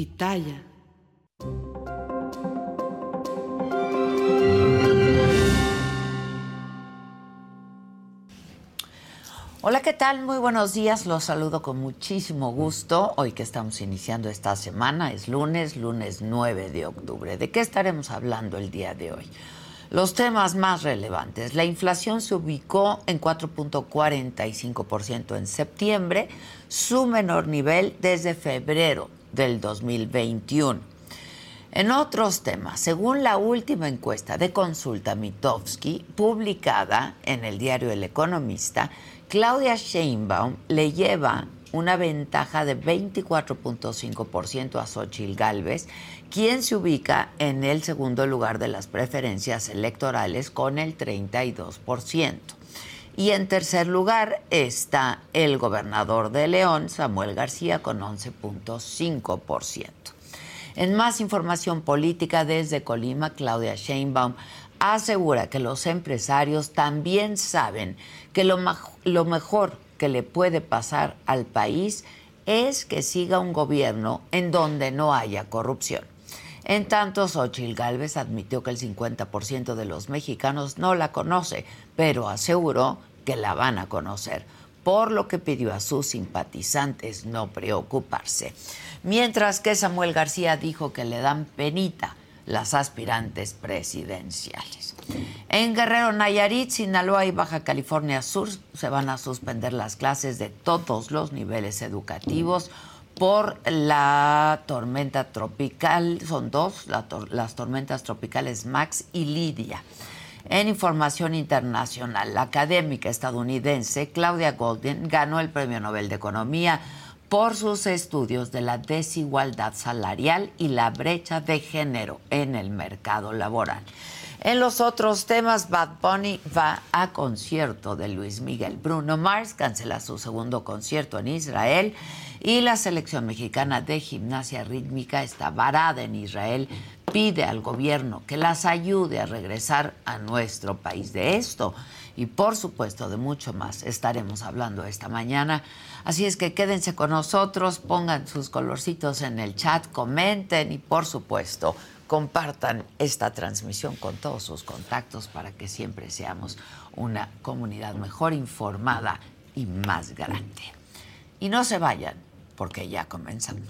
pitaya. Hola, ¿qué tal? Muy buenos días. Los saludo con muchísimo gusto. Hoy que estamos iniciando esta semana es lunes, lunes 9 de octubre. ¿De qué estaremos hablando el día de hoy? Los temas más relevantes. La inflación se ubicó en 4.45% en septiembre, su menor nivel desde febrero del 2021. En otros temas, según la última encuesta de consulta Mitofsky, publicada en el diario El Economista, Claudia Sheinbaum le lleva una ventaja de 24.5% a Xochitl Gálvez, quien se ubica en el segundo lugar de las preferencias electorales con el 32%. Y en tercer lugar está el gobernador de León, Samuel García, con 11.5%. En más información política desde Colima, Claudia Sheinbaum asegura que los empresarios también saben que lo, lo mejor que le puede pasar al país es que siga un gobierno en donde no haya corrupción. En tanto, Xochitl Gálvez admitió que el 50% de los mexicanos no la conoce, pero aseguró que la van a conocer, por lo que pidió a sus simpatizantes no preocuparse. Mientras que Samuel García dijo que le dan penita las aspirantes presidenciales. En Guerrero, Nayarit, Sinaloa y Baja California Sur se van a suspender las clases de todos los niveles educativos por la tormenta tropical, son dos, las tormentas tropicales Max y Lidia. En información internacional, la académica estadounidense Claudia Goldin ganó el Premio Nobel de Economía por sus estudios de la desigualdad salarial y la brecha de género en el mercado laboral. En los otros temas, Bad Bunny va a concierto de Luis Miguel. Bruno Mars cancela su segundo concierto en Israel y la selección mexicana de gimnasia rítmica está varada en Israel. Pide al gobierno que las ayude a regresar a nuestro país. De esto y por supuesto de mucho más estaremos hablando esta mañana. Así es que quédense con nosotros, pongan sus colorcitos en el chat, comenten y por supuesto compartan esta transmisión con todos sus contactos para que siempre seamos una comunidad mejor informada y más grande. Y no se vayan, porque ya comenzamos.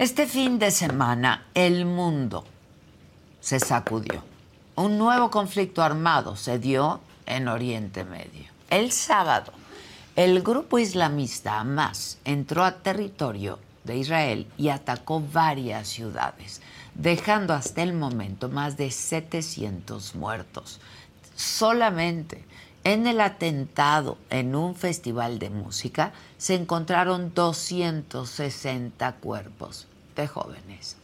Este fin de semana el mundo se sacudió. Un nuevo conflicto armado se dio en Oriente Medio. El sábado, el grupo islamista Hamas entró a territorio de Israel y atacó varias ciudades, dejando hasta el momento más de 700 muertos. Solamente en el atentado en un festival de música se encontraron 260 cuerpos jóvenes.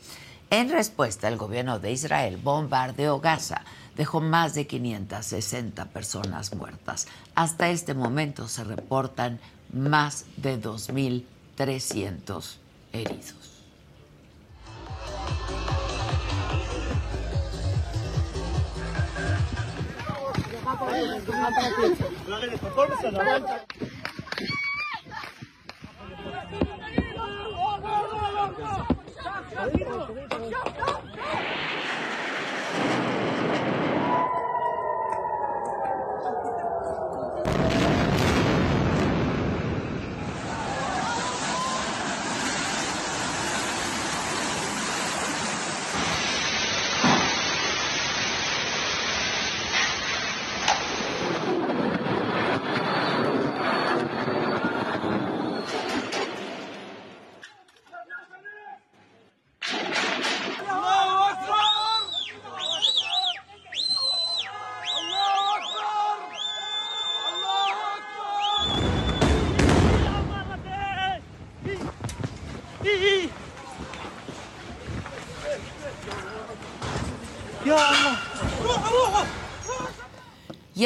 En respuesta, el gobierno de Israel bombardeó Gaza, dejó más de 560 personas muertas. Hasta este momento se reportan más de 2.300 heridos. Thank you.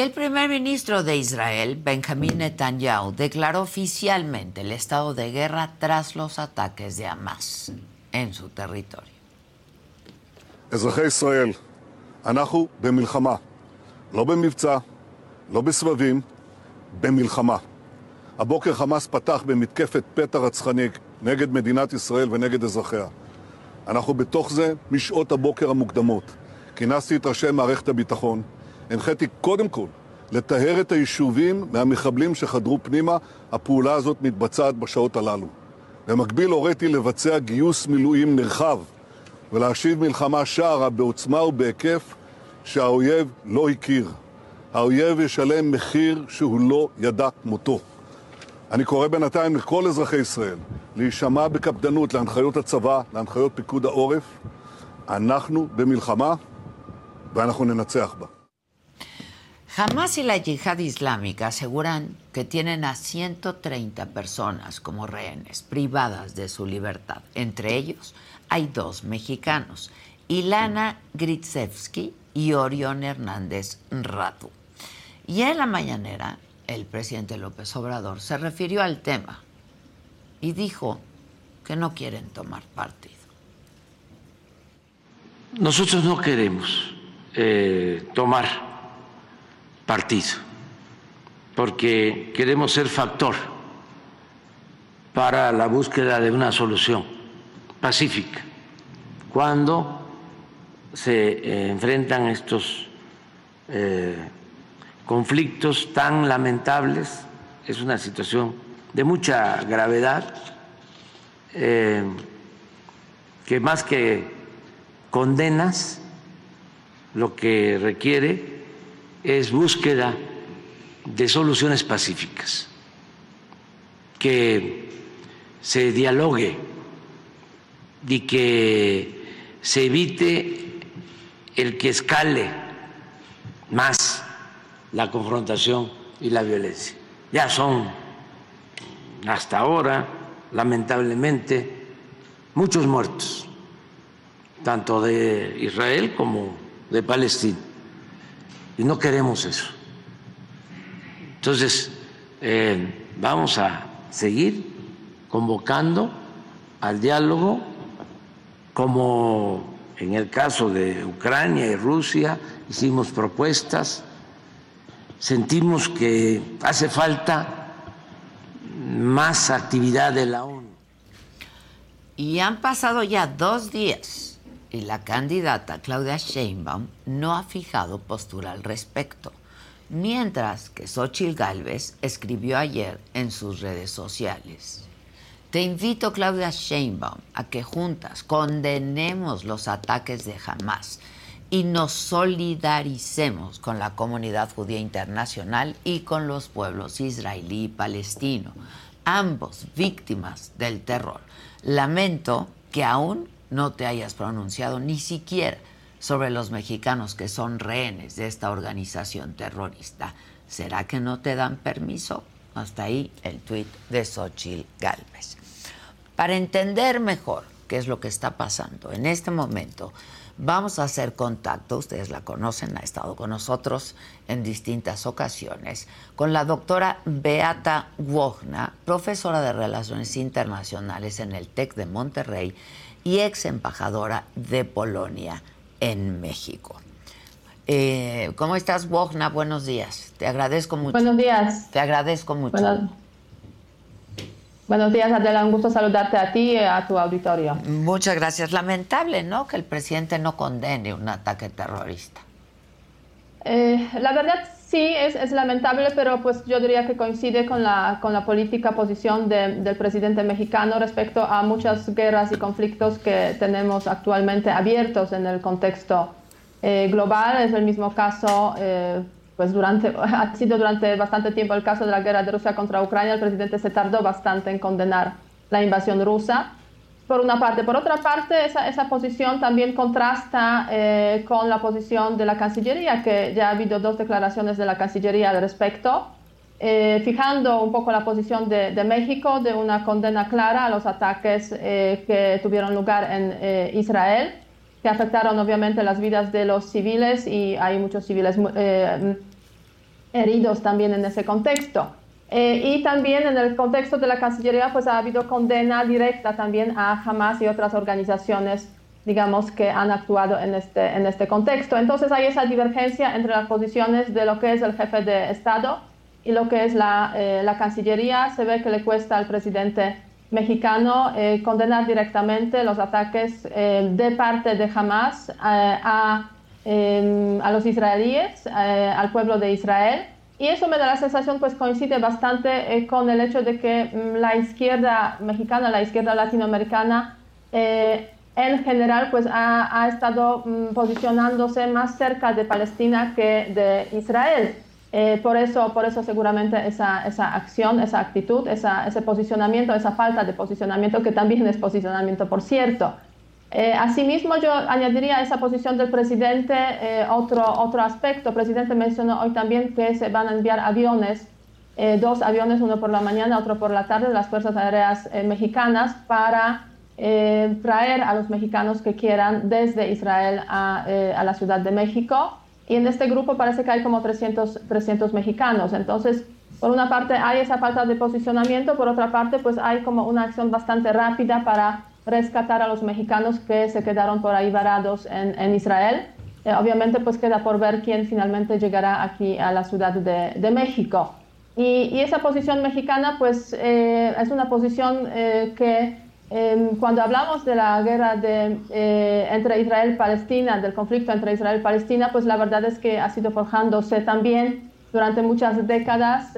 Y el primer ministro de Israel, Benjamin Netanyahu, declaró oficialmente el estado de guerra tras los ataques de Hamas en su territorio. אזרחי ישראל, אנחנו במלחמה. לא במבצע, לא בסבבים, במלחמה. הבוקר חמאס פתח במתקפת פתע רצחני נגד מדינת ישראל ונגד אזרחיה. אנחנו בתוך זה משעות הבוקר המוקדמות. כינסתי את ראשי מערכת הביטחון, הנחיתי קודם כל לטהר את היישובים מהמחבלים שחדרו פנימה. הפעולה הזאת מתבצעת בשעות הללו. במקביל הוריתי לבצע גיוס מילואים נרחב ולהשיב מלחמה שערה בעוצמה ובהיקף שהאויב לא הכיר. האויב ישלם מחיר שהוא לא ידע כמותו. אני קורא בינתיים לכל אזרחי ישראל להישמע בקפדנות להנחיות הצבא, להנחיות פיקוד העורף. אנחנו במלחמה ואנחנו ננצח בה. Hamas y la yihad islámica aseguran que tienen a 130 personas como rehenes privadas de su libertad. Entre ellos hay dos mexicanos, Ilana Gritsevsky y Orión Hernández Ratu. Y en la mañanera, el presidente López Obrador se refirió al tema y dijo que no quieren tomar partido. Nosotros no queremos eh, tomar partido, porque queremos ser factor para la búsqueda de una solución pacífica. Cuando se eh, enfrentan estos eh, conflictos tan lamentables, es una situación de mucha gravedad, eh, que más que condenas, lo que requiere es búsqueda de soluciones pacíficas, que se dialogue y que se evite el que escale más la confrontación y la violencia. Ya son, hasta ahora, lamentablemente, muchos muertos, tanto de Israel como de Palestina y no queremos eso. Entonces, eh, vamos a seguir convocando al diálogo como en el caso de Ucrania y Rusia hicimos propuestas, sentimos que hace falta más actividad de la ONU. Y han pasado ya dos días y la candidata Claudia Sheinbaum no ha fijado postura al respecto, mientras que Xochitl Gálvez escribió ayer en sus redes sociales. Te invito, Claudia Sheinbaum, a que juntas condenemos los ataques de Hamas y nos solidaricemos con la comunidad judía internacional y con los pueblos israelí y palestino, ambos víctimas del terror. Lamento que aún no te hayas pronunciado ni siquiera sobre los mexicanos que son rehenes de esta organización terrorista. ¿Será que no te dan permiso? Hasta ahí el tuit de Xochitl Galvez. Para entender mejor qué es lo que está pasando en este momento, vamos a hacer contacto, ustedes la conocen, ha estado con nosotros en distintas ocasiones, con la doctora Beata Wogna, profesora de Relaciones Internacionales en el TEC de Monterrey y ex embajadora de Polonia en México. Eh, ¿Cómo estás, Bogna? Buenos días. Te agradezco mucho. Buenos días. Te agradezco mucho. Buenos, días, Adela. Un gusto saludarte a ti y a tu auditorio. Muchas gracias. Lamentable, ¿no? Que el presidente no condene un ataque terrorista. Eh, la verdad Sí, es, lamentable, pero pues yo diría que coincide con la, con la política posición del presidente mexicano respecto a muchas guerras y conflictos que tenemos actualmente abiertos en el contexto eh, global. Es el mismo caso, eh, pues durante, ha sido durante bastante tiempo el caso de la guerra de Rusia contra Ucrania. El presidente se tardó bastante en condenar la invasión rusa por una parte. Por otra parte, esa, esa posición también contrasta eh, con la posición de la Cancillería, que ya ha habido dos declaraciones de la Cancillería al respecto, eh, fijando un poco la posición de, de, México de una condena clara a los ataques eh, que tuvieron lugar en Israel que afectaron obviamente las vidas de los civiles y hay muchos civiles eh, heridos también en ese contexto. Eh, y también en el contexto de la Cancillería, pues ha habido condena directa también a Hamas y otras organizaciones, digamos, que han actuado en este, en este contexto. Entonces hay esa divergencia entre las posiciones de lo que es el jefe de Estado y lo que es la, eh, la Cancillería. Se ve que le cuesta al presidente mexicano eh, condenar directamente los ataques de parte de Hamas a, a los israelíes, al pueblo de Israel y eso me da la sensación, pues coincide bastante eh, con el hecho de que mm, la izquierda mexicana, la izquierda latinoamericana, eh, en general, pues ha, estado mm, posicionándose más cerca de Palestina que de Israel. Eh, por, eso, por eso seguramente esa, esa acción, esa actitud, ese posicionamiento, esa falta de posicionamiento, que también es posicionamiento, por cierto, eh, asimismo, yo añadiría a esa posición del presidente eh, otro, otro aspecto. El presidente mencionó hoy también que se van a enviar aviones, eh, dos aviones, uno por la mañana, otro por la tarde, de las Fuerzas Aéreas Mexicanas para traer a los mexicanos que quieran desde Israel a, a, la Ciudad de México. Y en este grupo parece que hay como 300, 300 mexicanos. Entonces, por una parte hay esa falta de posicionamiento, por otra parte, pues hay como una acción bastante rápida para rescatar a los mexicanos que se quedaron por ahí varados en, Israel. Eh, obviamente pues queda por ver quién finalmente llegará aquí a la Ciudad de, México. Y, esa posición mexicana pues eh, es una posición eh, que em, cuando hablamos de la guerra de, entre Israel y Palestina, del conflicto entre Israel y Palestina, pues la verdad es que ha sido forjándose también durante muchas décadas.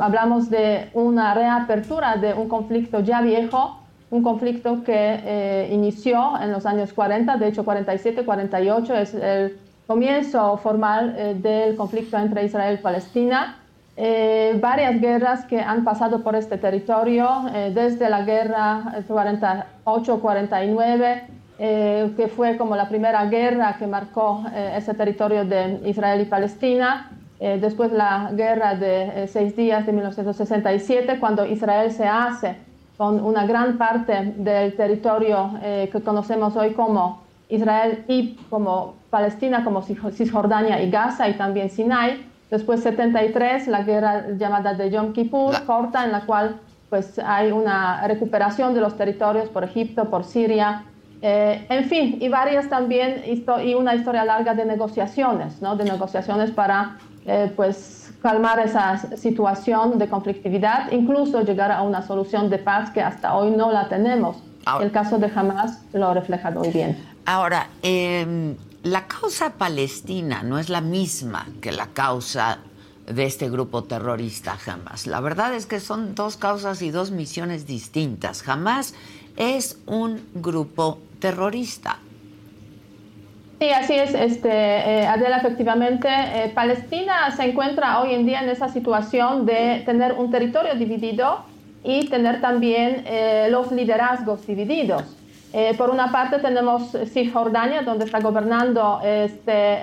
hablamos de una reapertura de un conflicto ya viejo, un conflicto que eh, inició en los años 40, de hecho 47-48 es el comienzo formal eh, del conflicto entre Israel y Palestina. Eh, varias guerras que han pasado por este territorio, desde la guerra 48-49, que fue como la primera guerra que marcó ese territorio de Israel y Palestina, después la guerra de seis días de 1967, cuando Israel se hace con una gran parte del territorio eh, que conocemos hoy como Israel y como Palestina, como Cisjordania y Gaza y también Sinai. Después 73, la guerra llamada de Yom Kippur, corta, en la cual pues hay una recuperación de los territorios por Egipto, por Siria, eh, en fin, y varias también, y una historia larga de negociaciones, ¿no? de negociaciones para eh, pues calmar esa situación de conflictividad, incluso llegar a una solución de paz que hasta hoy no la tenemos. El caso de Hamas lo refleja muy bien. Ahora, em, la causa palestina no es la misma que la causa de este grupo terrorista Hamas. La verdad es que son dos causas y dos misiones distintas. Hamas es un grupo terrorista. Sí, así es, este, eh, Adela, efectivamente. Eh, Palestina se encuentra hoy en día en esa situación de tener un territorio dividido y tener también eh, los liderazgos divididos. por una parte tenemos Cisjordania, donde está gobernando este,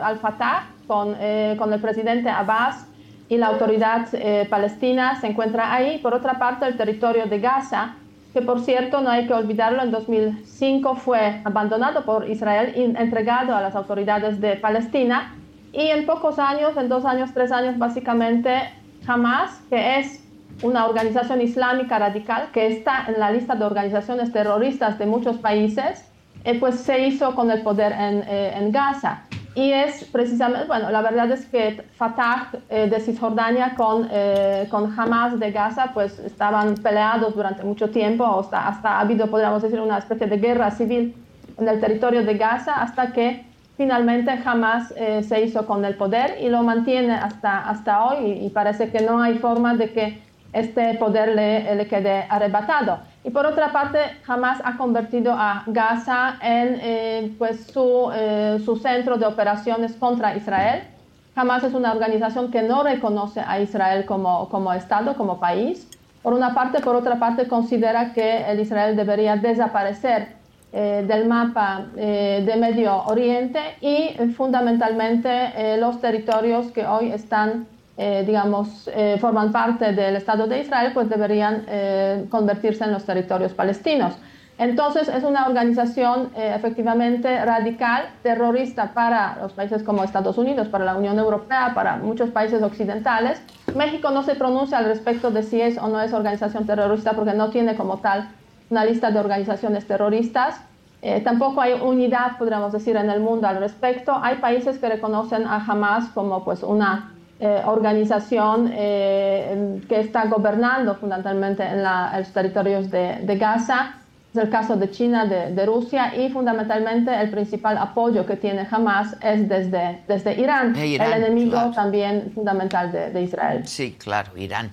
Al-Fatah con, con, el presidente Abbas y la autoridad palestina se encuentra ahí. Por otra parte, el territorio de Gaza, que por cierto, no hay que olvidarlo, en 2005 fue abandonado por Israel y entregado a las autoridades de Palestina. Y en pocos años, en dos años, tres años, básicamente, Hamas, que es una organización islámica radical que está en la lista de organizaciones terroristas de muchos países, eh, pues se hizo con el poder en, eh, en Gaza. Y es precisamente, bueno, la verdad es que Fatah eh, de Cisjordania con, eh, con Hamas de Gaza, pues estaban peleados durante mucho tiempo, hasta, hasta ha habido, podríamos decir, una especie de guerra civil en el territorio de Gaza, hasta que finalmente Hamas eh, se hizo con el poder y lo mantiene hasta, hasta hoy. Y, parece que no hay forma de que este poder le, le quede arrebatado. Y por otra parte, Hamas ha convertido a Gaza en eh, pues su, eh, su, centro de operaciones contra Israel. Hamas es una organización que no reconoce a Israel como, como Estado, como país. Por una parte, por otra parte, considera que el Israel debería desaparecer eh, del mapa de Medio Oriente y fundamentalmente los territorios que hoy están eh, digamos, eh, forman parte del Estado de Israel, pues deberían eh, convertirse en los territorios palestinos. Entonces es una organización eh, efectivamente radical, terrorista para los países como Estados Unidos, para la Unión Europea, para muchos países occidentales. México no se pronuncia al respecto de si es o no es organización terrorista porque no tiene como tal una lista de organizaciones terroristas. Tampoco hay unidad, podríamos decir, en el mundo al respecto. Hay países que reconocen a Hamas como pues, una eh, organización que está gobernando fundamentalmente en, los territorios de, de Gaza es el caso de China, de, Rusia y fundamentalmente el principal apoyo que tiene Hamas es desde, desde Irán, el enemigo también fundamental de, Israel. Sí, claro, Irán.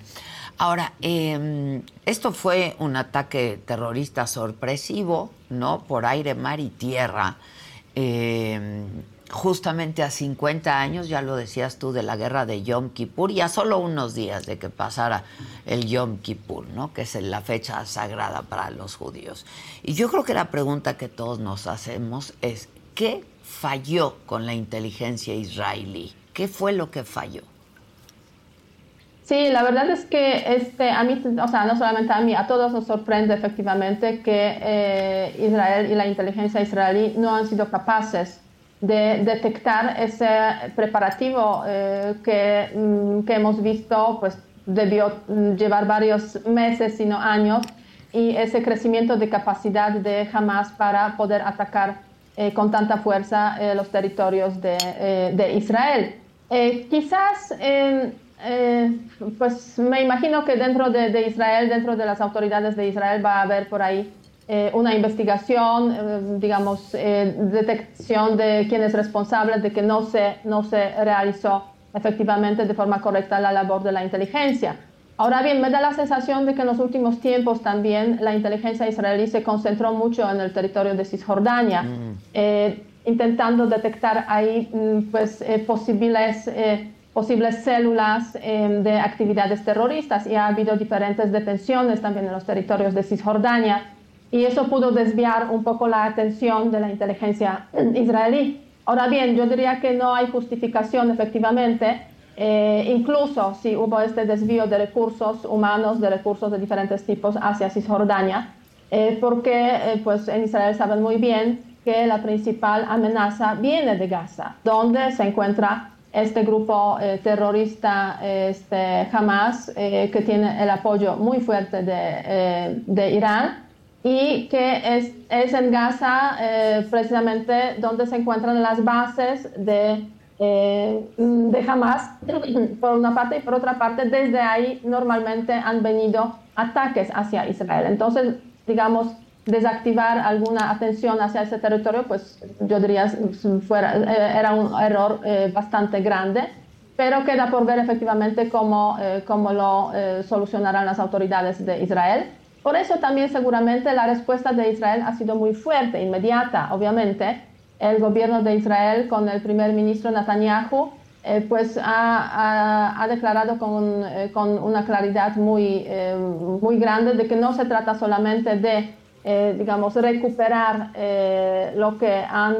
Ahora, em, esto fue un ataque terrorista sorpresivo, ¿no? Por aire, mar y tierra. Justamente a 50 años, ya lo decías tú, de la guerra de Yom Kippur y a solo unos días de que pasara el Yom Kippur, ¿no? que es la fecha sagrada para los judíos. Y yo creo que la pregunta que todos nos hacemos es, ¿qué falló con la inteligencia israelí? ¿Qué fue lo que falló? Sí, la verdad es que este, a mí, o sea, no solamente a mí, a todos nos sorprende efectivamente que eh, Israel y la inteligencia israelí no han sido capaces de detectar ese preparativo eh, que, mm, que, hemos visto, pues debió mm, llevar varios meses, sino años, y ese crecimiento de capacidad de Hamas para poder atacar eh, con tanta fuerza eh, los territorios de, de Israel. quizás, pues me imagino que dentro de, de Israel, dentro de las autoridades de Israel, va a haber por ahí eh, una investigación, eh, digamos, eh, detección de quién es responsable de que no se, no se realizó efectivamente de forma correcta la labor de la inteligencia. Ahora bien, me da la sensación de que en los últimos tiempos también la inteligencia israelí se concentró mucho en el territorio de Cisjordania, mm. intentando detectar ahí mm, pues, posibles, posibles células de actividades terroristas y ha habido diferentes detenciones también en los territorios de Cisjordania y eso pudo desviar un poco la atención de la inteligencia israelí. Ahora bien, yo diría que no hay justificación efectivamente, eh, incluso si hubo este desvío de recursos humanos, de recursos de diferentes tipos hacia Cisjordania, eh, porque eh, pues en Israel saben muy bien que la principal amenaza viene de Gaza, donde se encuentra este grupo terrorista este, Hamas, que tiene el apoyo muy fuerte de, de Irán y que es, es en Gaza eh, precisamente donde se encuentran las bases de, eh, de Hamas, por una parte, y por otra parte, desde ahí normalmente han venido ataques hacia Israel. Entonces, digamos, desactivar alguna atención hacia ese territorio, pues yo diría fuera, eh, era un error bastante grande, pero queda por ver efectivamente cómo, cómo lo solucionarán las autoridades de Israel. Por eso también seguramente la respuesta de Israel ha sido muy fuerte, inmediata, obviamente. El gobierno de Israel con el primer ministro Netanyahu eh, pues ha, declarado con, eh, con, una claridad muy, eh, muy grande de que no se trata solamente de, digamos, recuperar lo que han,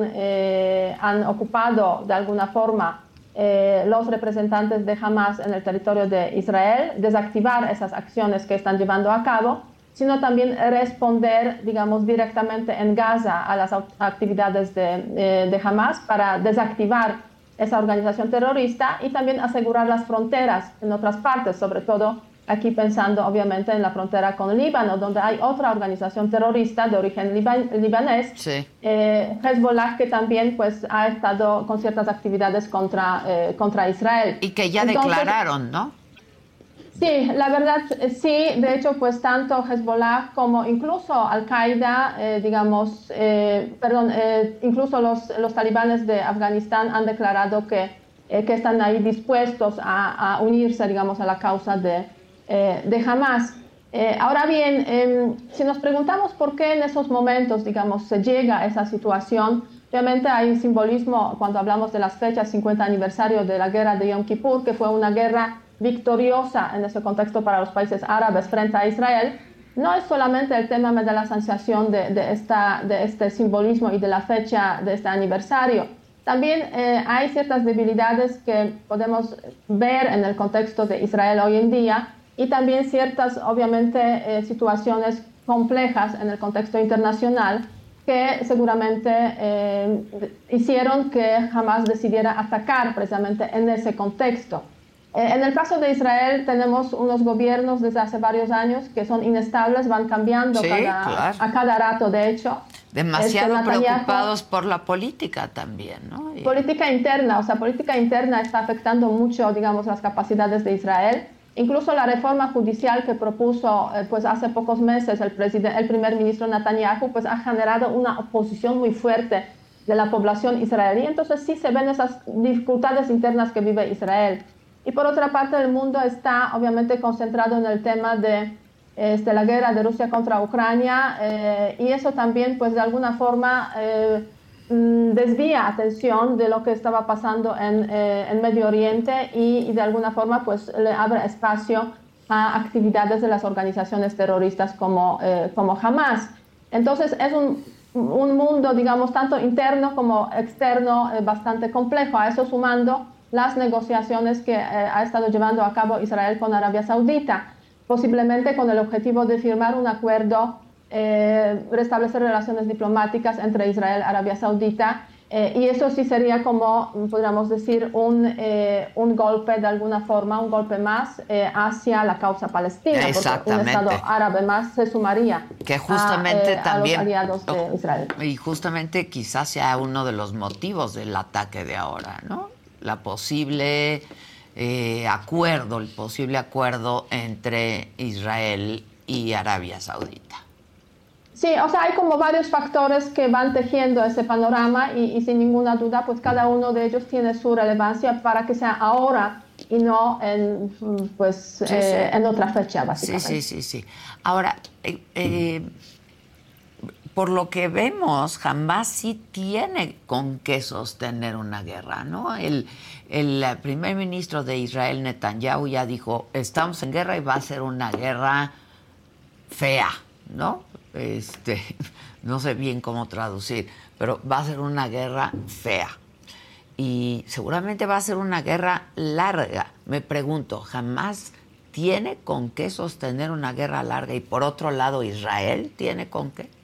han ocupado de alguna forma los representantes de Hamas en el territorio de Israel, desactivar esas acciones que están llevando a cabo, sino también responder, digamos, directamente en Gaza a las actividades de, eh, de Hamas para desactivar esa organización terrorista y también asegurar las fronteras en otras partes, sobre todo aquí pensando obviamente en la frontera con Líbano, donde hay otra organización terrorista de origen libanés, eh, Hezbollah, que también pues ha estado con ciertas actividades contra, eh, contra Israel. Y que ya declararon, ¿no? Sí, la verdad sí, de hecho pues tanto Hezbollah como incluso Al-Qaeda, eh, digamos, eh, perdón, eh, incluso los, los, talibanes de Afganistán han declarado que, que están ahí dispuestos a, unirse, digamos, a la causa de, de Hamas. ahora bien, em, si nos preguntamos por qué en esos momentos, digamos, se llega a esa situación, obviamente hay un simbolismo cuando hablamos de las fechas 50 aniversario de la guerra de Yom Kippur, que fue una guerra victoriosa en ese contexto para los países árabes frente a Israel, no es solamente el tema de la esta, de este simbolismo y de la fecha de este aniversario. También eh, hay ciertas debilidades que podemos ver en el contexto de Israel hoy en día y también ciertas, obviamente, eh, situaciones complejas en el contexto internacional que seguramente eh, hicieron que jamás decidiera atacar precisamente en ese contexto. Eh, en el caso de Israel tenemos unos gobiernos desde hace varios años que son inestables, van cambiando a cada rato, de hecho. Demasiado este, preocupados por la política también, ¿no? Política interna, o sea, política interna está afectando mucho, digamos, las capacidades de Israel. Incluso la reforma judicial que propuso eh, pues hace pocos meses el, el primer ministro Netanyahu pues ha generado una oposición muy fuerte de la población israelí. Entonces sí se ven esas dificultades internas que vive Israel. Y por otra parte el mundo está obviamente concentrado en el tema de este, la guerra de Rusia contra Ucrania eh, y eso también pues de alguna forma eh, Mm, desvía atención de lo que estaba pasando en, eh, Medio Oriente y, de alguna forma pues le abre espacio a actividades de las organizaciones terroristas como, eh, como Hamas. Entonces es un, un, mundo, digamos, tanto interno como externo eh, bastante complejo. A eso sumando las negociaciones que ha estado llevando a cabo Israel con Arabia Saudita, posiblemente con el objetivo de firmar un acuerdo eh, restablecer relaciones diplomáticas entre Israel y Arabia Saudita. Eh, y eso sí sería como, podríamos decir, un, eh, un golpe de alguna forma, un golpe más hacia la causa palestina. Porque un Estado árabe más se sumaría que justamente a, también, los aliados de Israel. Y justamente quizás sea uno de los motivos del ataque de ahora, ¿no? La posible acuerdo, el posible acuerdo entre Israel y Arabia Saudita. Sí, o sea, hay como varios factores que van tejiendo ese panorama y, sin ninguna duda, pues cada uno de ellos tiene su relevancia para que sea ahora y no en, pues, eh, en otra fecha, básicamente. Sí, sí, sí, sí. Ahora, eh, eh, por lo que vemos, jamás sí tiene con qué sostener una guerra, ¿no? El, el primer ministro de Israel, Netanyahu, ya dijo, estamos en guerra y va a ser una guerra fea, ¿no? este, no sé bien cómo traducir, pero va a ser una guerra fea. Y seguramente va a ser una guerra larga. Me pregunto, ¿jamás tiene con qué sostener una guerra larga? Y por otro lado, ¿Israel tiene con qué?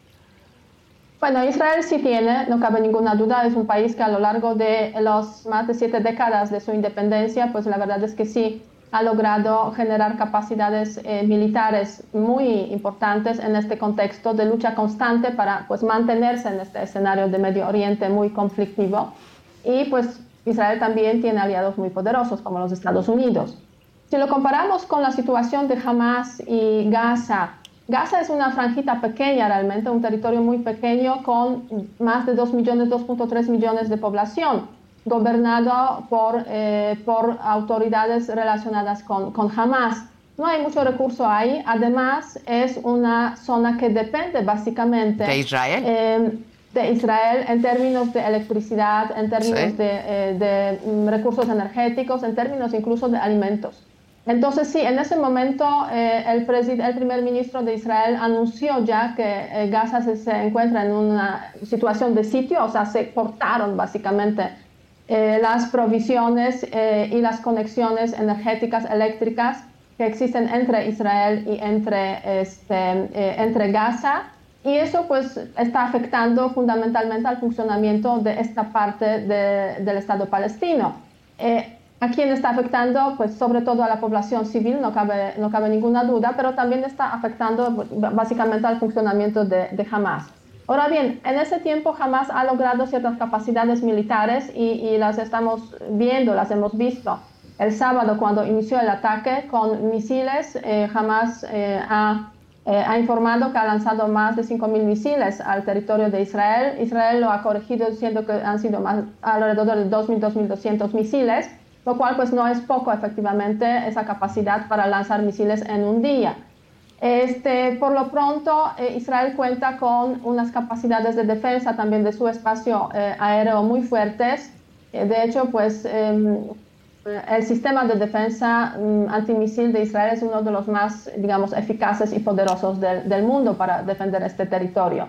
Bueno, Israel sí tiene, no cabe ninguna duda, es un país que a lo largo de las más de siete décadas de su independencia, pues la verdad es que sí ha logrado generar capacidades eh, militares muy importantes en este contexto de lucha constante para pues, mantenerse en este escenario de Medio Oriente muy conflictivo. Y pues Israel también tiene aliados muy poderosos como los Estados Unidos. Si lo comparamos con la situación de Hamas y Gaza, Gaza es una franjita pequeña realmente, un territorio muy pequeño con más de 2 millones, 2.3 millones de población gobernado por, eh, por autoridades relacionadas con, con Hamas. No hay mucho recurso ahí, además es una zona que depende básicamente de Israel. Eh, de Israel en términos de electricidad, en términos de, eh, de, mm, recursos energéticos, en términos incluso de alimentos. Entonces sí, en ese momento el, el, primer ministro de Israel anunció ya que Gaza se, encuentra en una situación de sitio, o sea, se cortaron básicamente eh, las provisiones eh, y las conexiones energéticas eléctricas que existen entre Israel y entre, este, eh, entre Gaza. Y eso pues está afectando fundamentalmente al funcionamiento de esta parte del Estado palestino. ¿A quién está afectando? Pues sobre todo a la población civil, no cabe, no cabe ninguna duda, pero también está afectando básicamente al funcionamiento de, de Hamas. Ahora bien, en ese tiempo jamás ha logrado ciertas capacidades militares y, las estamos viendo, las hemos visto. El sábado, cuando inició el ataque con misiles, eh, jamás eh, ha, eh, ha, informado que ha lanzado más de 5.000 misiles al territorio de Israel. Israel lo ha corregido diciendo que han sido más, alrededor de 2.000, 2.200 misiles, lo cual pues no es poco efectivamente esa capacidad para lanzar misiles en un día. Este, por lo pronto, eh, Israel cuenta con unas capacidades de defensa también de su espacio eh, aéreo muy fuertes. Eh, de hecho, pues em, el sistema de defensa um, antimisil de Israel es uno de los más, digamos, eficaces y poderosos del mundo para defender este territorio.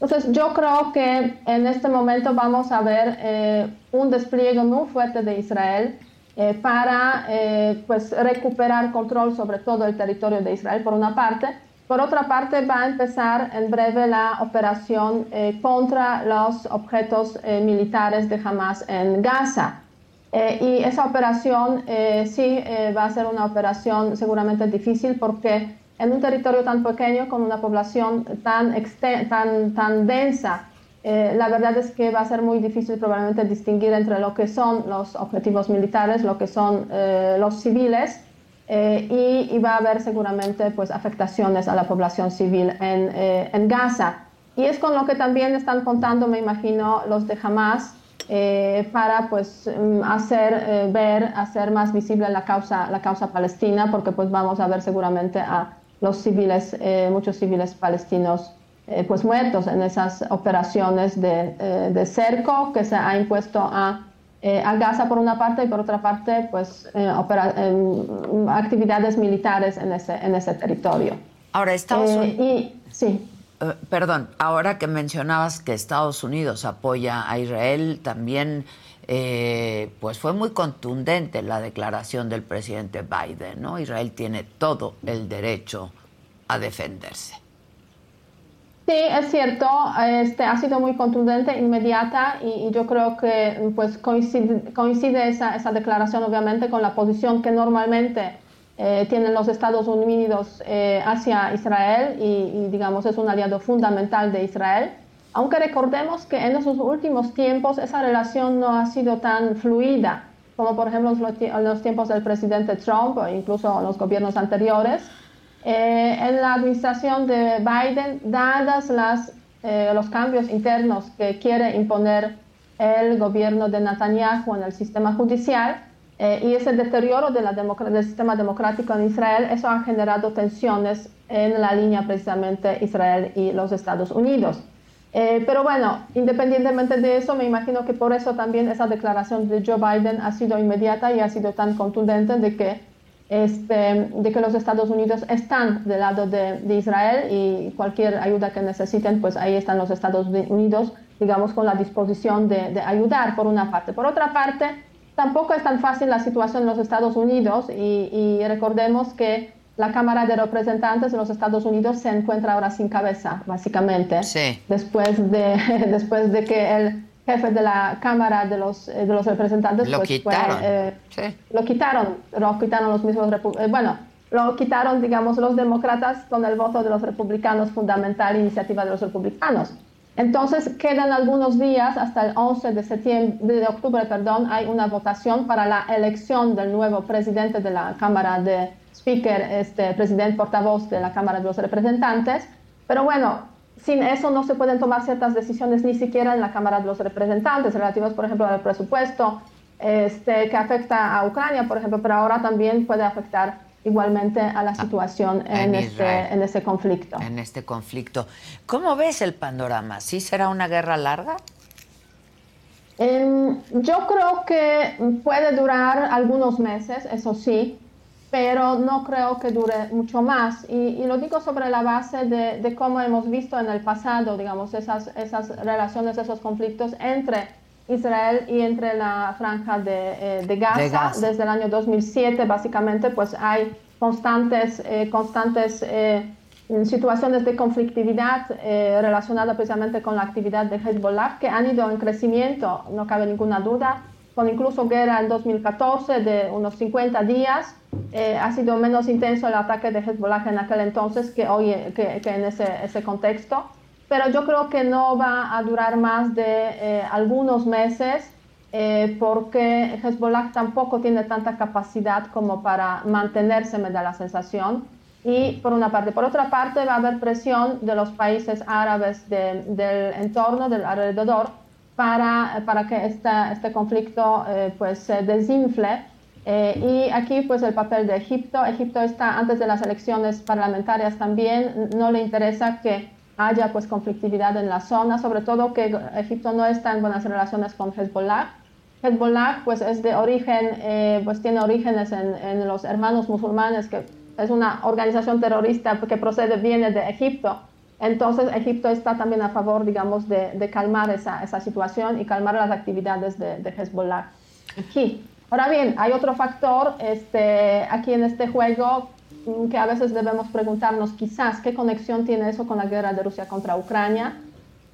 Entonces, yo creo que en este momento vamos a ver un despliegue muy fuerte de Israel eh, para eh, pues recuperar control sobre todo el territorio de Israel por una parte. por otra parte, va a empezar en breve la operación eh, contra los objetos eh, militares de Hamas en Gaza. Eh, y esa operación sí va a ser una operación seguramente difícil porque en un territorio tan pequeño, con una población tan, tan, tan densa, la verdad es que va a ser muy difícil probablemente distinguir entre lo que son los objetivos militares, lo que son los civiles eh, y, va a haber seguramente pues, afectaciones a la población civil en, eh, en, Gaza. Y es con lo que también están contando, me imagino, los de Hamas eh, para pues, mm, hacer ver, hacer más visible la causa, la causa palestina, porque pues, vamos a ver seguramente a los civiles, muchos civiles palestinos pues, muertos en esas operaciones de, de cerco que se ha impuesto a eh, a Gaza por una parte y por otra parte pues eh, actividades militares en ese, en ese territorio. Ahora Estados eh, Unidos... sí. perdón, ahora que mencionabas que Estados Unidos apoya a Israel, también pues fue muy contundente la declaración del presidente Biden, ¿no? Israel tiene todo el derecho a defenderse. Sí, es cierto, este, ha sido muy contundente, inmediata y, yo creo que pues, coincide, esa, esa, declaración obviamente con la posición que normalmente eh, tienen los Estados Unidos eh, hacia Israel y, digamos es un aliado fundamental de Israel. Aunque recordemos que en esos últimos tiempos esa relación no ha sido tan fluida como por ejemplo en los tiempos del presidente Trump o incluso en los gobiernos anteriores. Eh, en la administración de Biden, dadas las, eh, los cambios internos que quiere imponer el gobierno de Netanyahu en el sistema judicial eh, y ese deterioro de la del sistema democrático en Israel, eso ha generado tensiones en la línea precisamente Israel y los Estados Unidos. pero bueno, independientemente de eso, me imagino que por eso también esa declaración de Joe Biden ha sido inmediata y ha sido tan contundente de que este, de que los Estados Unidos están del lado de, Israel y cualquier ayuda que necesiten, pues ahí están los Estados Unidos, digamos, con la disposición de, ayudar, por una parte. Por otra parte, tampoco es tan fácil la situación en los Estados Unidos y, recordemos que la Cámara de Representantes de los Estados Unidos se encuentra ahora sin cabeza, básicamente, después, de, después de que el jefe de la Cámara de los, eh, de los Representantes. Lo pues, quitaron. Eh, lo quitaron, lo quitaron los mismos, eh, bueno, lo quitaron, digamos, los demócratas con el voto de los republicanos, fundamental iniciativa de los republicanos. Entonces quedan algunos días, hasta el 11 de, septiembre, de octubre, perdón, hay una votación para la elección del nuevo presidente de la Cámara de Speaker, este presidente portavoz de la Cámara de los Representantes. Pero bueno, sin eso no se pueden tomar ciertas decisiones ni siquiera en la Cámara de los Representantes, relativas, por ejemplo, al presupuesto este, que afecta a Ucrania, por ejemplo, pero ahora también puede afectar igualmente a la ah, situación en, este, en este conflicto. En este conflicto. ¿Cómo ves el panorama? ¿Sí será una guerra larga? Em, yo creo que puede durar algunos meses, eso sí pero no creo que dure mucho más. Y, lo digo sobre la base de, cómo hemos visto en el pasado, digamos, esas, esas relaciones, esos conflictos entre Israel y entre la franja de, eh, Gaza. Desde el año 2007, básicamente, pues hay constantes, eh, constantes eh, situaciones de conflictividad relacionadas precisamente con la actividad de Hezbollah que han ido en crecimiento, no cabe ninguna duda con incluso guerra en 2014 de unos 50 días. Eh, ha sido menos intenso el ataque de Hezbollah en aquel entonces que hoy que, en ese, ese, contexto. Pero yo creo que no va a durar más de eh, algunos meses eh, porque Hezbollah tampoco tiene tanta capacidad como para mantenerse, me da la sensación. Y por una parte. Por otra parte, va a haber presión de los países árabes del entorno, del alrededor, para, para que esta, este conflicto eh, pues se desinfle. Eh, y aquí pues el papel de Egipto. Egipto está antes de las elecciones parlamentarias también, no le interesa que haya pues conflictividad en la zona, sobre todo que Egipto no está en buenas relaciones con Hezbollah. Hezbollah pues es de origen, eh, pues tiene orígenes en, en, los hermanos musulmanes, que es una organización terrorista que procede, viene de Egipto. Entonces, Egipto está también a favor, digamos, de, calmar esa, situación y calmar las actividades de, Hezbollah aquí. Ahora bien, hay otro factor este, aquí en este juego mm, que a veces debemos preguntarnos quizás qué conexión tiene eso con la guerra de Rusia contra Ucrania.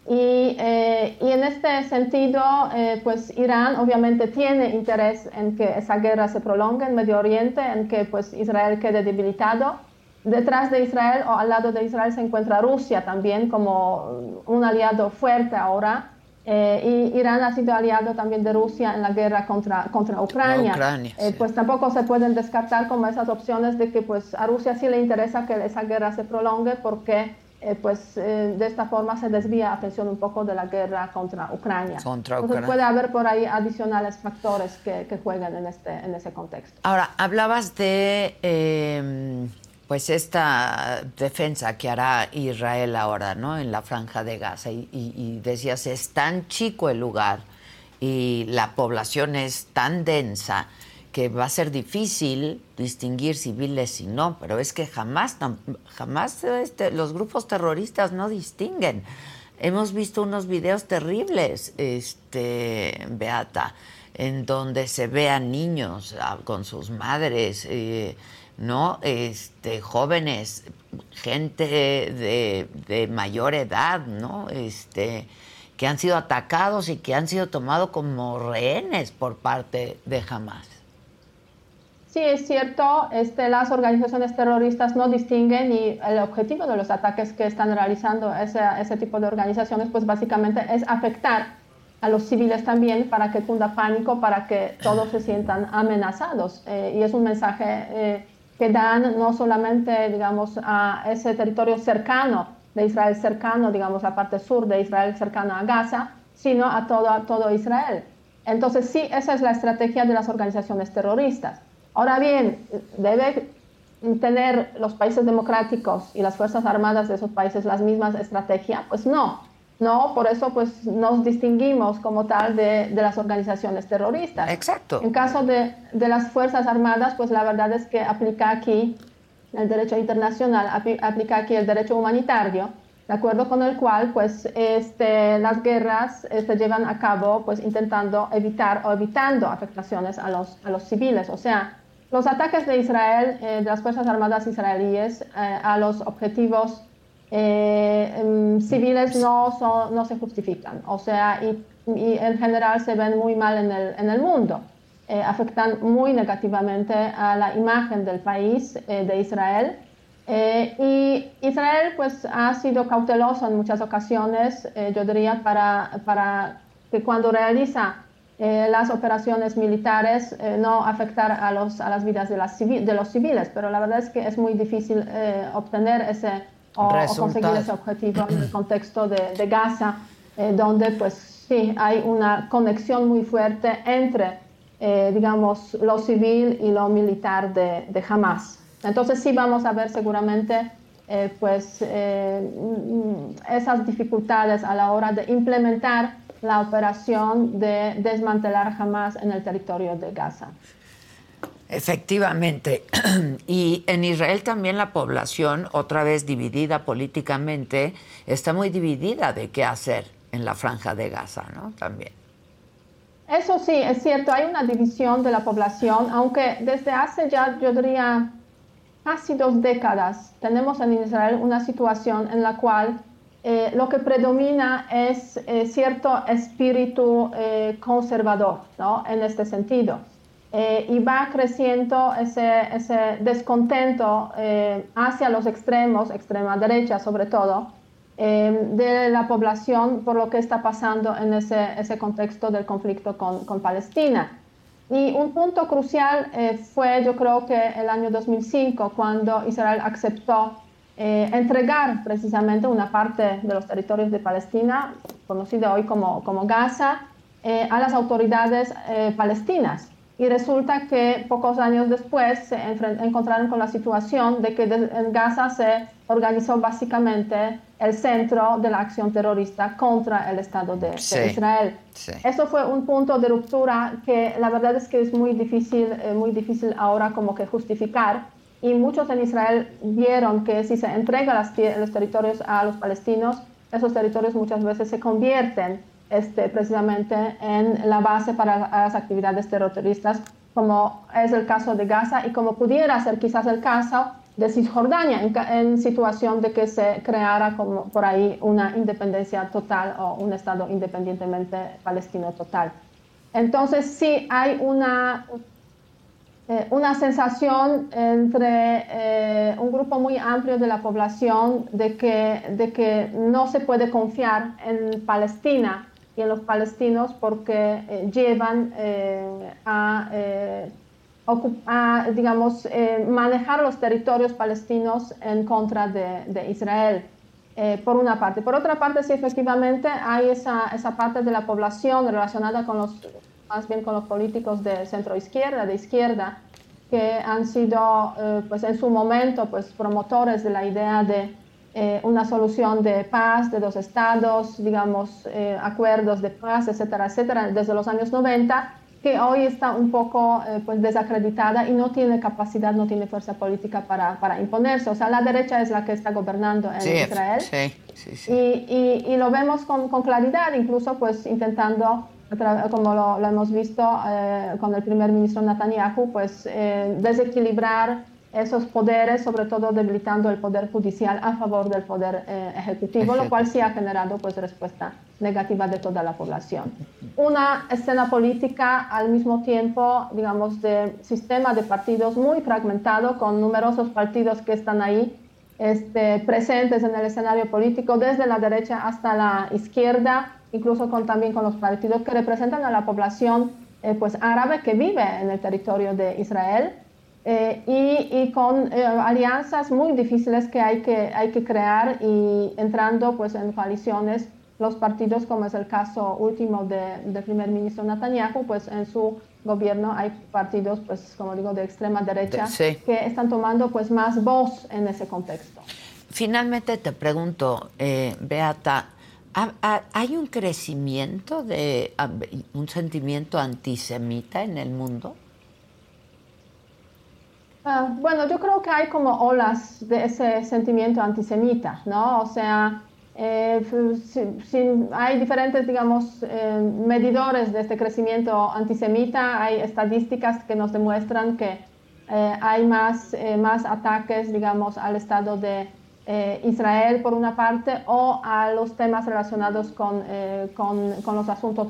Y, eh, en este sentido, eh, pues Irán obviamente tiene interés en que esa guerra se prolongue en Medio Oriente, en que pues Israel quede debilitado. Detrás de Israel o al lado de Israel se encuentra Rusia también como un aliado fuerte ahora. Eh, y Irán ha sido aliado también de Rusia en la guerra contra, contra Ucrania. Eh, pues tampoco se pueden descartar como esas opciones de que pues a Rusia sí le interesa que esa guerra se prolongue porque eh, pues de esta forma se desvía atención un poco de la guerra contra Ucrania. Contra Entonces puede haber por ahí adicionales factores que, que jueguen en, este, en ese contexto. Ahora, hablabas de em, pues esta defensa que hará Israel ahora, ¿no? En la franja de Gaza. Y, decías, es tan chico el lugar y la población es tan densa que va a ser difícil distinguir civiles y no, pero es que jamás, jamás este, los grupos terroristas no distinguen. Hemos visto unos videos terribles, este, Beata, en donde se ve a niños con sus madres. Eh, ¿no? Este, jóvenes, gente de, mayor edad, ¿no? Este, que han sido atacados y que han sido tomados como rehenes por parte de Hamas. Sí, es cierto, este, las organizaciones terroristas no distinguen y el objetivo de los ataques que están realizando ese, ese tipo de organizaciones, pues básicamente es afectar a los civiles también para que cunda pánico, para que todos se sientan amenazados. Eh, y es un mensaje eh, que dan no solamente, digamos, a ese territorio cercano de Israel, cercano, digamos, la parte sur de Israel, cercano a Gaza, sino a todo, todo Israel. Entonces, sí, esa es la estrategia de las organizaciones terroristas. Ahora bien, debe tener los países democráticos y las Fuerzas Armadas de esos países las mismas estrategias? Pues no. No, por eso pues nos distinguimos como tal de, de las organizaciones terroristas. Exacto. En caso de, de, las Fuerzas Armadas, pues la verdad es que aplica aquí el derecho internacional, aplica aquí el derecho humanitario, de acuerdo con el cual pues este, las guerras se este, llevan a cabo pues intentando evitar o evitando afectaciones a los, a los civiles. O sea, los ataques de Israel, eh, de las Fuerzas Armadas israelíes eh, a los objetivos eh, civiles no, son, no se justifican, o sea, y, en general se ven muy mal en el, en el mundo. Eh, afectan muy negativamente a la imagen del país eh, de Israel. y Israel pues ha sido cauteloso en muchas ocasiones, yo diría, para, para que cuando realiza las operaciones militares no afectar a, los, a las vidas de, las de los civiles, pero la verdad es que es muy difícil obtener ese o, conseguir ese objetivo en el contexto de, Gaza, eh, donde pues sí hay una conexión muy fuerte entre, eh, digamos, lo civil y lo militar de, de, Hamas. Entonces sí vamos a ver seguramente eh, pues esas dificultades a la hora de implementar la operación de desmantelar Hamas en el territorio de Gaza. Efectivamente. Y en Israel también la población, otra vez dividida políticamente, está muy dividida de qué hacer en la franja de Gaza, ¿no? También. Eso sí, es cierto, hay una división de la población, aunque desde hace ya, yo diría, casi dos décadas, tenemos en Israel una situación en la cual eh, lo que predomina es eh, cierto espíritu eh, conservador, ¿no? En este sentido. Eh, y va creciendo ese, descontento eh, hacia los extremos, extrema derecha sobre todo, eh, de la población por lo que está pasando en ese, contexto del conflicto con, Palestina. Y un punto crucial fue, yo creo que el año 2005, cuando Israel aceptó entregar precisamente una parte de los territorios de Palestina, conocido hoy como Gaza, a las autoridades palestinas. Y resulta que pocos años después se encontraron con la situación de que en Gaza se organizó básicamente el centro de la acción terrorista contra el Estado de, Israel. Eso fue un punto de ruptura que la verdad es que es muy difícil, eh, muy difícil ahora como que justificar. Y muchos en Israel vieron que si se entrega los territorios a los palestinos, esos territorios muchas veces se convierten este, precisamente en la base para las actividades terroristas, como es el caso de Gaza y como pudiera ser quizás el caso de Cisjordania en, situación de que se creara como por ahí una independencia total o un Estado independientemente palestino total. Entonces sí hay una, eh, una sensación entre eh, un grupo muy amplio de la población de que, de que no se puede confiar en Palestina y en los palestinos porque eh, llevan a, digamos, manejar los territorios palestinos en contra de, de Israel. por una parte. Por otra parte, sí, efectivamente, hay esa, esa parte de la población relacionada con los más bien con los políticos de centro izquierda, de izquierda, que han sido eh, pues en su momento pues promotores de la idea de eh, una solución de paz de dos estados, digamos, eh, acuerdos de paz, etcétera, etcétera, desde los años 90, que hoy está un poco pues desacreditada y no tiene capacidad, no tiene fuerza política para, para, imponerse. O sea, la derecha es la que está gobernando en Israel. Sí, sí, sí. Y, y, y, lo vemos con, con claridad, incluso pues intentando como lo, hemos visto eh, con el primer ministro Netanyahu, pues eh, desequilibrar esos poderes, sobre todo debilitando el poder judicial a favor del poder eh, ejecutivo, lo cual sí ha generado pues respuesta negativa de toda la población. Una escena política al mismo tiempo, digamos, de sistema de partidos muy fragmentado, con numerosos partidos que están ahí este, presentes en el escenario político, desde la derecha hasta la izquierda, incluso con, también con los partidos que representan a la población eh, pues, árabe que vive en el territorio de Israel eh, y, y, con eh, alianzas muy difíciles que hay, que hay que crear y entrando pues, en coaliciones los partidos, como es el caso último del de primer ministro Netanyahu, pues en su gobierno hay partidos, pues como digo, de extrema derecha que están tomando pues más voz en ese contexto. Finalmente te pregunto, Beata, ¿Hay un crecimiento de un sentimiento antisemita en el mundo? Ah, bueno, yo creo que hay como olas de ese sentimiento antisemita, ¿no? O sea, eh, hay diferentes, digamos, eh, medidores de este crecimiento antisemita, hay estadísticas que nos demuestran que eh, hay más, más ataques, digamos, al Estado de Israel por una parte o a los temas relacionados con, con, los asuntos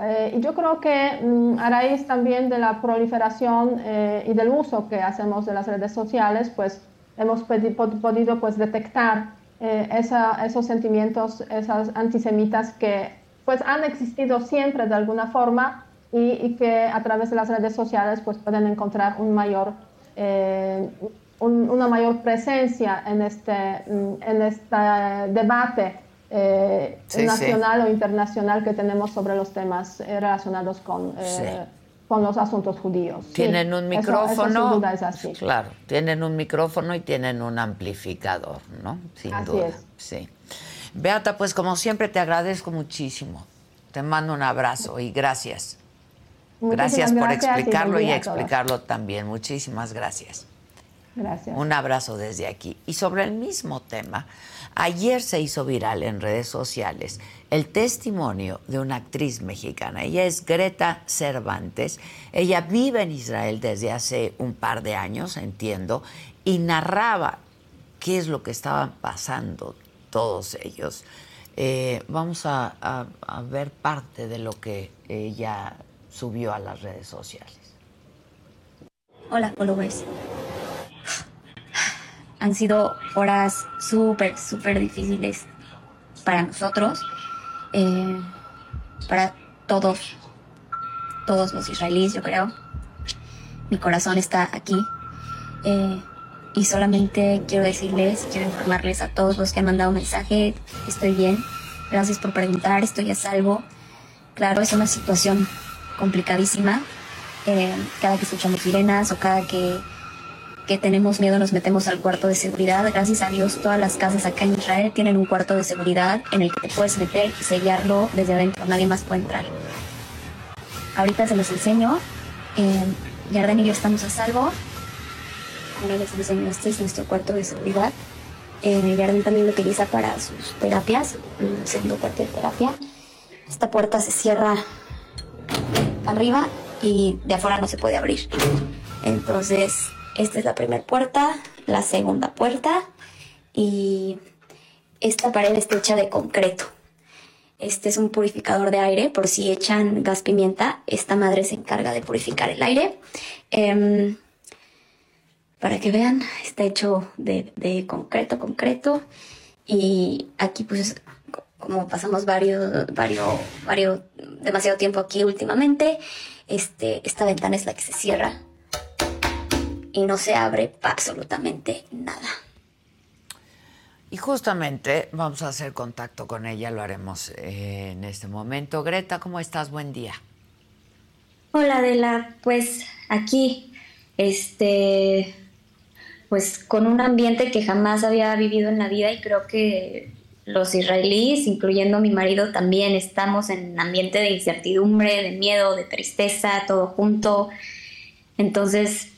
eh, y yo creo que mm, a raíz también de la proliferación y del uso que hacemos de las redes sociales, pues hemos podido pues, detectar esa, esos sentimientos, esas antisemitas que pues han existido siempre de alguna forma y, y, que a través de las redes sociales pues pueden encontrar un mayor una mayor presencia en este, mm, en este debate eh, nacional o internacional que tenemos sobre los temas eh, relacionados con, eh, con los asuntos judíos. Tienen un micrófono. Claro, tienen un micrófono y tienen un amplificador, ¿no? Sin Así duda. Es. Sí. Beata, pues como siempre te agradezco muchísimo. Te mando un abrazo y gracias. gracias por explicarlo y explicarlo también. Muchísimas gracias. Gracias. Un abrazo desde aquí. Y sobre el mismo tema, ayer se hizo viral en redes sociales el testimonio de una actriz mexicana. Ella es Greta Cervantes. Ella vive en Israel desde hace un par de años, entiendo, y narraba qué es lo que estaban pasando todos ellos. Eh, vamos a, ver parte de lo que ella subió a las redes sociales. Hola, followers han sido horas súper, súper difíciles para nosotros, eh, para todos, todos los israelíes, yo creo. Mi corazón está aquí. Eh, y solamente quiero decirles, quiero informarles a todos los que han mandado mensaje, estoy bien, gracias por preguntar, estoy a salvo. Claro, es una situación complicadísima. Eh, cada que escuchamos sirenas o cada que que tenemos miedo nos metemos al cuarto de seguridad. Gracias a Dios todas las casas acá en Israel tienen un cuarto de seguridad en el que te puedes meter y sellarlo desde adentro, nadie más puede entrar. Ahorita se los enseño. Eh, Yarden y yo estamos a salvo. Ahora les enseño, este es nuestro cuarto de seguridad. Eh, Yarden también lo utiliza para sus terapias, un segundo cuarto de terapia. Esta puerta se cierra arriba y de afuera no se puede abrir. Entonces, esta es la primera puerta, la segunda puerta y esta pared está hecha de concreto. Este es un purificador de aire, por si echan gas pimienta, esta madre se encarga de purificar el aire. Em, para que vean, está hecho de, de, concreto, concreto. Y aquí pues como pasamos varios, varios, varios, demasiado tiempo aquí últimamente, este, esta ventana es la que se cierra y no se abre absolutamente nada. Y justamente vamos a hacer contacto con ella, lo haremos eh, en este momento. Greta, ¿cómo estás? Buen día. Hola Adela, pues aquí, este, pues con un ambiente que jamás había vivido en la vida y creo que los israelíes, incluyendo mi marido, también estamos en un ambiente de incertidumbre, de miedo, de tristeza, todo junto. Entonces,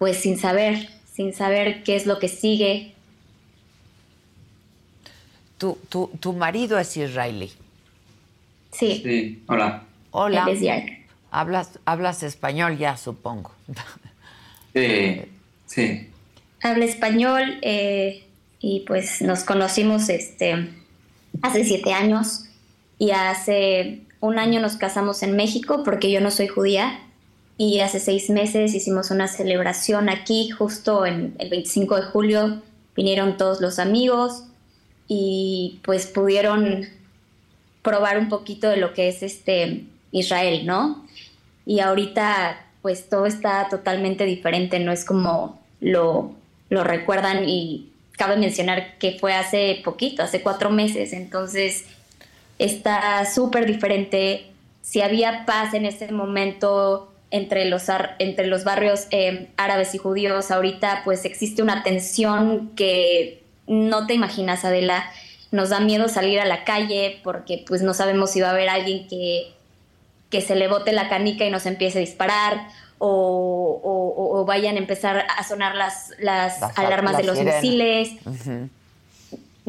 pues sin saber, sin saber qué es lo que sigue. Tu, tu, marido es israelí. Sí. Sí, hola. Hola. Hablas, hablas español ya, supongo. Sí, sí. Habla español eh, y pues nos conocimos este, hace siete años y hace un año nos casamos en México porque yo no soy judía y hace seis meses hicimos una celebración aquí, justo en el 25 de julio, vinieron todos los amigos y pues pudieron probar un poquito de lo que es este Israel, ¿no? Y ahorita pues todo está totalmente diferente, no es como lo, lo recuerdan y cabe mencionar que fue hace poquito, hace cuatro meses, entonces está súper diferente. Si había paz en ese momento, entre los, entre los barrios eh, árabes y judíos. Ahorita pues existe una tensión que no te imaginas, Adela. Nos da miedo salir a la calle porque pues no sabemos si va a haber alguien que, que se le bote la canica y nos empiece a disparar o, vayan a empezar a sonar las, las, alarmas de los misiles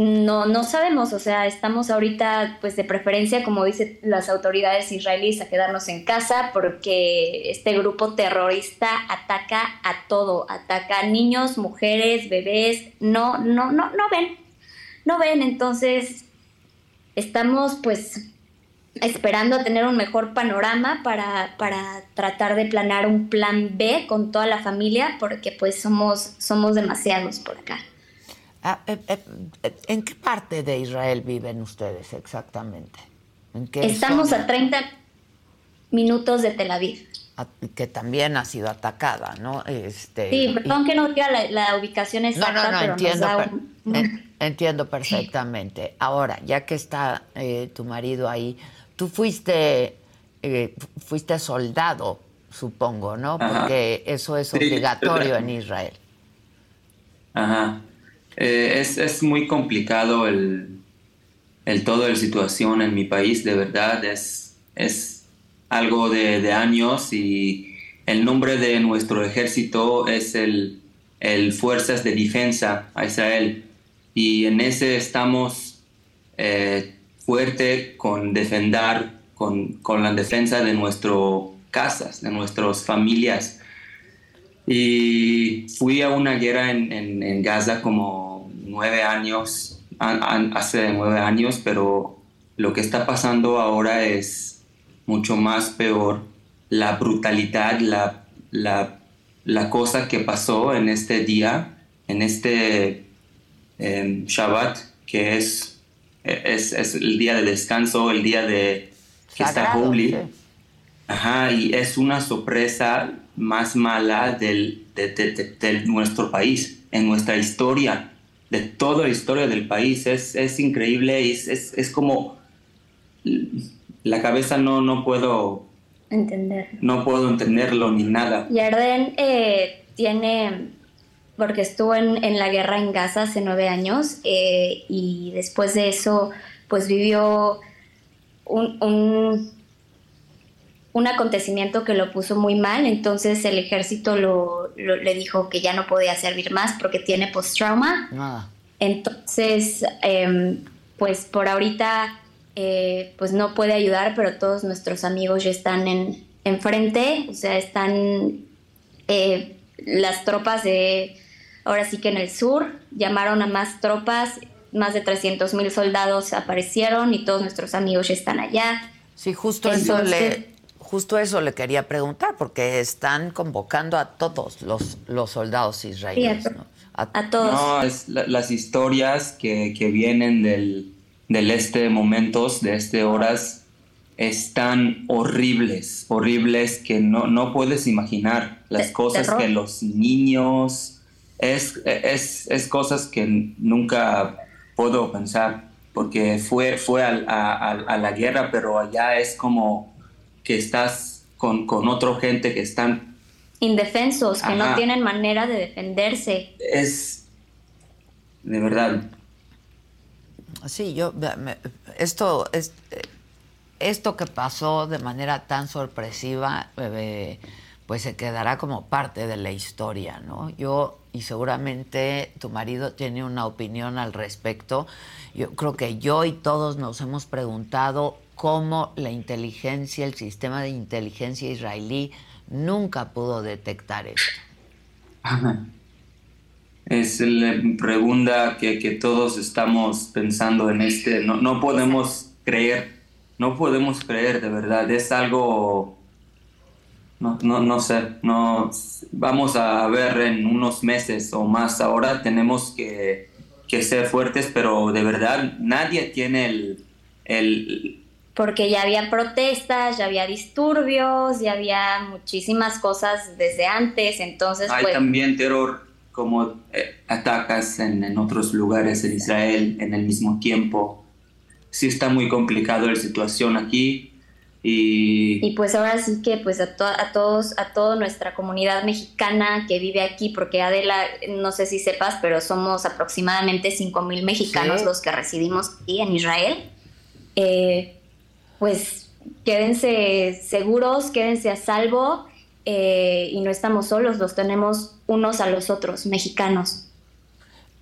no, no sabemos, o sea, estamos ahorita, pues de preferencia, como dicen las autoridades israelíes, a quedarnos en casa porque este grupo terrorista ataca a todo, ataca a niños, mujeres, bebés, no, no, no, no ven, no ven, entonces estamos pues esperando a tener un mejor panorama para, para tratar de planear un plan B con toda la familia porque pues somos, somos demasiados por acá. Ah, eh, eh, ¿En qué parte de Israel viven ustedes exactamente? Estamos a 30 minutos de Tel Aviv. Ah, que también ha sido atacada, ¿no? Este, sí, perdón que no diga la, ubicación exacta, no, no, no, entiendo, entiendo perfectamente. Ahora, ya que está eh, tu marido ahí, tú fuiste, fuiste soldado, supongo, ¿no? Porque eso es obligatorio en Israel. Ajá. Eh, es, es, muy complicado el, el todo la situación en mi país, de verdad, es, es algo de, de, años y el nombre de nuestro ejército es el, el Fuerzas de Defensa a Israel. Y en ese estamos eh, fuerte con defender, con, con la defensa de nuestras casas, de nuestras familias y fui a una guerra en, en, Gaza como nueve años, hace nueve años, pero lo que está pasando ahora es mucho más peor. La brutalidad, la, la, la cosa que pasó en este día, en este em, Shabbat, que es, es, es, el día de descanso, el día de que está Ajá, y es una sorpresa más mala del, de, nuestro país, en nuestra historia, de toda la historia del país. Es, es increíble y es, es, como la cabeza no, no puedo entender. No puedo entenderlo ni nada. Yarden eh, tiene, porque estuvo en, en, la guerra en Gaza hace nueve años eh, y después de eso pues vivió un, un un acontecimiento que lo puso muy mal, entonces el ejército lo, le dijo que ya no podía servir más porque tiene post-trauma. Ah. Entonces, em, pues por ahorita, eh, pues no puede ayudar, pero todos nuestros amigos ya están en enfrente, o sea, están eh, las tropas de, ahora sí que en el sur, llamaron a más tropas, más de 300 mil soldados aparecieron y todos nuestros amigos ya están allá. Sí, justo eso le, justo eso le quería preguntar, porque están convocando a todos los, los soldados israelíes, ¿no? A, todos. No, es las historias que, que vienen del, del este momentos, de este horas, están horribles, horribles que no, no puedes imaginar. Las cosas que los niños, es, es, es, cosas que nunca puedo pensar, porque fue, fue a, a, a, la guerra, pero allá es como que estás con, con otra gente que están... Indefensos, que no tienen manera de defenderse. Es, de verdad. Sí, yo, esto, es, esto que pasó de manera tan sorpresiva, eh, pues se quedará como parte de la historia, ¿no? Yo, y seguramente tu marido tiene una opinión al respecto, yo creo que yo y todos nos hemos preguntado cómo la inteligencia, el sistema de inteligencia israelí nunca pudo detectar esto. Es la pregunta que, que todos estamos pensando en este, no, no podemos creer no podemos creer, de verdad. Es algo, no, no, no sé, no, vamos a ver en unos meses o más. Ahora tenemos que, que ser fuertes, pero de verdad nadie tiene el, el porque ya había protestas, ya había disturbios, ya había muchísimas cosas desde antes, entonces hay pues también terror como eh, atacas en, en, otros lugares en Israel en el mismo tiempo sí está muy complicado la situación aquí. Y, y pues ahora sí que pues a, a todos, a toda nuestra comunidad mexicana que vive aquí, porque Adela, no sé si sepas, pero somos aproximadamente 5 mil mexicanos los que residimos aquí en Israel, eh, pues quédense seguros, quédense a salvo eh, y no estamos solos, los tenemos unos a los otros, mexicanos.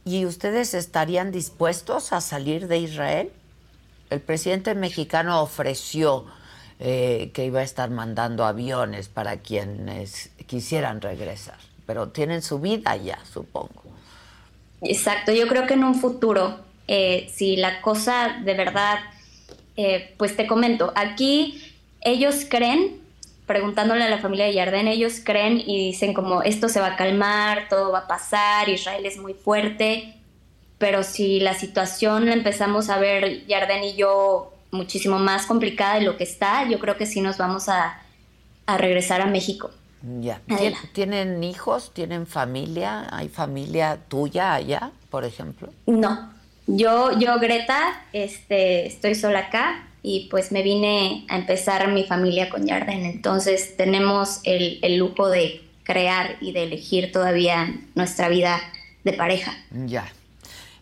¿Y ustedes estarían dispuestos a salir de Israel? el presidente mexicano ofreció eh, que iba a estar mandando aviones para quienes quisieran regresar, pero tienen su vida ya, supongo. Exacto, yo creo que en un futuro, eh, si la cosa de verdad, eh, pues te comento, aquí ellos creen, preguntándole a la familia de Yarden, ellos creen y dicen como esto se va a calmar, todo va a pasar, Israel es muy fuerte, pero si la situación la empezamos a ver, Yarden y yo, muchísimo más complicada de lo que está, yo creo que sí nos vamos a, regresar a México. Ya. ¿Tienen hijos? ¿Tienen familia? ¿Hay familia tuya allá, por ejemplo? No. Yo, yo Greta, este, estoy sola acá y pues me vine a empezar mi familia con Yarden. Entonces tenemos el, lujo de crear y de elegir todavía nuestra vida de pareja. Ya.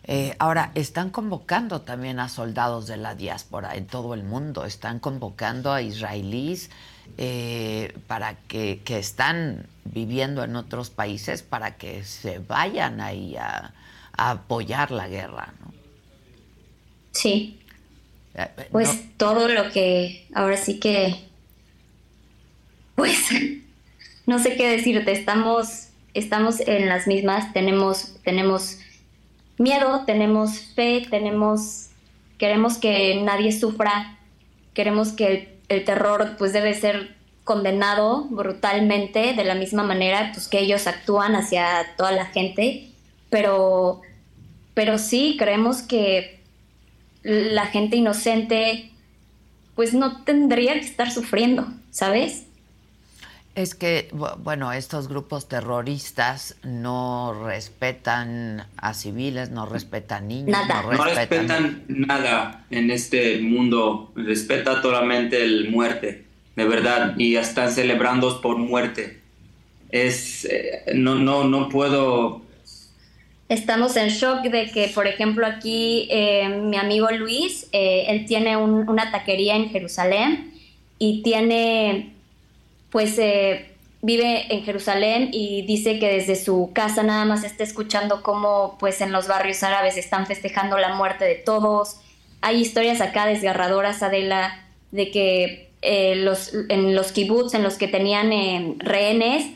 Eh, ahora, están convocando también a soldados de la diáspora en todo el mundo, están convocando a israelíes eh, para que, están viviendo en otros países para que se vayan ahí a, apoyar la guerra. ¿no? Sí. Eh, pues todo lo que ahora sí que, pues, no sé qué decirte, estamos, estamos en las mismas, tenemos, tenemos miedo, tenemos fe, tenemos, queremos que nadie sufra, queremos que el, terror pues debe ser condenado brutalmente de la misma manera pues, que ellos actúan hacia toda la gente, pero, pero sí creemos que la gente inocente pues no tendría que estar sufriendo, ¿sabes? Es que, bueno, estos grupos terroristas no respetan a civiles, no respetan niños, nada. no respetan... nada en este mundo, respeta solamente el muerte, de verdad, y están celebrando por muerte. Es, eh, no, no, no puedo... Estamos en shock de que, por ejemplo, aquí eh, mi amigo Luis, eh, él tiene una taquería en Jerusalén y tiene pues eh, vive en Jerusalén y dice que desde su casa nada más está escuchando cómo pues en los barrios árabes están festejando la muerte de todos. Hay historias acá desgarradoras, Adela, de que eh, los, en los kibbutz en los que tenían eh, rehenes,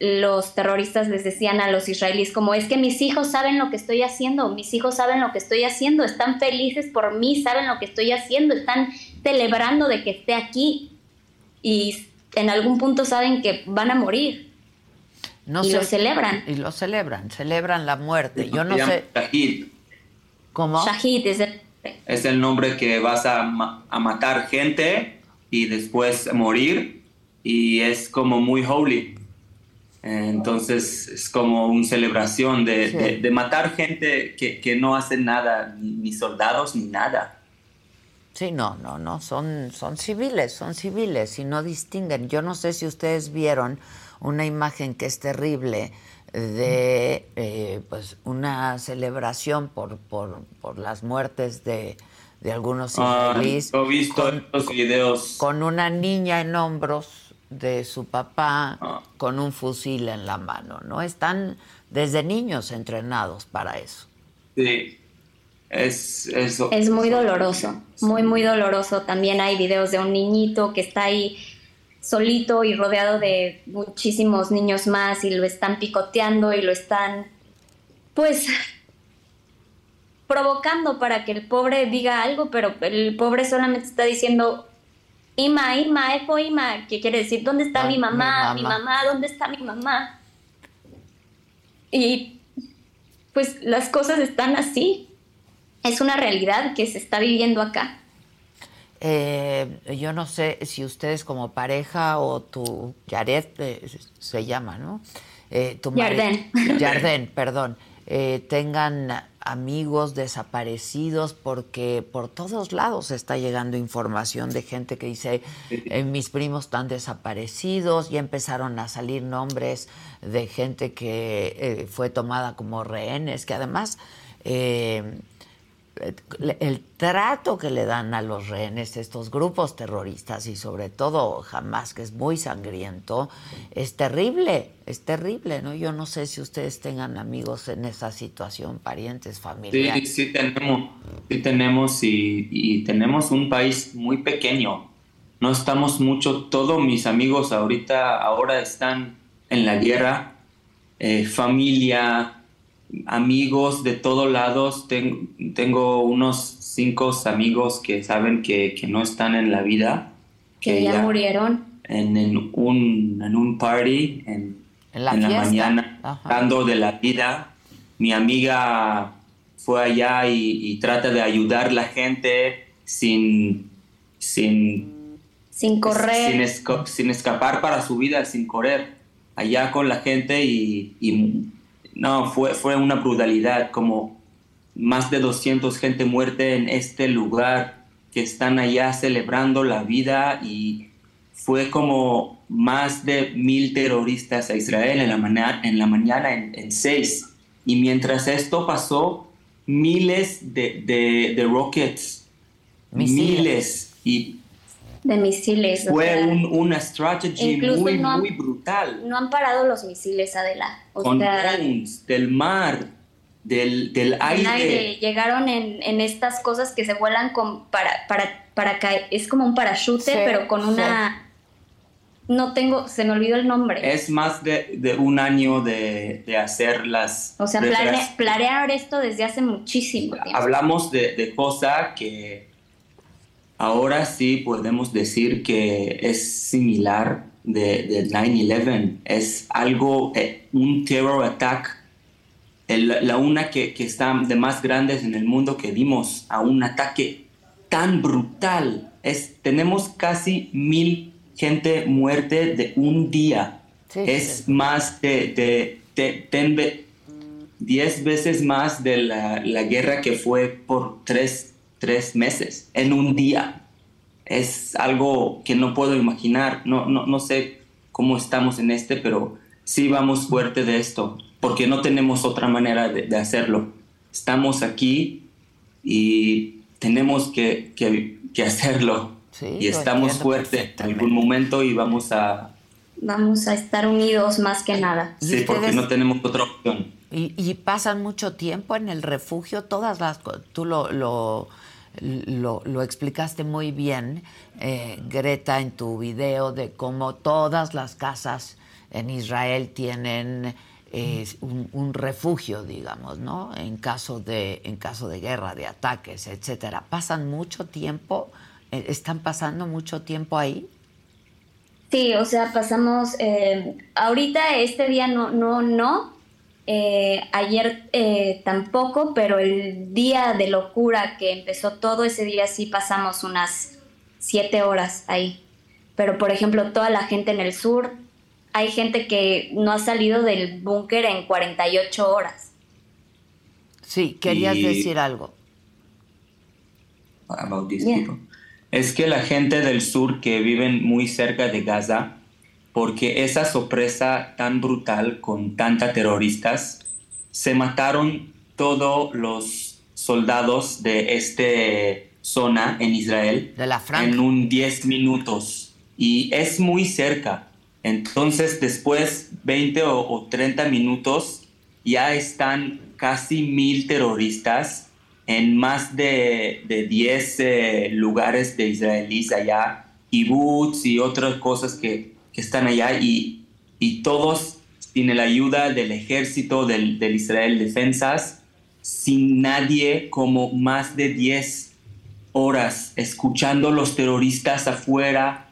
los terroristas les decían a los israelíes como es que mis hijos saben lo que estoy haciendo, mis hijos saben lo que estoy haciendo, están felices por mí, saben lo que estoy haciendo, están celebrando de que esté aquí y en algún punto saben que van a morir. No y lo celebran. Y lo celebran, celebran la muerte. Yo no sé. Shahid. ¿Cómo? Shahid es el... es el nombre que vas a, a matar gente y después morir y es como muy holy. Entonces es como una celebración de, matar gente que, no hace nada, ni, soldados ni nada. Sí, no, no, no, son, son civiles, son civiles y no distinguen. Yo no sé si ustedes vieron una imagen que es terrible de eh, pues una celebración por, por, por las muertes de, de algunos israelíes. he visto los videos. Con una niña en hombros de su papá ah. con un fusil en la mano, ¿no? Están desde niños entrenados para eso. Sí, es eso. Es muy doloroso, muy, muy doloroso. También hay videos de un niñito que está ahí solito y rodeado de muchísimos niños más y lo están picoteando y lo están, pues, provocando para que el pobre diga algo, pero el pobre solamente está diciendo, Ima, Ima, Efo, Ima, que quiere decir, ¿dónde está mi, mamá? mi, mamá? ¿dónde está mi mamá? Y pues las cosas están así. Es una realidad que se está viviendo acá. Eh, yo no sé si ustedes como pareja o tu Yared eh, se llama, ¿no? Eh, tu Yarden. Yarden, perdón. Eh, tengan amigos desaparecidos, porque por todos lados está llegando información de gente que dice, eh, mis primos están desaparecidos, y empezaron a salir nombres de gente que eh, fue tomada como rehenes, que además el trato que le dan a los rehenes estos grupos terroristas y sobre todo Hamas, que es muy sangriento, es terrible, es terrible, ¿no? Yo no sé si ustedes tengan amigos en esa situación, parientes, familiares. Sí, sí tenemos, sí tenemos y, tenemos un país muy pequeño. No estamos mucho, todos mis amigos ahorita, ahora están en la guerra, eh, familia, amigos de todos lados. tengo unos cinco amigos que saben que, no están en la vida. Que, ya, murieron. En, un, en un party, en, la, mañana, dando de la vida. Mi amiga fue allá y, trata de ayudar a la gente sin, sin, sin correr. Sin, escapar para su vida, sin correr. Allá con la gente y no, fue, fue una brutalidad, como más de 200 gente muerte en este lugar que están allá celebrando la vida y fue como más de mil terroristas a Israel en la, mañana, en, la mañana en, seis. Y mientras esto pasó, miles de, de, rockets, miles y de misiles. Fue una estrategia muy, muy brutal. No han parado los misiles, Adela. Con drones, del mar, del, del aire. Llegaron en, en, estas cosas que se vuelan con, para, para, para caer. Es como un parachute, pero con una... No tengo, se me olvidó el nombre. Es más de, de un año de, de hacer las... O sea, planear esto desde hace muchísimo tiempo. Hablamos de, de cosas que Ahora sí podemos decir que es similar de, 9-11. Es algo, eh, un terror attack, la una que, está de más grandes en el mundo que dimos a un ataque tan brutal. Es, tenemos casi mil gente muerte de un día. es más de, de, 10 veces más de la, la guerra que fue por tres tres meses en un día. Es algo que no puedo imaginar. No, no, no sé cómo estamos en este, pero sí vamos fuerte de esto, porque no tenemos otra manera de, hacerlo. Estamos aquí y tenemos que, que, hacerlo. y estamos fuertes en algún momento y vamos a... Vamos a estar unidos más que nada. Sí, porque no tenemos otra opción. Y, y, pasan mucho tiempo en el refugio, todas las... Tú lo, lo lo, lo explicaste muy bien, eh, Greta, en tu video de cómo todas las casas en Israel tienen un, refugio, digamos, ¿no? En caso de en de guerra, de ataques, etcétera. Pasan mucho tiempo, eh, están pasando mucho tiempo ahí. Sí, o sea, pasamos eh, ahorita este día no no no eh, ayer eh, tampoco, pero el día de locura que empezó todo ese día sí pasamos unas siete horas ahí. Pero por ejemplo, toda la gente en el sur, hay gente que no ha salido del búnker en 48 horas. Sí, querías decir algo. Es que la gente del sur que viven muy cerca de Gaza, porque esa sorpresa tan brutal con tantas terroristas, se mataron todos los soldados de esta zona en Israel de la en un 10 minutos. Y es muy cerca. Entonces después 20 o, 30 minutos ya están casi mil terroristas en más de, de 10 eh, lugares de israelíes allá, kibbutz y otras cosas que que están allá y, y todos sin la ayuda del ejército del, del, Israel Defensas, sin nadie como más de 10 horas escuchando los terroristas afuera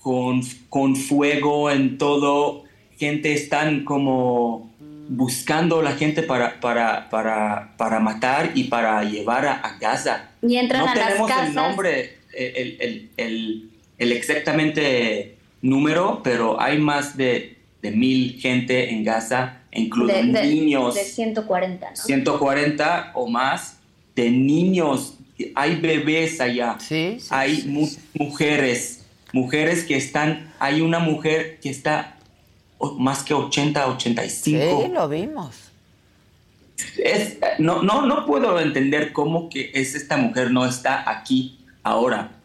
con, con fuego en todo, gente están como buscando la gente para, para, para, para matar y para llevar a, Gaza. Y entran no a tenemos las casas. el nombre, el, el, el, el exactamente número, pero hay más de, de mil gente en Gaza, incluyendo niños. De 140, ¿no? 140 o más de niños. Hay bebés allá. Sí, hay mujeres, mujeres que están, hay una mujer que está más que 80, 85. Sí, lo vimos. Es, no, no, no puedo entender cómo que es esta mujer no está aquí ahora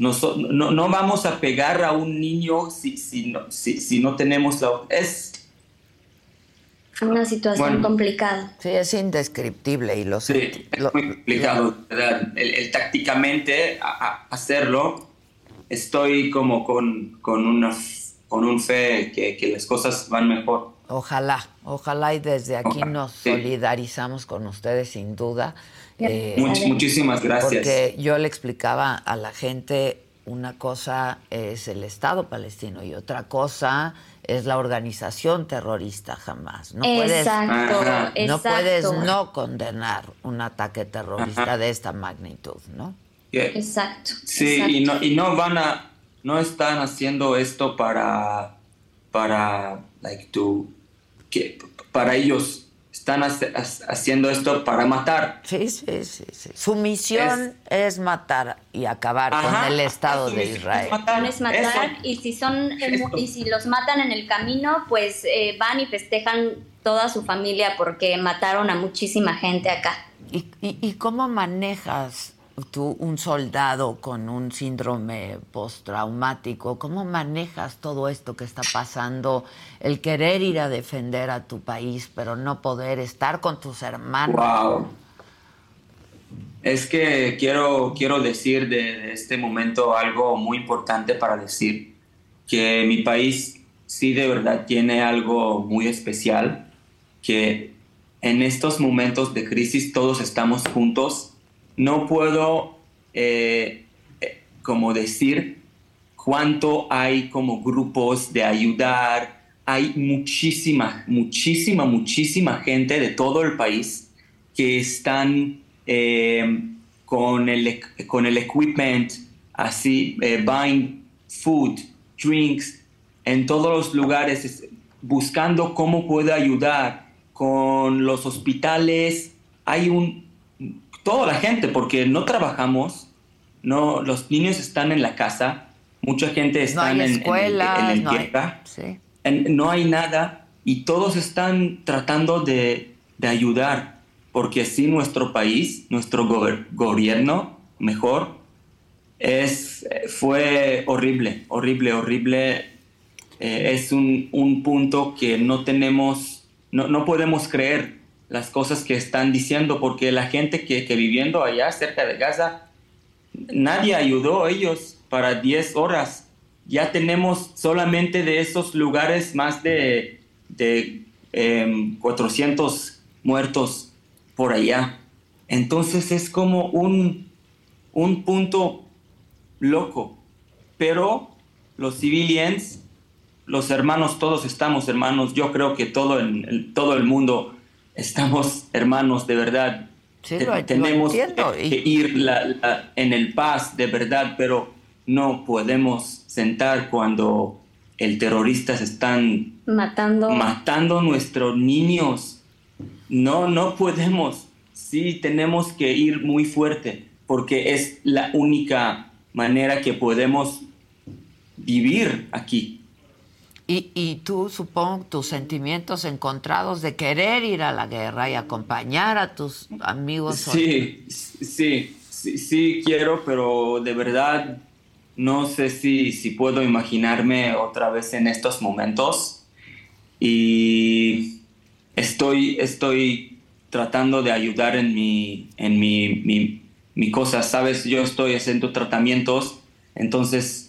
no, no, vamos a pegar a un niño si, si, no, si, no tenemos la... Es una situación complicada. Sí, es indescriptible y lo sé. Sí, es muy complicado. El, tácticamente hacerlo, estoy como con, con, una, con un fe que, que las cosas van mejor. Ojalá, ojalá y desde aquí nos solidarizamos con ustedes sin duda. Eh, muchísimas gracias. Porque yo le explicaba a la gente, una cosa es el Estado palestino y otra cosa es la organización terrorista jamás. No puedes, no, puedes no condenar un ataque terrorista de esta magnitud, ¿no? Exacto. Sí, Y, no, y no van a, no están haciendo esto para, para, like, to, que, para ellos están haciendo esto para matar. Sí, sí, sí. Su misión es, matar y acabar con el Estado de Israel. Es matar, y si son y si los matan en el camino, pues eh, van y festejan toda su familia porque mataron a muchísima gente acá. ¿Y, y cómo manejas tú, un soldado con un síndrome postraumático, ¿cómo manejas todo esto que está pasando? El querer ir a defender a tu país, pero no poder estar con tus hermanos. Wow. Es que quiero, quiero decir de, este momento algo muy importante para decir, que mi país sí de verdad tiene algo muy especial, que en estos momentos de crisis todos estamos juntos no puedo eh, eh, como decir cuánto hay como grupos de ayudar. Hay muchísima, muchísima, muchísima gente de todo el país que están eh, con, el, con el equipment, así, buying food, drinks, en todos los lugares, buscando cómo puede ayudar con los hospitales. Hay un toda la gente, porque no trabajamos, no, los niños están en la casa, mucha gente está en, escuelas, en, el no, hay, nada y todos están tratando de, ayudar, porque si nuestro país, nuestro gobierno, mejor, es, fue horrible, horrible, horrible. Eh, es un, un, punto que no tenemos, no, no podemos creer las cosas que están diciendo, porque la gente que, que viviendo allá cerca de Gaza, nadie ayudó a ellos para 10 horas ya tenemos solamente de esos lugares más de, de 400 em, muertos por allá. Entonces es como un, un punto loco. Pero los civilians, los hermanos, todos estamos hermanos. Yo creo que todo el, todo el mundo estamos hermanos de verdad. Tenemos que, ir en el paz de verdad, pero no podemos sentar cuando el terrorista se están matando matando a nuestros niños. No, no podemos. Sí, tenemos que ir muy fuerte porque es la única manera que podemos vivir aquí. Y, y, tú, supongo, tus sentimientos encontrados de querer ir a la guerra y acompañar a tus amigos. Sí, sí, sí, sí, quiero, pero de verdad no sé si, si puedo imaginarme otra vez en estos momentos. Y estoy, estoy tratando de ayudar en mi, en mi, mi, mi cosa, ¿sabes? Yo estoy haciendo tratamientos, entonces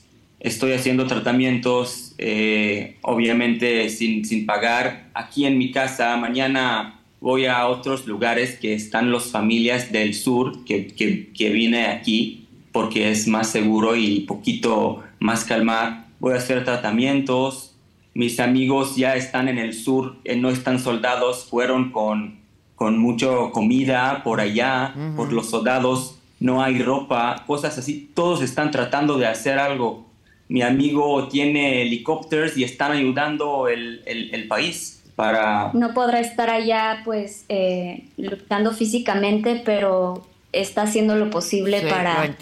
Estoy haciendo tratamientos, eh, obviamente sin, sin, pagar, aquí en mi casa. Mañana voy a otros lugares que están las familias del sur, que, que, que vine aquí porque es más seguro y poquito más calmar. Voy a hacer tratamientos. Mis amigos ya están en el sur, eh, no están soldados, fueron con, con mucha comida por allá, por los soldados, no hay ropa, cosas así. Todos están tratando de hacer algo mi amigo tiene helicópteros y están ayudando el, el, país para... No podrá estar allá pues eh, luchando físicamente, pero está haciendo lo posible para,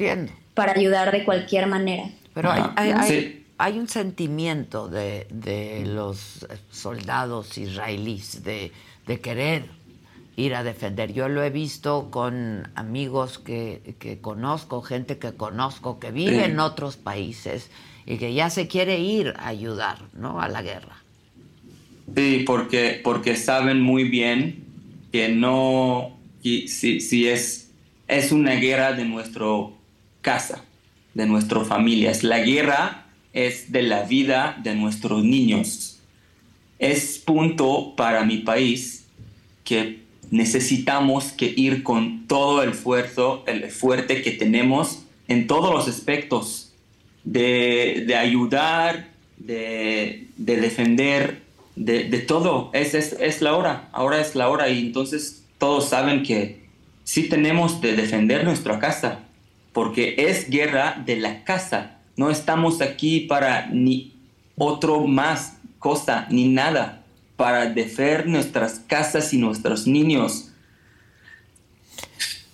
para ayudar de cualquier manera. Pero hay, hay, un sentimiento de, de, los soldados israelíes de, de querer ir a defender. Yo lo he visto con amigos que, que conozco, gente que conozco que vive en otros países y que ya se quiere ir a ayudar ¿no? a la guerra. Sí, porque, porque saben muy bien que no, si, si es, es una guerra de nuestra casa, de nuestras familias. La guerra es de la vida de nuestros niños. Es punto para mi país que necesitamos que ir con todo el esfuerzo, el fuerte que tenemos en todos los aspectos de, ayudar, de, defender, de, todo. Es, es, la hora, ahora es la hora y entonces todos saben que sí tenemos de defender nuestra casa, porque es guerra de la casa. No estamos aquí para ni otro más cosa, ni nada, para defender nuestras casas y nuestros niños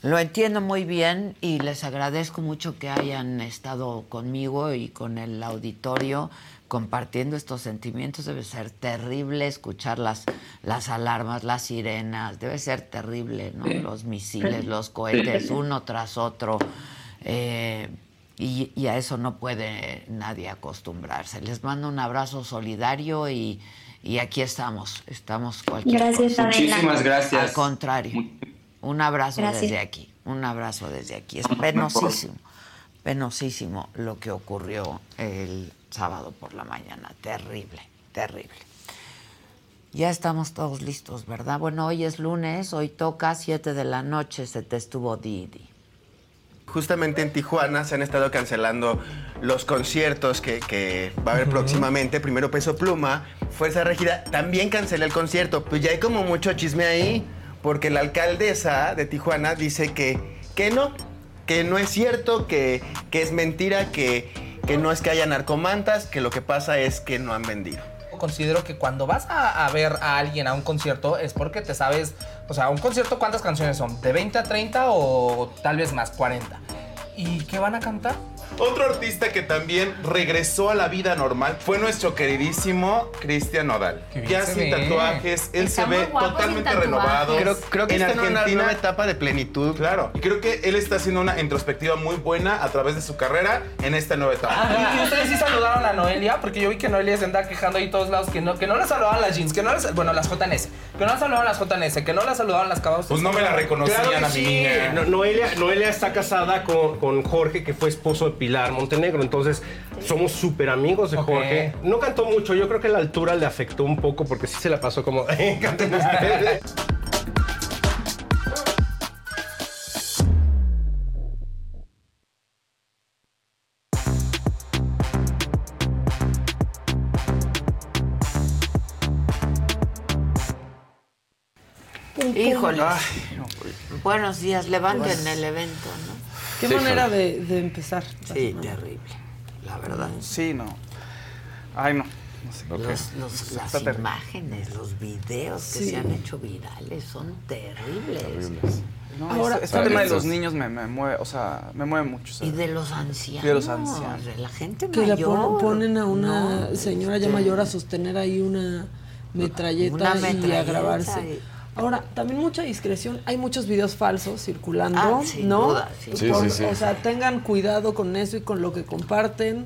lo entiendo muy bien y les agradezco mucho que hayan estado conmigo y con el auditorio compartiendo estos sentimientos. Debe ser terrible escuchar las, las alarmas, las sirenas, debe ser terrible, ¿no? Los misiles, los cohetes, uno tras otro. Eh, y, a eso no puede nadie acostumbrarse. Les mando un abrazo solidario y, aquí estamos. Estamos cualquier Gracias, Muchísimas gracias. Al contrario. Un abrazo desde aquí, un abrazo desde aquí. Es penosísimo, penosísimo lo que ocurrió el sábado por la mañana. Terrible, terrible. Ya estamos todos listos, ¿verdad? Bueno, hoy es lunes, hoy toca 7 de la noche, se te estuvo Didi. Justamente en Tijuana se han estado cancelando los conciertos que, va a haber próximamente. Primero Peso Pluma, Fuerza Regida, también cancelé el concierto. Pues ya hay como mucho chisme ahí porque la alcaldesa de Tijuana dice que, que no, que no es cierto, que, que es mentira, que, que no es que haya narcomantas, que lo que pasa es que no han vendido considero que cuando vas a, ver a alguien a un concierto es porque te sabes, o sea, un concierto cuántas canciones son, de 20 a 30 o tal vez más, 40. ¿Y qué van a cantar? Otro artista que también regresó a la vida normal fue nuestro queridísimo Cristian Nodal. Ya sin tatuajes, él se ve totalmente renovado. Creo, que en está Argentina, en una etapa de plenitud. Claro, y creo que él está haciendo una introspectiva muy buena a través de su carrera en esta nueva etapa. Ah, ¿Y ustedes sí saludaron a Noelia? Porque yo vi que Noelia se anda quejando ahí todos lados que no, que no le saludaban las jeans, que no les, bueno, las JNS, que no le saludaban las JNS, que no le saludaban las cabas. Pues no me la reconocían a mi niña. Noelia, Noelia está casada con, con Jorge, que fue esposo de Pilar Montenegro. Entonces, somos súper amigos de Jorge. No cantó mucho, yo creo que la altura le afectó un poco porque sí se la pasó como, canten ustedes. Híjole. Buenos días, levanten el evento, ¿no? Qué manera de, de empezar. Sí, terrible, la verdad. Sí, no. Ay, no. no sé. Los- los- las terrible. imágenes, los videos que Sí. se han hecho virales son terribles. No, Ahora, este, tema de los niños me, me mueve, o sea, me mueve mucho. Y de los ancianos. Y de los ancianos. de la gente Que le mayor. pon- ponen a una ¿no? señora ya Este, mayor a sostener ahí una metralleta, Una y a grabarse. y- Ahora, también mucha discreción. Hay muchos videos falsos circulando, Ah, sin ¿no? duda, sin Sí, Por- sí, sí. O sea, tengan cuidado con eso y con lo que comparten,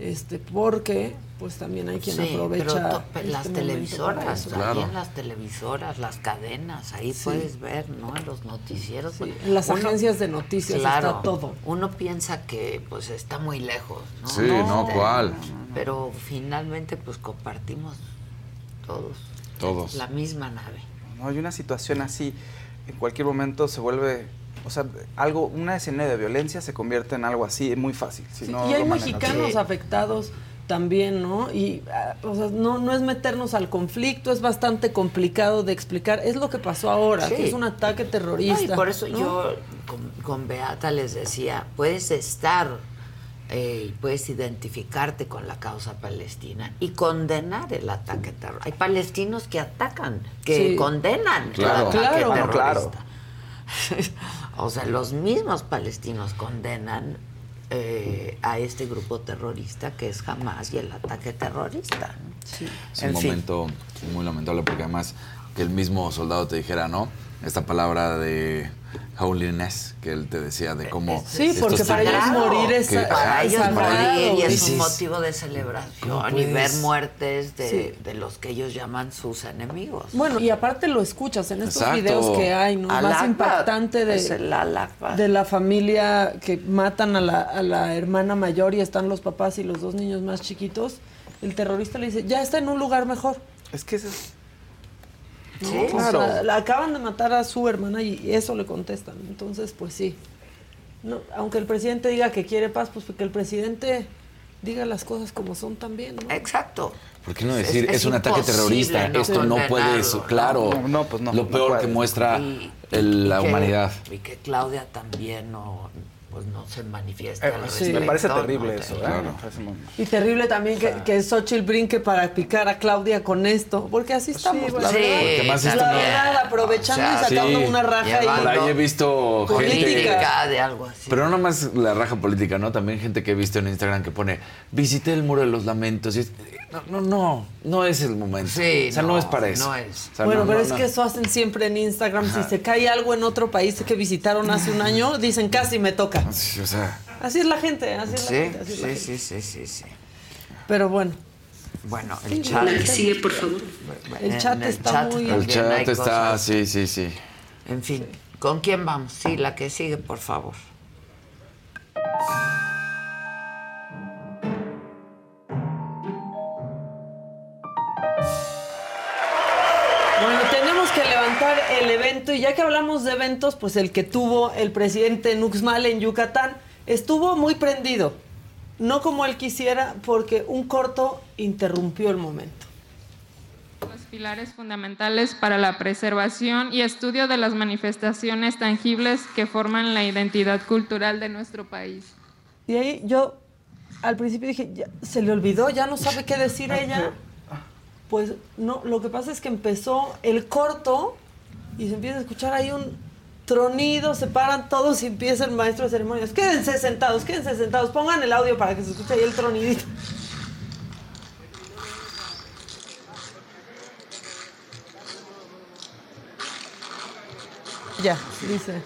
este, porque pues también hay quien Sí, aprovecha pero este las televisoras, para eso. también las televisoras, las cadenas, ahí Sí. puedes ver, ¿no? En los noticieros. Sí, en las agencias de noticias claro, está todo. Uno piensa que pues está muy lejos, ¿no? Sí, no, ¿cuál? Pero finalmente pues compartimos todos Todos. la misma nave. No, hay una situación así, en cualquier momento se vuelve, o sea, algo, una escena de violencia se convierte en algo así muy fácil. Si Sí, no y hay mexicanos Sí. afectados también, ¿no? Y, ah, o sea, no, no es meternos al conflicto, es bastante complicado de explicar. Es lo que pasó ahora, Sí. que es un ataque terrorista. No, y por eso ¿no? yo con, con Beata les decía, puedes estar eh, y puedes identificarte con la causa palestina y condenar el ataque terrorista. Hay palestinos que atacan, que Sí. condenan Claro. el ataque Claro. terrorista. Claro. o sea, los mismos palestinos condenan eh, a este grupo terrorista que es Hamas y el ataque terrorista. ¿no? Es En un fin. momento muy lamentable porque además que el mismo soldado te dijera, ¿no? Esta palabra de holiness que él te decía de cómo... Sí, porque para ellos morir es Que- para ajá, ellos morir y es Dices, un motivo de celebración ¿cómo y ver puedes? muertes de, Sí. de los que ellos llaman sus enemigos. Bueno, y aparte lo escuchas en estos Exacto. videos que hay, ¿no? Al Más impactante es de, el Akbar. de la familia que matan a la, a la hermana mayor y están los papás y los dos niños más chiquitos. El terrorista le dice, ya está en un lugar mejor. Es que ese es... Sí, O claro. sea, la acaban de matar a su hermana y eso le contestan. Entonces, pues sí. No, aunque el presidente diga que quiere paz, pues que el presidente diga las cosas como son también, ¿no? Exacto. ¿Por qué no decir, es, es un ataque terrorista? no Esto no condenarlo, ¿no? claro. No, no, pues no, Lo no peor que muestra Y- el- la y que- humanidad. Y que Claudia también no, pues no se manifiesta Eh, sí, me parece terrible Te- eso, ¿eh? Claro. Y terrible también que, que Xochitl brinque para picar a Claudia con esto, porque así estamos, la Sí, verdad. Más la verdad, aprovechando O sea, y sacando sí. una raja Llevando- Por y... ahí he visto gente... política de algo así. Pero no nomás la raja política, ¿no? También gente que he visto en Instagram que pone, visité el muro de los lamentos. Y es- no, no, no, no es el momento. Sí, o sea, no, no, es para eso. no es. O sea, Bueno, no, pero no, es no. que eso hacen siempre en Instagram. Si se cae algo en otro país que visitaron hace un año, dicen casi me toca. Sí, o sea, Así es la gente, así es la Sí, gente, así es la sí, gente. sí, sí, sí, sí. Pero bueno, Bueno, el Sí, chat. la que sigue, por favor. El chat está muy- el chat está, cosas. sí, sí, sí. En fin, ¿con quién vamos? Sí, la que sigue, por favor. El evento y ya que hablamos de eventos, pues el que tuvo el presidente Nuxmal en Yucatán estuvo muy prendido. No como él quisiera, porque un corto interrumpió el momento. Los pilares fundamentales para la preservación y estudio de las manifestaciones tangibles que forman la identidad cultural de nuestro país. Y ahí yo al principio dije, "Ya, se le olvidó, ya no sabe qué decir ella. Pues no, lo que pasa es que empezó el corto y se empieza a escuchar ahí un tronido, se paran todos y empieza el maestro de ceremonias. Quédense sentados, quédense sentados, pongan el audio para que se escuche ahí el tronidito. Ya, dice.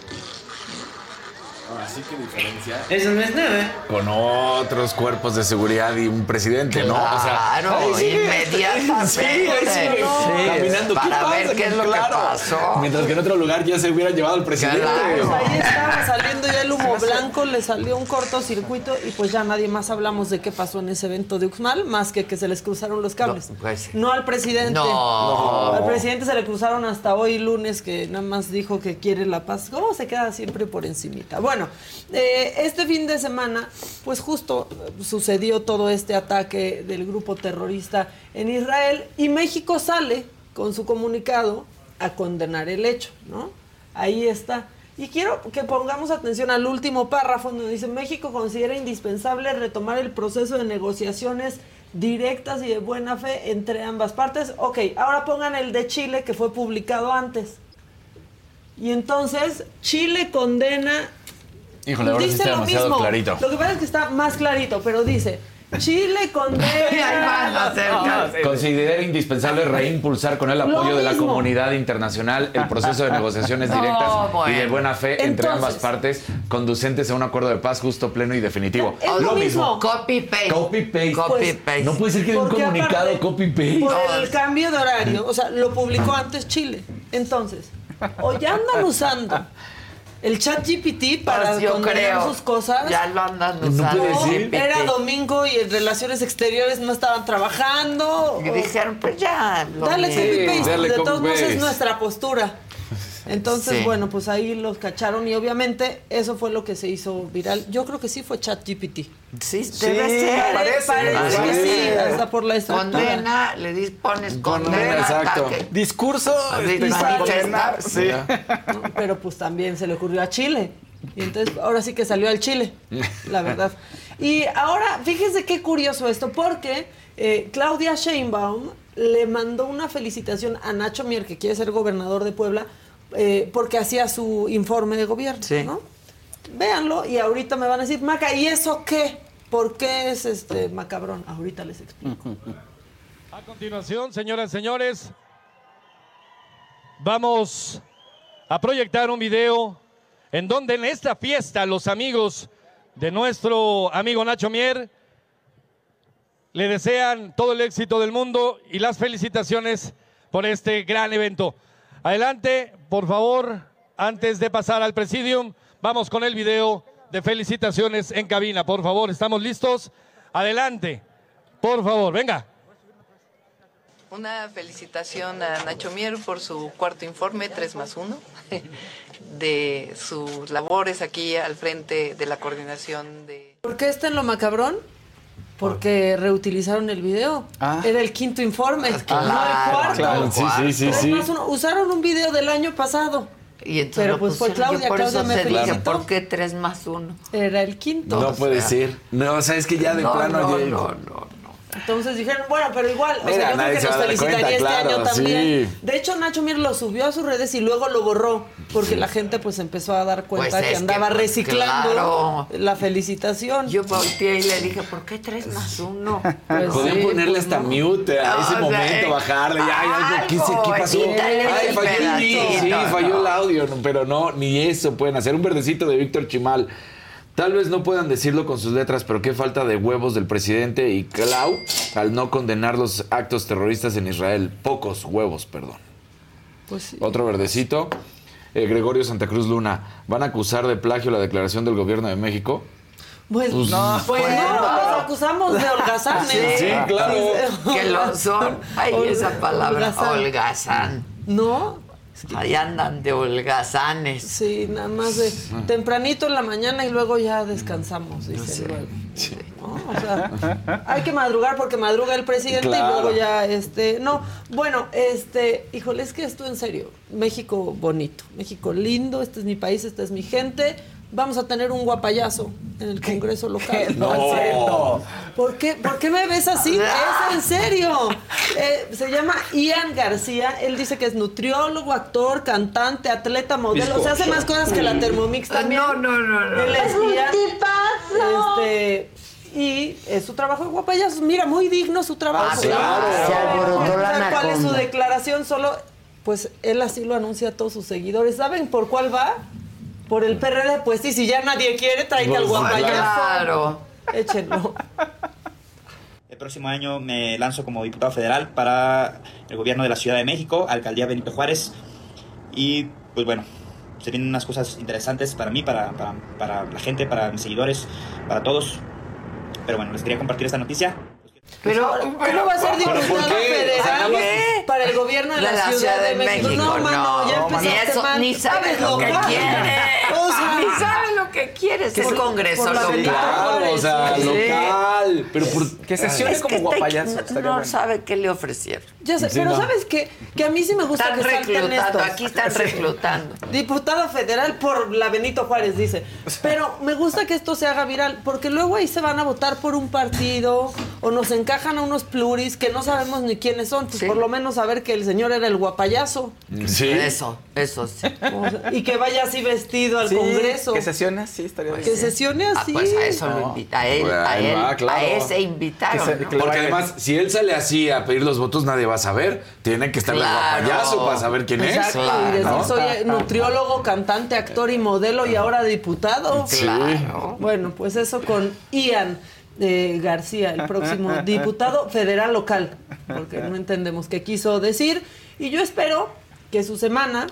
Así que diferencia. Eso no es nada. Con otros cuerpos de seguridad y un presidente, ¿no? Claro, ahí sigue. inmediatamente. Sí, ahí sigue. Sí, Caminando. ¿Qué para pasa? ver qué es lo que Claro. pasó. Mientras que en otro lugar ya se hubiera llevado al presidente. Pues ahí estaba saliendo ya el humo blanco, le salió un cortocircuito y pues ya nadie más hablamos de qué pasó en ese evento de Uxmal, más que que se les cruzaron los cables. No, pues, No al presidente. No. Al presidente se le cruzaron hasta hoy lunes que nada más dijo que quiere la paz. ¿Cómo se queda siempre por encimita? Bueno, eh, este fin de semana, pues justo eh, sucedió todo este ataque del grupo terrorista en Israel y México sale con su comunicado a condenar el hecho, ¿no? Ahí está. Y quiero que pongamos atención al último párrafo donde dice México considera indispensable retomar el proceso de negociaciones directas y de buena fe entre ambas partes. Ok, ahora pongan el de Chile que fue publicado antes. Y entonces Chile condena Híjole, ahora sí dice está lo demasiado mismo. clarito. Lo que pasa es que está más clarito, pero dice Chile condena. a hacer- Considera indispensable reimpulsar con el apoyo de la comunidad internacional el proceso de negociaciones No, directas y bueno. de buena fe entre Entonces- ambas partes, conducentes a un acuerdo de paz justo, pleno y definitivo. Es lo mismo. Copy paste. Copy paste. Copy Pues, paste. No puede ser que de un comunicado aparte, copy paste. Por el cambio de horario, o sea, lo publicó antes Chile. Entonces, o ya andan usando el chat GPT para Pues condenar creo. sus cosas. Ya lo andan No usando. era domingo y en relaciones exteriores no estaban trabajando. Y dijeron, pues ya. lo Dale copy paste. de todos modos es nuestra postura. Entonces, Sí. bueno, pues ahí los cacharon y obviamente eso fue lo que se hizo viral. Yo creo que sí fue chat GPT. Sí, debe ser. Parece, parece que sí, parece. hasta por la estructura. Condena, le dis, pones Condena, condena. exacto. ataque. Discurso Sí, este, condenar. Sí. Pero pues también se le ocurrió a Chile. Y entonces ahora sí que salió al Chile, la verdad. Y ahora, fíjense qué curioso esto, porque eh, Claudia Sheinbaum le mandó una felicitación a Nacho Mier, que quiere ser gobernador de Puebla, eh, porque hacía su informe de gobierno, Sí. ¿no? Véanlo y ahorita me van a decir, Maca, ¿y eso qué? ¿Por qué es este macabrón? Ahorita les explico. A continuación, señoras y señores, vamos a proyectar un video en donde en esta fiesta los amigos de nuestro amigo Nacho Mier le desean todo el éxito del mundo y las felicitaciones por este gran evento. Adelante, por favor, antes de pasar al presidium, vamos con el video de felicitaciones en cabina. Por favor, ¿estamos listos? Adelante, por favor, venga. Una felicitación a Nacho Mier por su cuarto informe, 3 más 1, de sus labores aquí al frente de la coordinación de... ¿Por qué está en lo macabrón? Porque reutilizaron el video. Ah. Era el quinto informe, no el cuarto. claro. Sí, sí, sí, Tres sí. más uno. Usaron un video del año pasado. Y entonces Pero pues fue. Claudia, por Claudia me felicitó. ¿por qué tres más uno? Era el quinto. No puede ser. No, o sea, es que ya de No, plano. no, no, no. Entonces dijeron, bueno, pero igual, o sea, yo creo que se nos felicitaría cuenta, este claro, año también. sí. De hecho, Nacho Mir lo subió a sus redes y luego lo borró, porque la gente pues empezó a dar cuenta Pues que andaba que, pues, reciclando claro. la felicitación. Yo volteé y le dije, ¿por qué tres más uno? Pues Podían sí, ponerle pues, hasta no. mute a No, ese o sea, momento, eh, bajarle. Ya, ya, ¿qué, pasó? Ay, falló el sí, falló el audio, pero no, ni eso pueden hacer. Un verdecito de Víctor Chimal. Tal vez no puedan decirlo con sus letras, pero qué falta de huevos del presidente y Clau al no condenar los actos terroristas en Israel. Pocos huevos, perdón. Pues sí. Otro verdecito. Eh, Gregorio Santa Cruz Luna. ¿Van a acusar de plagio la declaración del gobierno de México? Pues, Pues, no, pues bueno. no, los acusamos de holgazanes. Sí, Sí, claro. Que lo son. Ay, esa palabra, holgazán. No, Ahí andan de holgazanes. sí, nada más de tempranito en la mañana y luego ya descansamos, dicen Sí. luego. ¿no? O sea, hay que madrugar porque madruga el presidente y luego ya, este, no, bueno, este, híjole, es que esto en serio, México bonito, México lindo, este es mi país, esta es mi gente, vamos a tener un guapayazo en el Congreso local. No. ¿Por qué, ¿Por qué me ves así? Es en serio. Eh, se llama Ian García. Él dice que es nutriólogo, actor, cantante, atleta, modelo. O sea, hace más cosas que la Thermomix también. No, no, no, no. Él es Ian. Este, y es su trabajo de guapayazos. Mira, muy digno su trabajo. Ah, claro. Se alborotó la ¿Saben ¿Cuál es su declaración? Solo, pues él así lo anuncia a todos sus seguidores. ¿Saben por cuál va? Por el PRD, pues sí, si ya nadie quiere, tráete al guapayazo. claro. Échenlo. El próximo año me lanzo como diputado federal para el gobierno de la Ciudad de México, Alcaldía Benito Juárez. Y pues bueno, se vienen unas cosas interesantes para mí, para, para, para la gente, para mis seguidores, para todos. Pero bueno, les quería compartir esta noticia. Pero, ¿Cómo va a ser ¿pero diputado por qué? federal ¿Qué? para el gobierno de la, Ciudad, de México? No, mano, ya ni empezaste eso, mal. Ni sabe Eres lo que local. quiere. O sea, ni sabe lo que quiere. Es por- Congreso por local. O sea, Sí. local. Pero por... Que sesione Es como que guapayazo. No, no bueno. sabe qué le ofrecieron. Ya sé, Sí, pero no. ¿sabes qué? Que a mí sí me gusta Están que salten reclutando, estos. aquí están Sí. reclutando. Diputada federal por la Benito Juárez, dice. Pero me gusta que esto se haga viral, porque luego ahí se van a votar por un partido o nos encajan a unos pluris que no sabemos ni quiénes son. Pues por lo menos saber que el señor era el guapayazo. Sí. Eso, eso sí. O sea, y que vaya así vestido al Sí, Congreso. Que sesione así, estaría Que bien. sesione Ah, así. pues a eso lo invita, a él, Pues, a él, va, claro. a ese invitaron. Que se- ¿no? que Porque además, si él sale así a pedir los votos, nadie va a saber. Tiene que estar el guapayazo para saber quién Exacto, es. y decir ¿no? soy nutriólogo, cantante, actor y modelo y ahora diputado. Claro. Bueno, pues eso con Ian eh, García, el próximo diputado federal local, porque no entendemos qué quiso decir. Y yo espero que su semana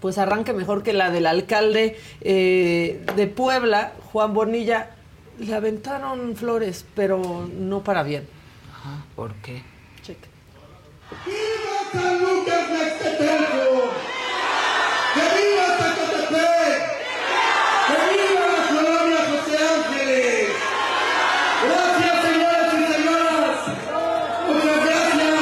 pues arranque mejor que la del alcalde eh, de Puebla, Juan Bonilla. Le aventaron flores, pero no para bien. ¿Por qué? Cheque. San Lucas Mextetelco! ¡Que viva Zacatepec! ¡Que viva la colonia José Ángeles! ¡Gracias, señoras y señoras! ¡Muchas gracias!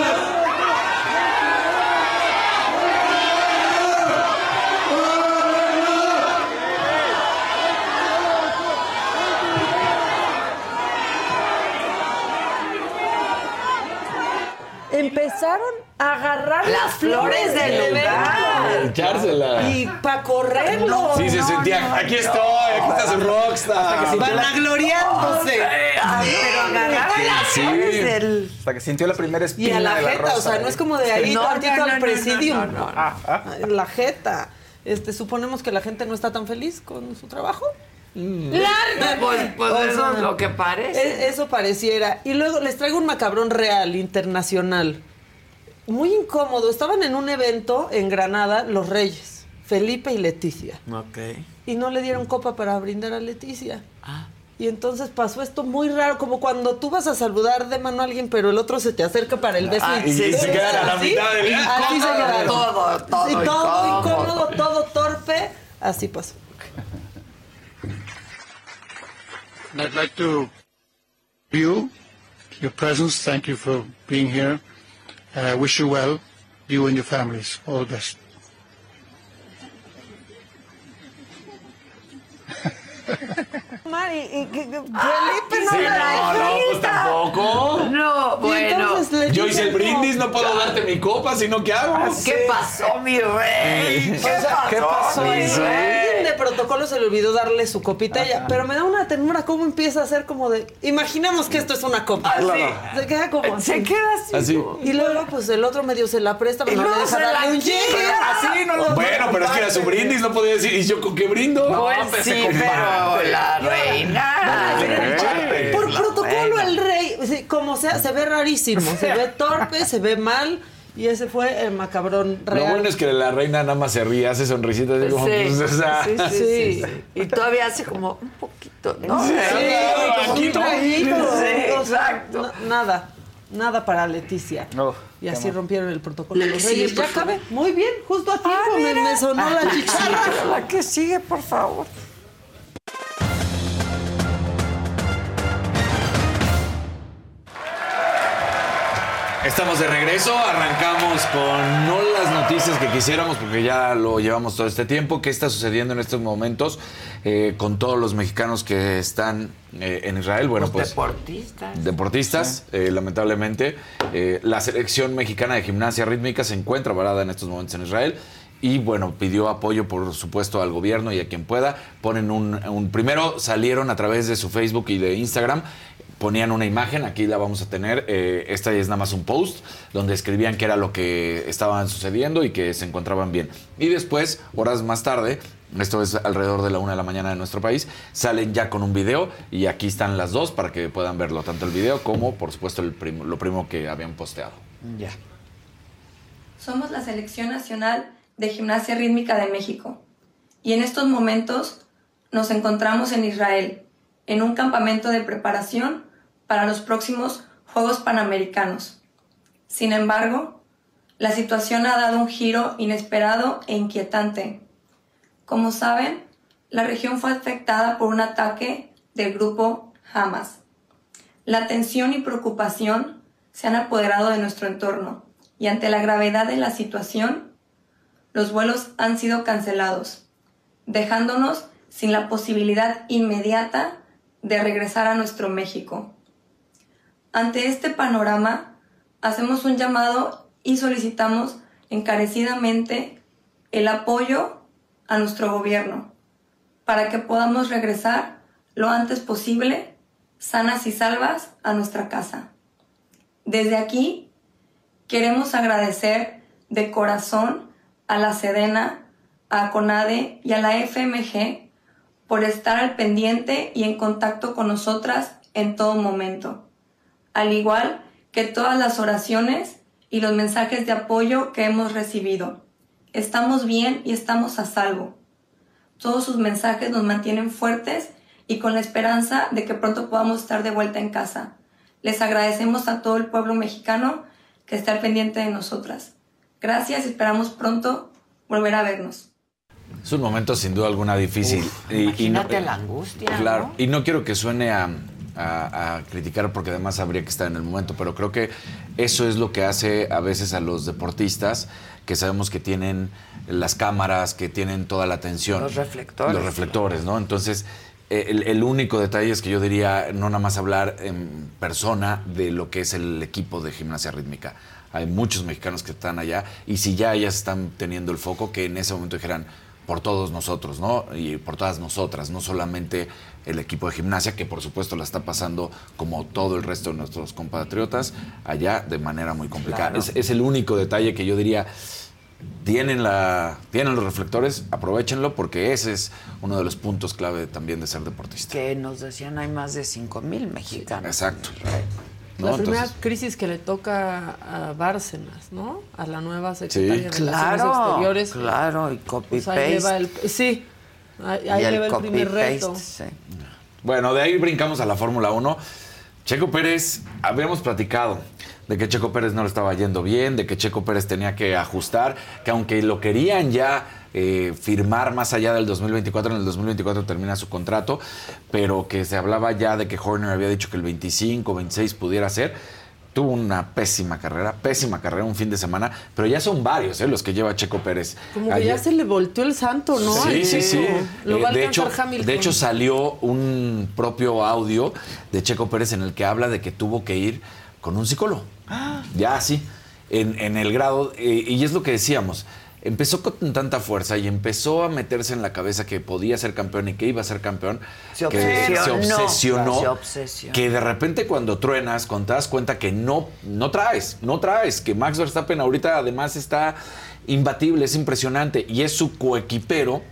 Empezaron a agarrar Las las, flores flores del lugar. Y para correrlo. Sí, se sentía. aquí estoy, aquí está su rockstar. Vanagloriándose. Ay, pero agarraron las Sí. flores del... Hasta que sintió la primera Y espina a la de la jeta, rosa. o sea, no es como de ahí No, tantito no, no, al no, presidium. no, no, no. En La jeta. Este, suponemos que la gente no está tan feliz con su trabajo. Claro, pues, pues O eso es lo que parece. e- Eso pareciera. Y luego les traigo un macabrón real, internacional. Muy incómodo. Estaban en un evento en Granada, los Reyes, Felipe y Leticia. Ok. Y no le dieron copa para brindar a Leticia. Ah. Y entonces pasó esto muy raro, como cuando tú vas a saludar de mano a alguien, pero el otro se te acerca para el beso Ah, y, sí, se quedan a la ¿Así? mitad del- Así se quedaron. Todo, todo Sí, todo incómodo. incómodo, todo torpe. Así pasó. I'd like to you, your presence. Thank you for being here. And I wish you well, you and your families. All the best. Mari, y que- que- Felipe no Sí, la no, no, pues tampoco. No, Y bueno. Yo hice el brindis, no puedo darte mi copa, sino ¿qué hago? ¿Qué pasó, mi rey? ¿Qué pasó, ¿qué pasó, mi rey? alguien de protocolo se le olvidó darle su copita a ella, pero me da una ternura cómo empieza a ser como de, imaginemos que esto es una copa. Se queda como Se así. queda así. Así. Y luego pues el otro medio se la presta, pero Y no, no le deja se darle un. Así no lo Bueno, pero es que era su brindis, no podía decir. ¿Y yo con qué brindo? Pues sí, pero la reina. Por protocolo el rey, como sea, se ve rarísimo, se ve torpe, se ve mal y ese fue el macabrón Lo real. bueno es que la reina nada más se ríe, hace sonrisitas. así como, Sí, pues, o sea, sí, sí, sí. Y todavía hace como un poquito, ¿no? Sí, como un no. traguito. Exacto. na- nada, nada para Leticia. No, Y así mal. rompieron el protocolo los reyes. Ya acabé. Muy bien, justo a tiempo me, me sonó la chicharra. La que sigue, por favor. Estamos de regreso, arrancamos con no las noticias que quisiéramos, porque ya lo llevamos todo este tiempo. ¿Qué está sucediendo en estos momentos eh, con todos los mexicanos que están eh, en Israel? Bueno, Los pues deportistas. deportistas, eh, lamentablemente. La selección mexicana de gimnasia rítmica se encuentra varada en estos momentos en Israel. Y bueno, pidió apoyo, por supuesto, al gobierno y a quien pueda. Ponen un, un- primero salieron a través de su Facebook y de Instagram. Ponían una imagen, aquí la vamos a tener. eh, esta es nada más un post donde escribían qué era lo que estaban sucediendo y que se encontraban bien. Y después, horas más tarde, Esto es alrededor de la una de la mañana de nuestro país. Salen ya con un video y aquí están las dos para que puedan verlo, tanto el video como, por supuesto, el lo primo que habían posteado. Ya. Somos la Selección Nacional de Gimnasia Rítmica de México y en estos momentos nos encontramos en Israel, en un campamento de preparación para los próximos Juegos Panamericanos. Sin embargo, la situación ha dado un giro inesperado e inquietante. Como saben, la región fue afectada por un ataque del grupo Hamas. La tensión y preocupación se han apoderado de nuestro entorno y ante la gravedad de la situación, los vuelos han sido cancelados, dejándonos sin la posibilidad inmediata de regresar a nuestro México. Ante este panorama, hacemos un llamado y solicitamos encarecidamente el apoyo a nuestro gobierno para que podamos regresar lo antes posible, sanas y salvas, a nuestra casa. Desde aquí queremos agradecer de corazón a la Sedena, a CONADE y a la FMG por estar al pendiente y en contacto con nosotras en todo momento, al igual que todas las oraciones y los mensajes de apoyo que hemos recibido. Estamos bien y estamos a salvo. Todos sus mensajes nos mantienen fuertes y con la esperanza de que pronto podamos estar de vuelta en casa. Les agradecemos a todo el pueblo mexicano que está pendiente de nosotras. Gracias y esperamos pronto volver a vernos. Es un momento sin duda alguna difícil. Y- y no- Imagínate la angustia. Claro, ¿no? y no quiero que suene a, a- a criticar porque además habría que estar en el momento, pero creo que eso es lo que hace a veces a los deportistas que sabemos que tienen las cámaras, que tienen toda la atención. Los reflectores. Los reflectores, ¿no? Entonces, eh, el, el único detalle es que yo diría no nada más hablar en persona de lo que es el equipo de gimnasia rítmica. Hay muchos mexicanos que están allá y si ya ellas están teniendo el foco, que en ese momento dijeran por todos nosotros, ¿no? Y por todas nosotras, no solamente el equipo de gimnasia, que por supuesto la está pasando como todo el resto de nuestros compatriotas allá de manera muy complicada. Claro. Es, es el único detalle que yo diría, tienen, la, tienen los reflectores, aprovechenlo porque ese es uno de los puntos clave también de ser deportista. Que nos decían hay más de 5 mil mexicanos. Exacto. ¿no? La primera Entonces, crisis que le toca a Bárcenas, ¿no? A la nueva secretaria de Relaciones Claro, Exteriores. claro, y copy ahí le va paste. el, sí, ahí, ahí Y le el va el primer reto. sí. Bueno, de ahí brincamos a la Fórmula 1. Checo Pérez, habíamos platicado de que Checo Pérez no le estaba yendo bien, de que Checo Pérez tenía que ajustar, que aunque lo querían ya eh, firmar más allá del 2024, en el 2024 termina su contrato, pero que se hablaba ya de que Horner había dicho que el 25, 26 pudiera ser. Tuvo una pésima carrera, pésima carrera un fin de semana, pero ya son varios eh, los que lleva Checo Pérez. Como que Ayer- ya se le volteó el santo, ¿no? Sí, sí, sí. Va Eh, de, hecho, Hamilton. de hecho, salió un propio audio de Checo Pérez en el que habla de que tuvo que ir con un psicólogo. Ya así, en, en el grado, eh, y es lo que decíamos. Empezó con tanta fuerza y empezó a meterse en la cabeza que podía ser campeón y que iba a ser campeón. Se que se obsesionó. Se obsesionó. Que de repente cuando truenas, cuando te das cuenta que no, no traes, no traes, que Max Verstappen ahorita además está imbatible, es impresionante y es su coequipero.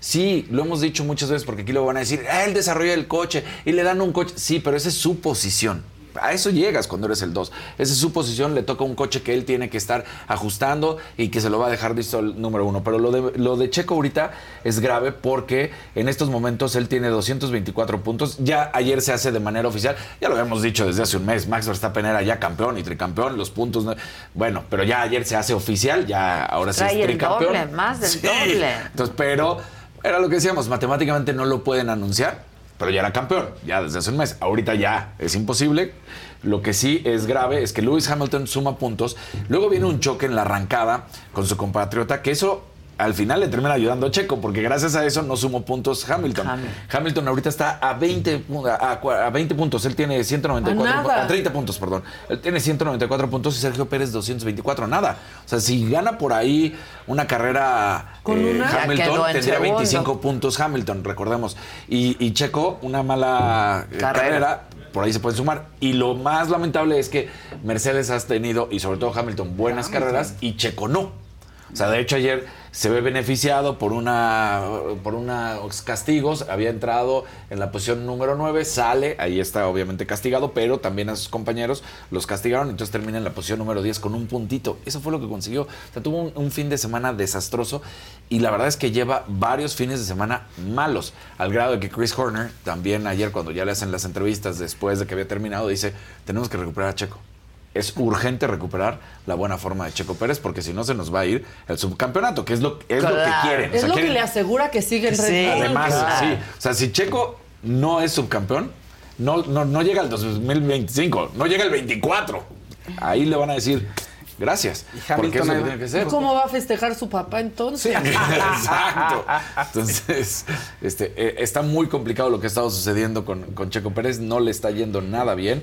Sí, lo hemos dicho muchas veces porque aquí lo van a decir, ah, él desarrolla el coche y le dan un coche. Sí, pero esa es su posición. A eso llegas cuando eres el 2. Esa es su posición, le toca un coche que él tiene que estar ajustando y que se lo va a dejar listo el número uno. Pero lo de, lo de Checo ahorita es grave porque en estos momentos él tiene 224 puntos. Ya ayer se hace de manera oficial. Ya lo habíamos dicho desde hace un mes. Max Verstappen era ya campeón y tricampeón. Los puntos. no- Bueno, pero ya ayer se hace oficial. Ya ahora sí es el tricampeón. doble, más del Sí. doble. Entonces, pero era lo que decíamos, matemáticamente no lo pueden anunciar, pero ya era campeón, ya desde hace un mes. Ahorita ya es imposible. Lo que sí es grave es que Lewis Hamilton suma puntos. Luego viene un choque en la arrancada con su compatriota, que eso al final le termina ayudando a Checo, porque gracias a eso no sumó puntos Hamilton. Hamilton ahorita está a 20, pu- a, cua- a 20 puntos, él tiene 194, A a 30 puntos, perdón. Él tiene 194 puntos y Sergio Pérez 224, nada. O sea, si gana por ahí una carrera Con eh, una- Hamilton, tendría segundo. 25 puntos Hamilton, recordemos. Y, y Checo, una mala eh, Carrera. carrera. por ahí se pueden sumar. Y lo más lamentable es que Mercedes has tenido, y sobre todo Hamilton, buenas carreras y Checo no. O sea, de hecho ayer se ve beneficiado por una por unos castigos, había entrado en la posición número 9, sale, ahí está obviamente castigado, pero también a sus compañeros los castigaron, entonces termina en la posición número 10 con un puntito. Eso fue lo que consiguió. O sea, tuvo un, un fin de semana desastroso y la verdad es que lleva varios fines de semana malos, al grado de que Chris Horner también ayer cuando ya le hacen las entrevistas después de que había terminado, dice, tenemos que recuperar a Checo es urgente recuperar la buena forma de Checo Pérez porque si no se nos va a ir el subcampeonato, que es lo, es lo que quieren. O Es sea, lo que le asegura que sigue en Sí, además, Claro. sí. O sea, si Checo no es subcampeón, no, no, no llega al 2025, no llega al 24. Ahí le van a decir gracias. Porque es lo que tiene que ser. ¿Cómo va a festejar su papá entonces? Exacto. Entonces, este, eh, está muy complicado lo que ha estado sucediendo con, con Checo Pérez. No le está yendo nada bien.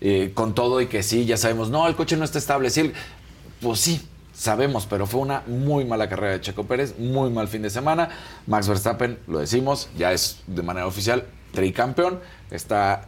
Eh, con todo y que sí, ya sabemos, no, el coche no está estable. Sí, el- pues sí, sabemos, pero fue una muy mala carrera de Checo Pérez, muy mal fin de semana. Max Verstappen, lo decimos, ya es de manera oficial tricampeón. Está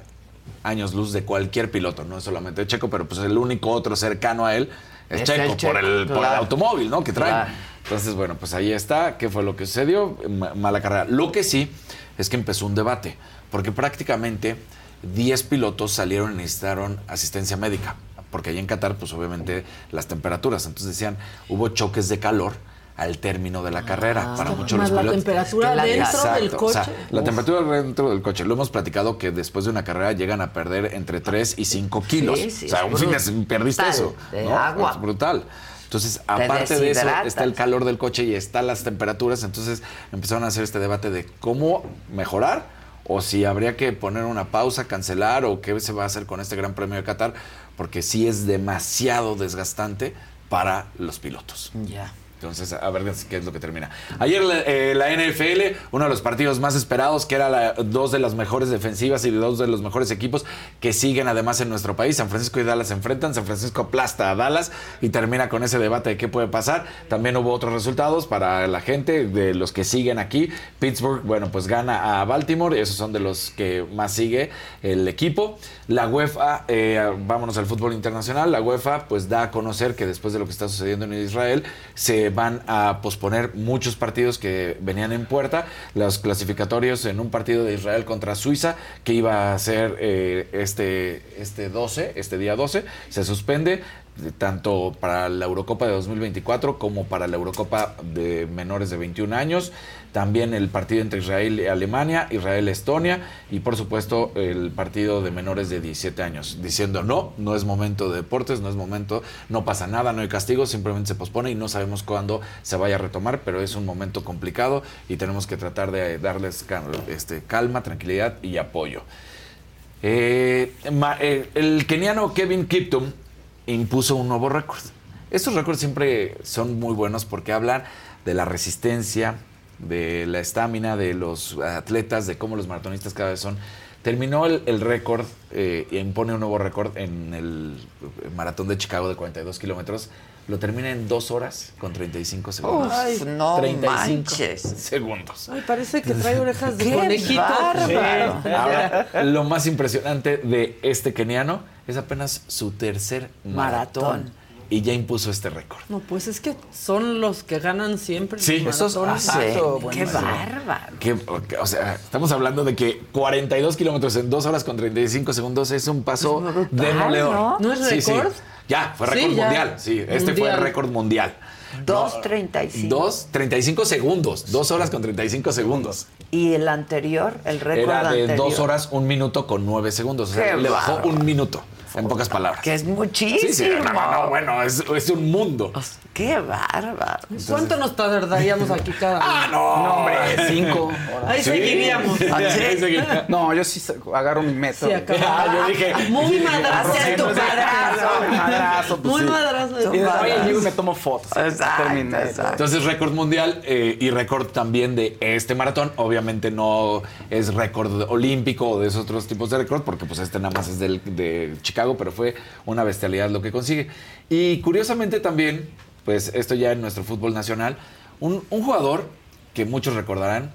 años luz de cualquier piloto, no es solamente de Checo, pero pues el único otro cercano a él es, Es Checo, el por, Checo, el, por el claro. automóvil, ¿no? Que trae. Claro. Entonces, bueno, pues ahí está. ¿Qué fue lo que sucedió? Ma- mala carrera. Lo que sí es que empezó un debate, porque prácticamente 10 pilotos salieron y necesitaron asistencia médica, porque allá en Qatar, pues obviamente las temperaturas. Entonces decían, hubo choques de calor al término de la carrera para muchos los la pilotos. temperatura dentro del Exacto, o sea, coche. la temperatura dentro del coche. Lo hemos platicado que después de una carrera llegan a perder entre 3 y 5 kilos. Sí, sí, o sea, un fin de perdiste eso. de ¿no? agua. Es brutal. Entonces, aparte de eso, está el calor del coche y están las temperaturas. Entonces, empezaron a hacer este debate de cómo mejorar o si habría que poner una pausa, cancelar o qué se va a hacer con este Gran Premio de Qatar, porque sí es demasiado desgastante para los pilotos. Ya. Entonces, a ver qué es lo que termina. Ayer eh, la NFL, uno de los partidos más esperados, que era la, dos de las mejores defensivas y dos de los mejores equipos que siguen además en nuestro país. San Francisco y Dallas se enfrentan. San Francisco aplasta a Dallas y termina con ese debate de qué puede pasar. También hubo otros resultados para la gente de los que siguen aquí. Pittsburgh, bueno, pues gana a Baltimore. Esos son de los que más sigue el equipo. La UEFA, eh, vámonos al fútbol internacional. La UEFA, pues da a conocer que después de lo que está sucediendo en Israel, se van a posponer muchos partidos que venían en puerta. Los clasificatorios en un partido de Israel contra Suiza, que iba a ser eh, este, este 12, este día 12, se suspende de- tanto para la Eurocopa de 2024 como para la Eurocopa de menores de 21 años. También el partido entre Israel y Alemania, Israel-Estonia y por supuesto el partido de menores de 17 años, diciendo no, no es momento de deportes, no es momento, no pasa nada, no hay castigo, simplemente se pospone y no sabemos cuándo se vaya a retomar, pero es un momento complicado y tenemos que tratar de darles cal- este, calma, tranquilidad y apoyo. Eh, eh, el keniano Kevin Kiptum impuso un nuevo récord. Estos récords siempre son muy buenos porque hablan de la resistencia, de la estamina de los atletas, de cómo los maratonistas cada vez son. Terminó el, el récord eh, impone un nuevo récord en el maratón de Chicago de 42 kilómetros. Lo termina en 2 horas con 35 segundos. Uf, no 35 manches. segundos. Ay, parece que trae orejas de ¡Qué conejito. Sí. Ahora, lo más impresionante de este keniano es apenas su tercer maratón. Maratón. Y ya impuso este récord. No, pues es que son los que ganan siempre. Sí. los Esos- maratones. Exacto, Qué buenísimo. bárbaro. Que, o sea, estamos hablando de que 42 kilómetros en 2 horas con 35 segundos es un paso demoledor. ¿no? ¿No es Sí, sí. récord? Ya, fue Sí, récord ya. mundial. Sí, este fue Mundial. el récord mundial. 2.35. 2, 35 segundos. 2 horas con 35 segundos. Y el anterior, el récord Era de anterior. 2 horas, 1 minuto con 9 segundos. O sea, Qué le bajó bárbaro. un minuto, en pocas palabras. Que es muchísimo. Sí, sí, no, no, no, bueno, es, es un mundo. Qué bárbaro. ¿Cuánto nos tardaríamos aquí cada Ah, no, No, hombre, cinco horas. Ahí seguiríamos. Ahí seguiría. No, yo sí agarro mi metro. Sí, acá. Ah, yo dije. Muy madrazo. Tu madrazo. Madrazo, pues Muy sí. madrazo. Y después madrazo. llego y me tomo fotos. Exacto, Terminé. exacto. Entonces, récord mundial eh, y récord también de este maratón. Obviamente no es récord olímpico o de esos otros tipos de récord, porque pues este nada más es del, de Chicago, pero fue una bestialidad lo que consigue. Y curiosamente también, pues esto ya en nuestro fútbol nacional, un, un jugador que muchos recordarán,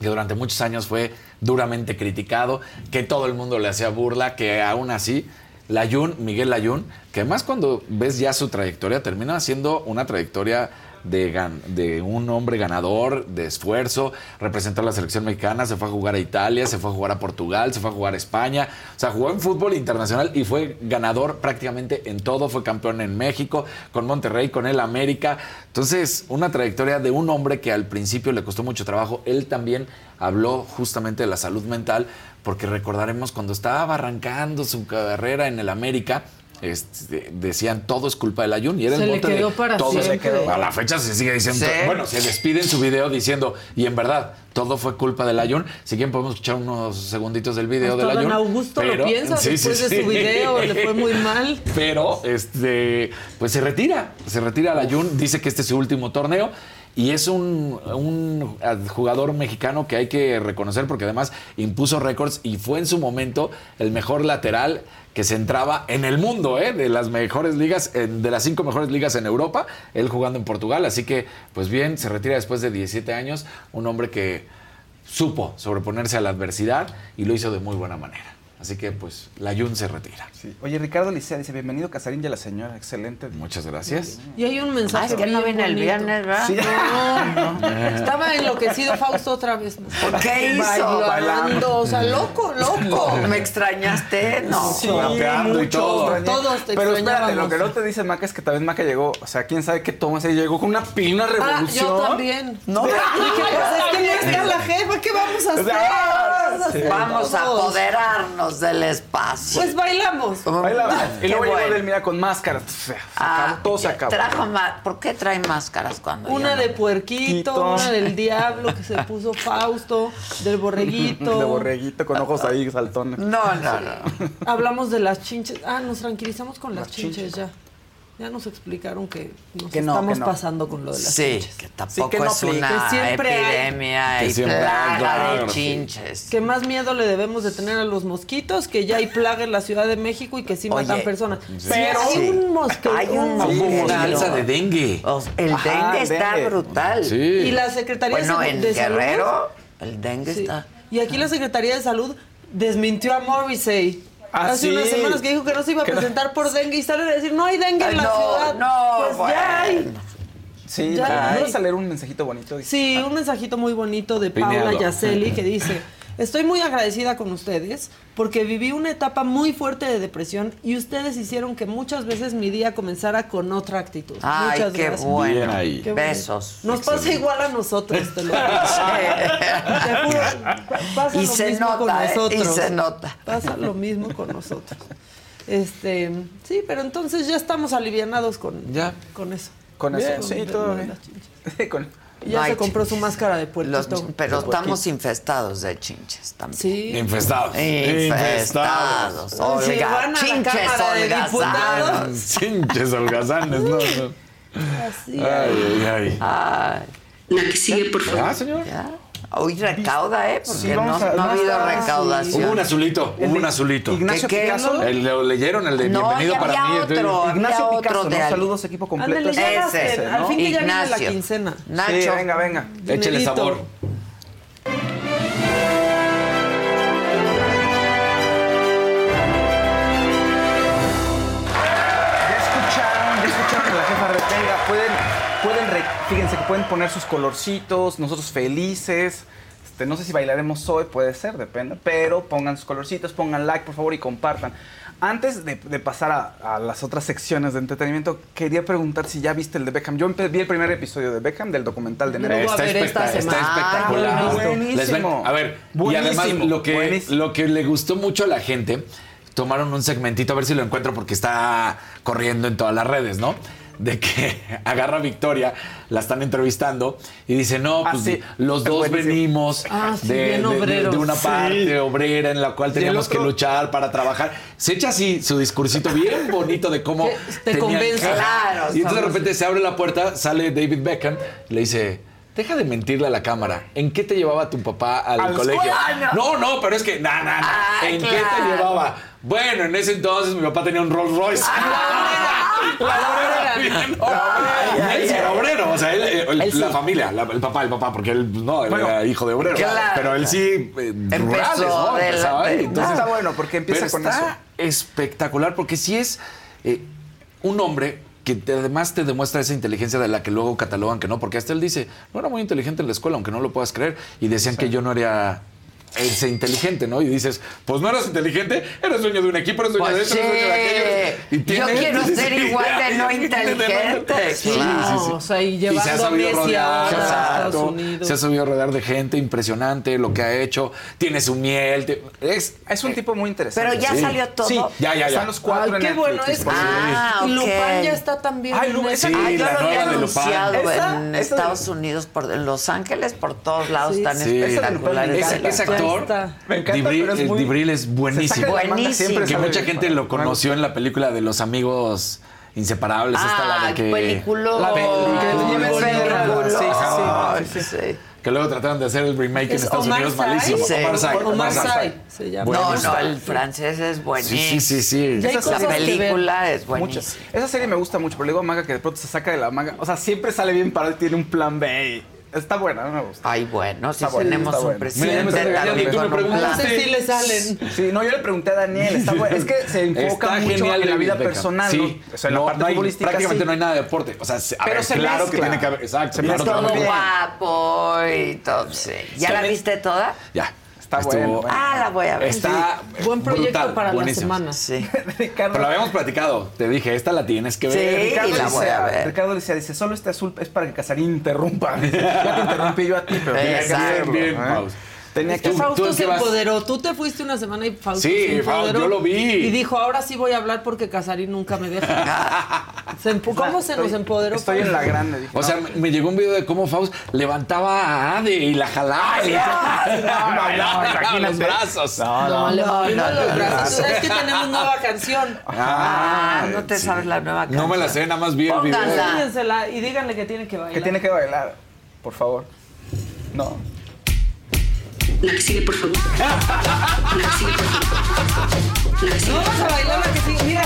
que durante muchos años fue duramente criticado, que todo el mundo le hacía burla, que aún así, Layún, Miguel Layún, que además cuando ves ya su trayectoria, termina siendo una trayectoria de, un hombre ganador, de esfuerzo, representó a la selección mexicana, se fue a jugar a Italia, se fue a jugar a Portugal, se fue a jugar a España, o sea, jugó en fútbol internacional y fue ganador prácticamente en todo, fue campeón en México, con Monterrey, con el América. Entonces, una trayectoria de un hombre que al principio le costó mucho trabajo, él también habló justamente de la salud mental, porque recordaremos cuando estaba arrancando su carrera en el América, este, decían todo es culpa del Ayun y era Se el le bote de quedó para todo se siempre. quedó. A la fecha se sigue diciendo, Sí. bueno, se despide en su video diciendo, y en verdad, todo fue culpa del Ayun. Si quieren podemos escuchar unos segunditos del video del don Ayun. Augusto lo pero- piensa sí, sí, después de su video, le fue muy mal. Pero, este, pues se retira, se retira al Ayun, dice que este es su último torneo. Y es un, un jugador mexicano que hay que reconocer porque además impuso récords y fue en su momento el mejor lateral que se entraba en el mundo, ¿eh? de las mejores ligas, de las cinco mejores ligas en Europa, él jugando en Portugal. Así que, pues bien, se retira después de 17 años, un hombre que supo sobreponerse a la adversidad y lo hizo de muy buena manera. Así que, pues, la Jun se retira. Oye, Ricardo Licea dice, bienvenido Casarín y a la señora, excelente. Muchas gracias. Y hay un mensaje. Ah, es que no viene el viernes, ¿verdad? Sí. No, Estaba enloquecido Fausto otra vez. ¿Qué hizo? Bailando, o sea, loco, loco. ¿Me extrañaste? No. Sí, Rapeando y todo. extrañé. Todos te Pero espérate, lo que no te dice Maca es que también Maca llegó, o sea, quién sabe qué toma, se llegó con una pila, una Ah, revolución. yo también. No. Dije, pues es que no está la jefa, ¿qué vamos a hacer? Sí. Vamos a Todos. Del espacio. Pues bailamos. Baila. Y luego llegó bueno. del mira con máscaras. Se Ah, acabó, todo se acabó. trajo ¿Por qué trae máscaras cuando Una no? de puerquito, Quito. una del diablo que se puso Fausto, del borreguito. De borreguito con ojos ahí saltones. No, no, no. Hablamos de las chinches. Ah, nos tranquilizamos con las, chinches ya. Ya nos explicaron que nos Que no, estamos que no. pasando con lo de las Sí, chinches. que tampoco que no es una Que siempre hay- epidemia Que y hay, plaga claro, de sí. chinches. Que más miedo le debemos de tener a los mosquitos, que ya hay plaga en la Ciudad de México y que sí matan Oye, personas. sí. Pero hay un mosquito. Hay un mosquito. de dengue. El Ajá, dengue está dengue. brutal. Sí. Y la Secretaría Bueno, de, en de Salud. Guerrero, el dengue Sí. está. Y aquí la Secretaría de Salud desmintió a Morrissey. Ah, Hace sí. unas semanas que dijo que no se iba a no- presentar por dengue y sale a decir, no hay dengue Ay, en la no, ciudad. no, pues bueno. ya hay. Sí, Ya hay. ¿Vas a leer un mensajito bonito? Sí, un mensajito muy bonito de Paula. Yaceli que dice, estoy muy agradecida con ustedes porque viví una etapa muy fuerte de depresión y ustedes hicieron que muchas veces mi día comenzara con otra actitud. Ay, Muchas qué gracias. bueno. Bien ahí. Qué. Besos. Nos pasa igual a nosotros, te lo juro. Te juro, pasa Y lo se mismo con nota, ¿eh? nosotros. Y se nota. Pasa lo mismo con nosotros. Este, sí, pero entonces ya estamos alivianados con, Ya. con eso. Con eso, Bien, sí, todo con bien. las chinches. Con- Y Ya No se compró su chinches. máscara de Los- puerquito. pero De estamos infestados de chinches también. Sí. Infestados. Infestados. Olga, a la chinches holgazanes. Chinches holgazanes, no, no. Así. Ay, ay, ay. Ay, La que sigue, por favor. Ah, señor. ya. Hoy recauda, ¿eh? Porque Sí, no, a- no ha no habido recaudación. Hubo un azulito, hubo un azulito. Ignacio ¿Qué, qué? Picasso. El, lo leyeron, el de No, Bienvenido para mí. otro. Había Ignacio otro Picasso, de ¿no? al- Saludos equipo completo. Ándale, ya Ese, gasten. Al ¿no? fin que ya viene la quincena. Nacho. Sí, venga, venga. Échele sabor. Pueden poner sus colorcitos, nosotros felices. Este, no sé si bailaremos hoy, puede ser, depende. Pero pongan sus colorcitos, pongan like, por favor, y compartan. Antes de, de pasar a, a las otras secciones de entretenimiento, quería preguntar si ya viste el de Beckham. Yo vi el primer episodio de Beckham, del documental de Netflix. lo voy a ver esta espectac- está semana. espectacular. Ah, buenísimo. A ver, y Buenísimo, además lo que, buenísimo. lo que le gustó mucho a la gente, tomaron un segmentito, a ver si lo encuentro porque está corriendo en todas las redes, ¿no? De que agarra a Victoria, la están entrevistando y dice, no, Ah, pues sí, los dos buenísimo. venimos Ah, sí, de, bien de- una Sí. parte obrera en la cual teníamos que luchar para trabajar. Se echa así su discursito bien bonito de cómo... Te convence. Claro, Y entonces de repente se abre la puerta, sale David Beckham, le dice, deja de mentirle a la cámara. ¿En qué te llevaba tu papá al, Al colegio? escuela. No, no, pero es que, no, no, no. Ah, ¿En qué te llevaba? Bueno, en ese entonces mi papá tenía un Rolls Royce. Bien, no. Y él era obrero, o sea, él, el- Él sí. la familia, la- el papá, el papá, porque él no, él Bueno, era hijo de obrero. claro. pero él sí, eh, rurales, ¿no? la- Empezaba ahí. Entonces, está bueno porque empieza pero con está eso. espectacular porque sí es eh, un hombre que te- además te demuestra esa inteligencia de la que luego catalogan que no, porque hasta él dice, no era muy inteligente en la escuela, aunque no lo puedas creer, y decían que yo no era ese inteligente, ¿no? Y dices, pues no eras inteligente, eres dueño de un equipo, eres dueño Pues de esto, eres dueño de aquello. Y Yo quiero ser igual de no inteligente. Sí, Claro, sí, sí. o sea, y se llevando ha a sabido Messi rodear, a Estados Unidos. Se ha sabido rodear de gente impresionante, lo que ha hecho, tiene su miel. te- es, Es un tipo muy interesante. Pero ya Sí. salió todo. Sí, Ya, ya, ya. Están los cuatro Ay, en qué bueno, Netflix es. Ah, y Lupin ok. ya está también Ay, en Lu- esa- Sí, Ah, yo la lo había anunciado en Estados Unidos, por, en Los Ángeles, por todos lados, tan espectaculares. Esa actor, está. Me encanta, Dibril, pero es el muy- Dibril es buenísimo. la Buenísimo. Que mucha gente lo conoció en la película de los amigos inseparables. esta la Ah, de que, peliculón. La película. Ay, Que. Sí, sí, sí, que luego trataron de hacer el remake en Es Estados Omar Unidos malísimo. Sí. Omar Sy. Omar Sy. Sy se llama. No, no, el francés es buenísimo. Sí, sí, sí, sí. La que ver. película es buenísima. Esa serie me gusta mucho, pero le digo a Maga que de pronto se saca de la manga. O sea, siempre sale bien parado y tiene un plan B. Está buena, no me gusta. Ay, bueno, si bueno, tenemos un presidente Mira, me también tú me con un preguntaste. plan. Entonces sí le salen. Sí, no, yo le pregunté a Daniel. Está bueno. Es que se enfoca Está mucho en la vida Beckham. personal. Sí. ¿no? O sea, en No, la parte no hay- futbolística. prácticamente sí. no hay nada de deporte. O sea, se- a Pero ver, se claro mezcla. que tiene que haber. Exacto, Se claro Todo guapo y todo. sí. ¿Ya la viste toda? Ya. Está Estuvo- bueno, bueno. Ah, la voy a ver. Está Buen proyecto brutal, para buenísimo. la semana. Sí. Ricardo, Pero lo habíamos platicado. Te dije, esta la tienes que Sí. ver. Ricardo, y la dice, voy a ver. Ricardo decía, dice, solo este azul es para que Casarín interrumpa. ya te interrumpí yo a ti, pero Exacto. hacerlo. Bien, ¿eh? Paus. Tenía Es que Fausto se vas- empoderó. Tú te fuiste una semana y Fausto Sí, se Fausto, empoderó. yo lo vi. Y dijo, ahora sí voy a hablar porque Casarín nunca me deja. Se empu- ¿Cómo se nos Estoy- empoderó? Estoy en la grande. Dije, O sea, me- me llegó un video de cómo Faust levantaba a Ade y la jalaba. y le- no, no, no, los brazos. No, No, no. no, no, los no, brazos. no. Es que tenemos nueva canción. Ah, no te sabes la nueva canción. No me la sé, nada más vi el video. Y díganle que tiene que bailar. Que tiene que bailar, por favor. No. La que sigue, por favor. La que sigue, por favor. La que sigue, No vas a bailar la que sí. Mira,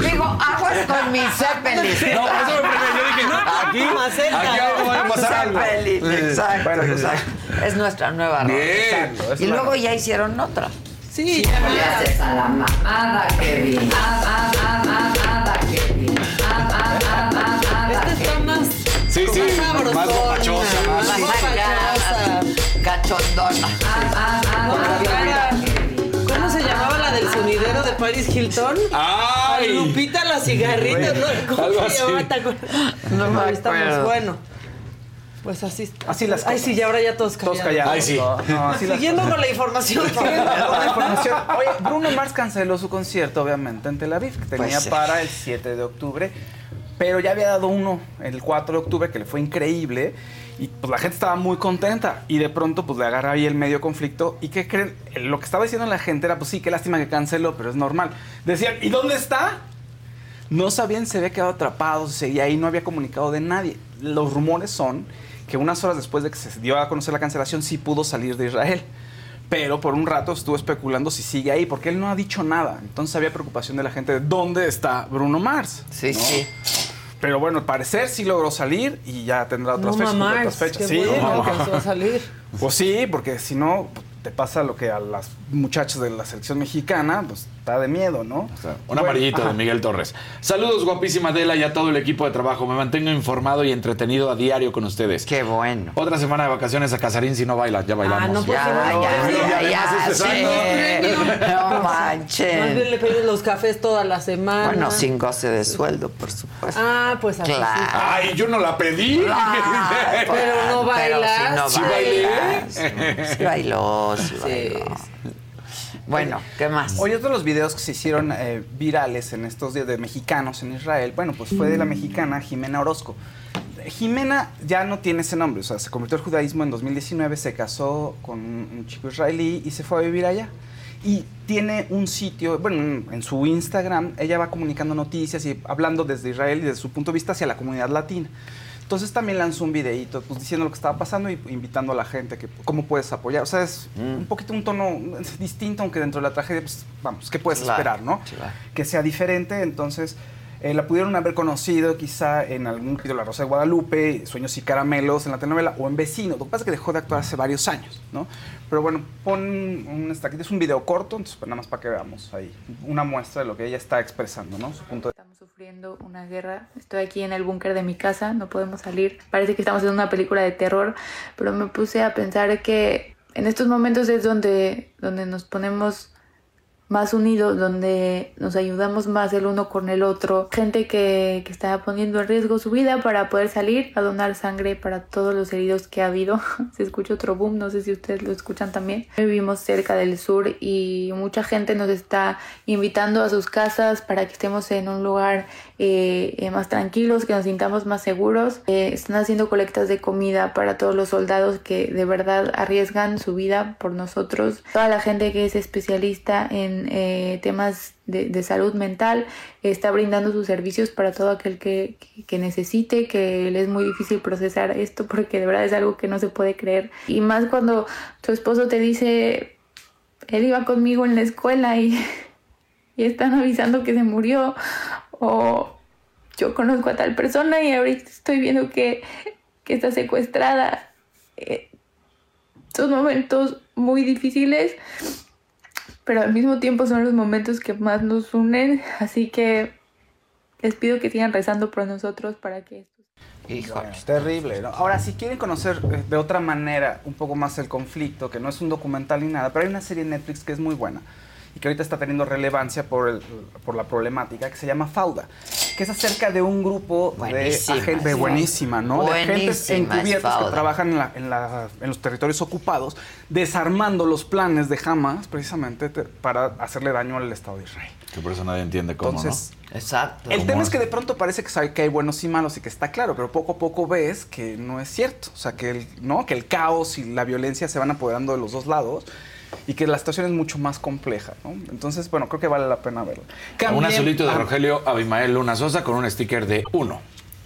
Digo, aguas con mi Zeppelin. No, por eso me frené. Yo dije, aquí, Macelda. aquí algo va a pasar algo. Zeppelin, exacto, Bueno, exacto. Es nuestra nueva rola. Exacto, Y luego ya hicieron otra. Sí, Le haces a la mamada, Kevin. Ah, ah, ah, ah, ah, Kevin. Ah, ah, ah, ah, ah, Esta está más. Sí, sí, más sabrosona, más guapachosa, más- guapachosa. Cachondona. ¿Cómo se llamaba la del sonidero de Paris Hilton? ¡Ay! Lupita la cigarrita, ¿no? ¿Cómo se llamaba? No me acuerdo. bueno. Pues así. Así las Ay, cosas. sí, ya ahora ya todos callados. Todos callados. Ay, sí. No, no, así las Siguiendo con la información. Siguiendo con la información. Oye, Bruno Mars canceló su concierto, obviamente, en Tel Aviv, que tenía Pues sí. para el 7 de octubre. Pero ya había dado uno el 4 de octubre, que le fue increíble. Y pues la gente estaba muy contenta. Y de pronto, pues le agarra ahí el medio conflicto. ¿Y qué creen? Lo que estaba diciendo la gente era, pues sí, qué lástima que canceló, pero es normal. Decían, ¿y dónde está? No sabían, se había quedado atrapado, seguía ahí, no había comunicado de nadie. Los rumores son que unas horas después de que se dio a conocer la cancelación, sí pudo salir de Israel. Pero por un rato estuvo especulando si sigue ahí, porque él no ha dicho nada. Entonces había preocupación de la gente de dónde está Bruno Mars. Sí, ¿no? sí. Pero bueno, al parecer sí logró salir y ya tendrá otras No fechas. mamás, otras fechas. qué Sí, bueno no. alcanzó a salir. Pues sí, porque si no, te pasa lo que a las muchachas de la selección mexicana, pues está de miedo, ¿no? Un Bueno, amarillito de. Miguel Torres. Saludos, guapísima Adela y a todo el equipo de trabajo. Me mantengo informado y entretenido a diario con ustedes. Qué bueno. Otra semana de vacaciones a Casarín si no baila. Ya bailamos. Ah, no, pues Ya, ya, sí, ya, ya, sí. No Más manches. bien le pedimos los cafés toda la semana. Bueno, sin goce de sueldo, por supuesto. Ah, pues así. Claro. sí. Ay, yo no la pedí. Pero no bailas. Pero si no Sí bailé. bailas. Sí bailó, sí bailó. Bueno, ¿qué más? Oye, otro de los videos que se hicieron eh, virales en estos días de mexicanos en Israel, bueno, pues fue de la mexicana Jimena Orozco. Jimena ya no tiene ese nombre, o sea, se convirtió al judaísmo en 2019, se casó con un, chico israelí y se fue a vivir allá. Y tiene un sitio, bueno, en- en su Instagram, ella va comunicando noticias y hablando desde Israel y desde su punto de vista hacia la comunidad latina. Entonces también lanzó un videíto pues, diciendo lo que estaba pasando y invitando a la gente que cómo puedes apoyar. O sea, es un poquito un tono distinto, aunque dentro de la tragedia, pues vamos, ¿qué puedes Claro, esperar, no? claro. Que sea diferente. Entonces, Eh, la pudieron haber conocido quizá en algún capítulo La Rosa de Guadalupe, Sueños y Caramelos en la telenovela o en Vecinos. Lo que pasa es que dejó de actuar hace varios años, ¿no? Pero bueno, pon un, esta- es un video corto, entonces pues, nada más para que veamos ahí una muestra de lo que ella está expresando, ¿no? Su punto de Estamos sufriendo una guerra. Estoy aquí en el búnker de mi casa, no podemos salir. Parece que estamos en una película de terror, pero me puse a pensar que en estos momentos es donde, donde nos ponemos más unidos, donde nos ayudamos más el uno con el otro. Gente que, que está poniendo en riesgo su vida para poder salir a donar sangre para todos los heridos que ha habido. Se escucha otro boom, no sé si ustedes lo escuchan también. Vivimos cerca del sur y mucha gente nos está invitando a sus casas para que estemos en un lugar eh, más tranquilos, que nos sintamos más seguros. Eh, están haciendo colectas de comida para todos los soldados que de verdad arriesgan su vida por nosotros. Toda la gente que es especialista en eh, temas de, salud mental está brindando sus servicios para todo aquel que, que- que necesite, que le es muy difícil procesar esto porque de verdad es algo que no se puede creer. Y más cuando tu esposo te dice, él iba conmigo en la escuela y están avisando que se murió o yo conozco a tal persona y ahorita estoy viendo que, que está secuestrada. Eh, son momentos muy difíciles, pero al mismo tiempo son los momentos que más nos unen, así que les pido que sigan rezando por nosotros para que Híjole, es terrible. ¿no? Ahora, si quieren conocer eh, de otra manera un poco más el conflicto, que no es un documental ni nada, pero hay una serie en Netflix que es muy buena y que ahorita está teniendo relevancia por, el- por la problemática, que se llama Fauda, que es acerca de un grupo Buenísima, de agentes, sí. buenísima, ¿no? de agentes encubiertos que trabajan en, la- en la- en los territorios ocupados, desarmando los planes de Hamas precisamente te- para hacerle daño al Estado de Israel. Que por eso nadie entiende cómo, Entonces, Exacto. el tema es que de pronto parece que, sabe que hay buenos y malos y que está claro, pero poco a poco ves que no es cierto. O sea, que el, ¿no? que el caos y la violencia se van apoderando de los dos lados y que la situación es mucho más compleja. ¿no? Entonces, bueno, creo que vale la pena verlo. Un También- azulito de ah, Rogelio Abimael Luna Sosa con un sticker de uno.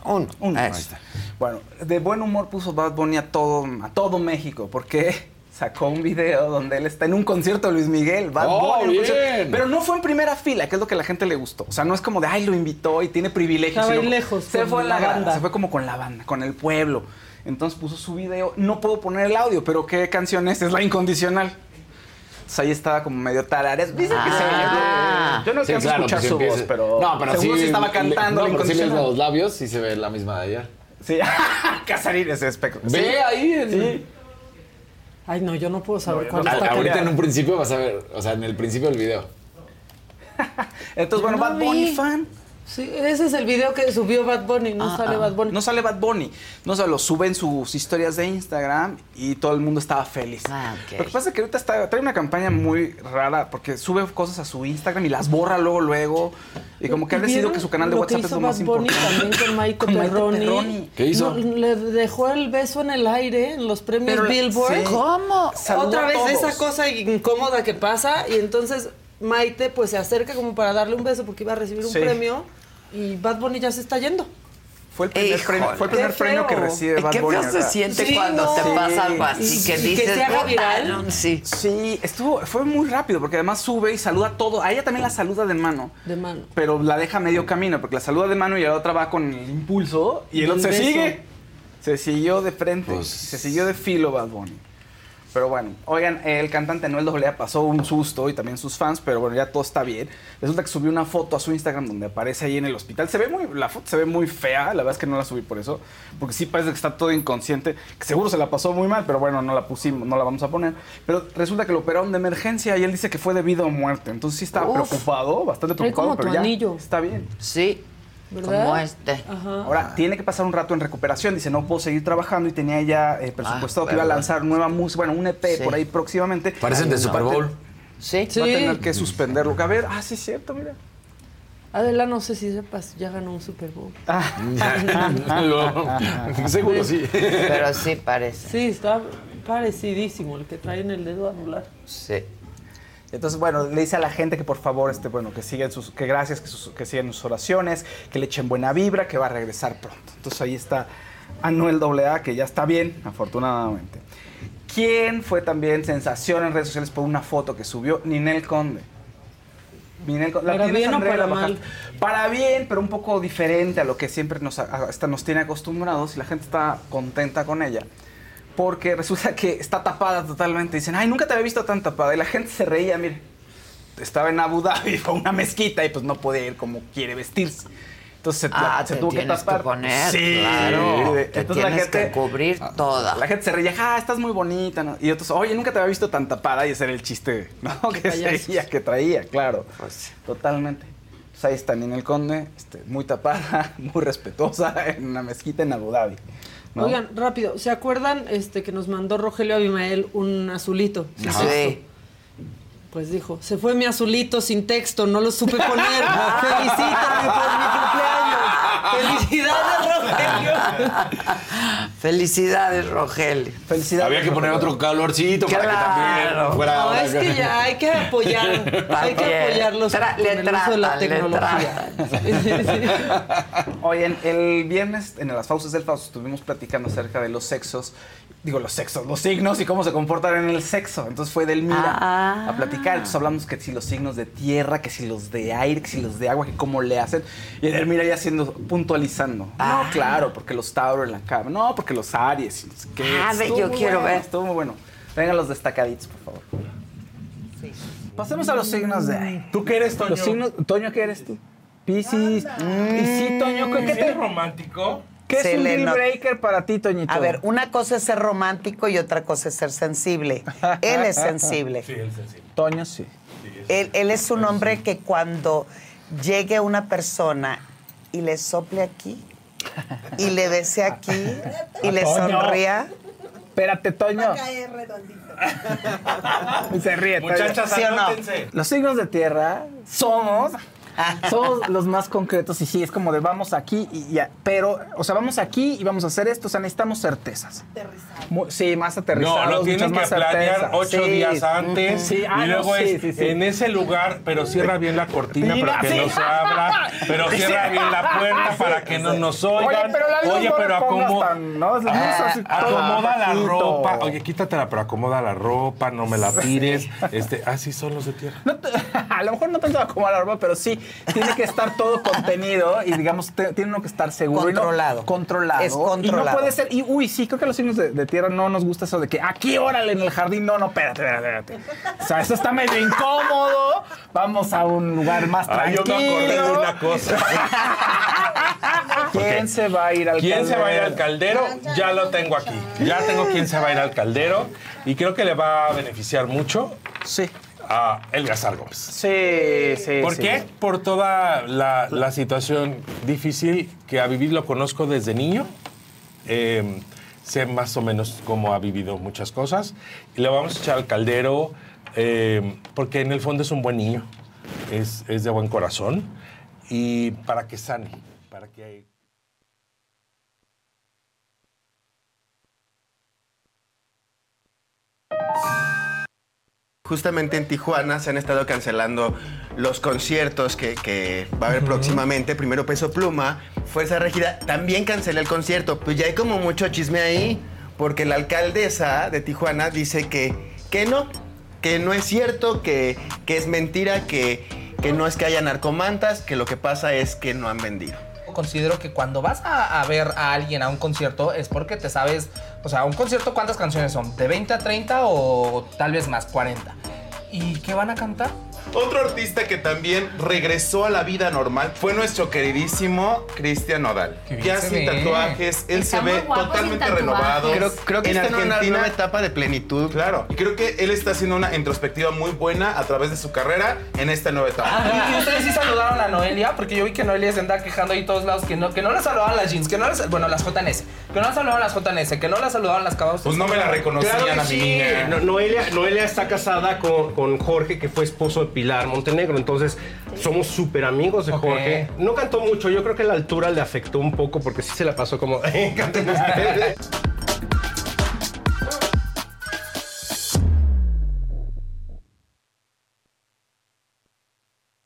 Uno. Uno. Ahí está. Bueno, de buen humor puso Bad Bunny a todo, a todo México, porque sacó un video donde él está en un concierto de Luis Miguel, Bad ¡Oh, Bunny, en un bien! pero no fue en primera fila, que es lo que a la gente le gustó. O sea, no es como de, ay, lo invitó y tiene privilegios. Estaba ahí lejos, Se fue en la, la banda. se fue como con la banda, con el pueblo. Entonces puso su video. No puedo poner el audio, pero ¿qué canción es? Es la incondicional. Entonces ahí estaba como medio tarareas. Dicen que Ah. se Yo no Sí, alcanzo a claro, escuchar pues su empieza- voz, pero, No, pero seguro sí, sí estaba cantando no, pero sí los labios y se ve la misma de ayer. Sí, Casarín ese espectro. Ve ahí en- Sí. Ay, no, yo no puedo saber yo cuál no- está Ahorita en un principio vas a ver, o sea, en el principio del video. Entonces, bueno, No Bad Bunny fan. Sí, ese es el video que subió Bad Bunny, no Ah, sale ah. Bad Bunny. No sale Bad Bunny. No se lo sube en sus historias de Instagram y todo el mundo estaba feliz. Ah, Lo que pasa es que ahorita está, trae una campaña muy rara porque sube cosas a su Instagram y las borra luego, luego. Y como que ha decidido ¿Vieron que su canal de WhatsApp es lo más Bad Bunny importante. también con Maite Con Perroni. Perroni. ¿Qué hizo? No, le dejó el beso en el aire en los premios Pero Billboard. sí. ¿Cómo? Saludó Otra vez esa cosa incómoda que pasa y entonces Maite pues se acerca como para darle un beso porque iba a recibir un Sí. premio y Bad Bunny ya se está yendo. Fue el primer, premio, fue el primer Qué premio que recibe Bad Qué Bunny. feo se siente Sí, cuando no. te Sí. pasa algo así Y- que que dices. se haga "Puta, viral". Sí. Sí, estuvo, fue muy rápido porque además sube y saluda a todo. A ella también la saluda de mano. De mano. pero la deja medio camino porque la saluda de mano y la otra va con el impulso y el Y otro se sigue. Se siguió de frente, Pues- se siguió de filo Bad Bunny. Pero bueno, oigan, el cantante Noel AA pasó un susto y también sus fans, pero bueno, ya todo está bien. Resulta que subió una foto a su Instagram donde aparece ahí en el hospital. Se ve muy, la foto se ve muy fea, la verdad es que no la subí por eso, porque sí parece que está todo inconsciente, que seguro se la pasó muy mal, pero bueno, no la pusimos, no la vamos a poner. Pero resulta que lo operaron de emergencia y él dice que fue debido a muerte. Entonces sí estaba Uf. preocupado, bastante preocupado, como pero tu ya anillo. está bien. Sí. ¿Verdad? Como este. Ajá. Ahora, tiene que pasar un rato en recuperación. Dice, no puedo seguir trabajando y tenía ya eh, presupuestado Ah, que iba a lanzar nueva música, bueno, un EP Sí. por ahí próximamente. Parecen de Super Bowl. Sí. Sí. Va a tener que suspenderlo. A ver, ah, sí, es cierto, mira. Adela, no sé si sepas, ya ganó un Super Bowl. Lo- seguro sí. Pero sí parece. Sí, está parecidísimo el que trae en el dedo anular. Sí. Entonces, bueno, le dice a la gente que por favor, este, bueno, que sigan sus, que gracias, que, sus- que sigan sus oraciones, que le echen buena vibra, que va a regresar pronto. Entonces ahí está Anuel AA, que ya está bien, afortunadamente. ¿Quién fue también sensación en redes sociales por una foto que subió? Ninel Conde. Vine con- ¿Para tienes, bien o para la mal? Para bien, pero un poco diferente a lo que siempre nos, a- hasta nos tiene acostumbrados y la gente está contenta con ella. Porque resulta que está tapada totalmente. Dicen, ay, nunca te había visto tan tapada. Y la gente se reía, mire. Estaba en Abu Dhabi, fue una mezquita y pues no podía ir como quiere vestirse. Entonces se, Ah, se te tuvo que tienes que tapar. poner, sí, claro. Te Entonces la gente- que cubrir toda. La gente se reía, ah, estás muy bonita. ¿no? Y otros, oye, nunca te había visto tan tapada. Y ese era el chiste, ¿no? Que seguía, que traía, claro. Totalmente. Pues ahí está Ninel Conde, este, muy tapada, muy respetuosa, en una mezquita en Abu Dhabi. ¿No? Oigan, rápido, ¿se acuerdan este que nos mandó Rogelio Abimael un azulito? texto? Sí. Pues dijo, se fue mi azulito sin texto, no lo supe poner. Felicítame por mi cumpleaños. Felicidades, Rogelio. Felicidades, Rogelio. Felicidades. Había que poner otro calorcito para que también fuera. No, es que ya hay que apoyar, hay que apoyarlos Tra- con le la. Oye, el viernes en las Fauces del Fausto estuvimos platicando acerca de los sexos, digo los sexos, los signos y cómo se comportan en el sexo. Entonces fue Delmira Ah. a platicar. Entonces hablamos que si los signos de tierra, que si los de aire, que si los de agua, que cómo le hacen. Y Delmira ya haciendo, puntualizando. Ah. No, claro, porque los Tauro en la cama. No, porque los Aries. no sé qué. Ah, ve, Estuvo yo quiero bueno, ver. Estuvo muy bueno. Vengan los destacaditos, por favor. Pasemos a los signos de... ¿Tú qué eres, Toño? Los signos, Toño, ¿qué eres tú? Piscis. Y sí, Toño, ¿qué, ¿Qué te, es romántico? ¿Qué es un deal breaker para ti, Toñito? A ver, una cosa es ser romántico y otra cosa es ser sensible. Él es sensible. Sí, el sensible. Toño, sí. Él, él es un hombre que cuando llegue una persona y le sople aquí y le bese aquí y le sonría. Espérate, Toño. Se ríe. Muchachas, ¿Sí no? Los signos de tierra somos... Somos los más concretos y sí, es como de vamos aquí y ya. Pero, o sea, vamos aquí y vamos a hacer esto. O sea, necesitamos certezas. Mu- Sí, más aterrizados. No, lo tienen que más planear ocho Sí. días antes. Sí, ah, y no, luego sí, es sí, sí. en ese lugar, pero cierra bien la cortina Mira, para que sí. no se abra. Pero Sí. cierra bien la puerta Sí. para que no nos oigan. Oye, pero la luz Oye, no pero la pongas acomo- tan, ¿no? La Ah, acomoda la ropa. Oye, quítatela, pero acomoda la ropa, no me la tires. Este, así son los de tierra. No te- a lo mejor no tanto como la ropa, pero sí tiene que estar todo contenido y digamos te- tiene uno que estar seguro. y no- Controlado. controlado. Es Y no controlado. puede ser. Y uy, sí, creo que a los signos de, de tierra no nos gusta eso de que aquí, órale, en el jardín. No, no, espérate, espérate, espérate. O sea, eso está medio incómodo. Vamos a un lugar más Ah, yo tranquilo. me acordé de una cosa. ¿Quién se va a ir al ¿Quién se va a ir al caldero? caldero? Ya lo tengo aquí. Ya tengo quién se va a ir al caldero. Y creo que le va a beneficiar mucho Sí. A Elgazar Gómez. Sí, sí. ¿Por sí. qué? Por toda la, la situación difícil que ha vivido, lo conozco desde niño. Eh, sé más o menos cómo ha vivido muchas cosas. Y le vamos a echar al caldero eh, porque en el fondo es un buen niño. Es, es de buen corazón. Y para que sane, para que... Justamente en Tijuana se han estado cancelando los conciertos que, que va a haber próximamente. Primero Peso Pluma, Fuerza Regida. También cancelé el concierto. Pues ya hay como mucho chisme ahí, porque la alcaldesa de Tijuana dice que, que no, que no es cierto, que, que es mentira, que, que no es que haya narcomantas, que lo que pasa es que no han vendido. Considero que cuando vas a, a ver a alguien a un concierto es porque te sabes, o sea, un concierto cuántas canciones son, de 20 a 30 o tal vez más, 40. ¿Y qué van a cantar? Otro artista que también regresó a la vida normal fue nuestro queridísimo Cristian Nodal. Qué bien Ya sin ve. tatuajes, él Está se muy ve guapo sin totalmente tatuajes. renovado. Creo, creo que en está en una Argentina. nueva etapa de plenitud. Claro, y creo que él está haciendo una introspectiva muy buena a través de su carrera en esta nueva etapa. ¿Y, y ustedes sí saludaron a Noelia? Porque yo vi que Noelia se anda quejando ahí todos lados que no, que no la saludaban las jeans, que no las, bueno, las JNS, que no la saludaban las JNS, que no la saludaban las cabas. Pues no me la reconocían Claro que a mi sí. niña. No- Noelia, Noelia está casada con, con Jorge, que fue esposo de Pilar Montenegro. Entonces, somos súper amigos de. Jorge. No cantó mucho. Yo creo que la altura le afectó un poco porque sí se la pasó como. "Canten ustedes".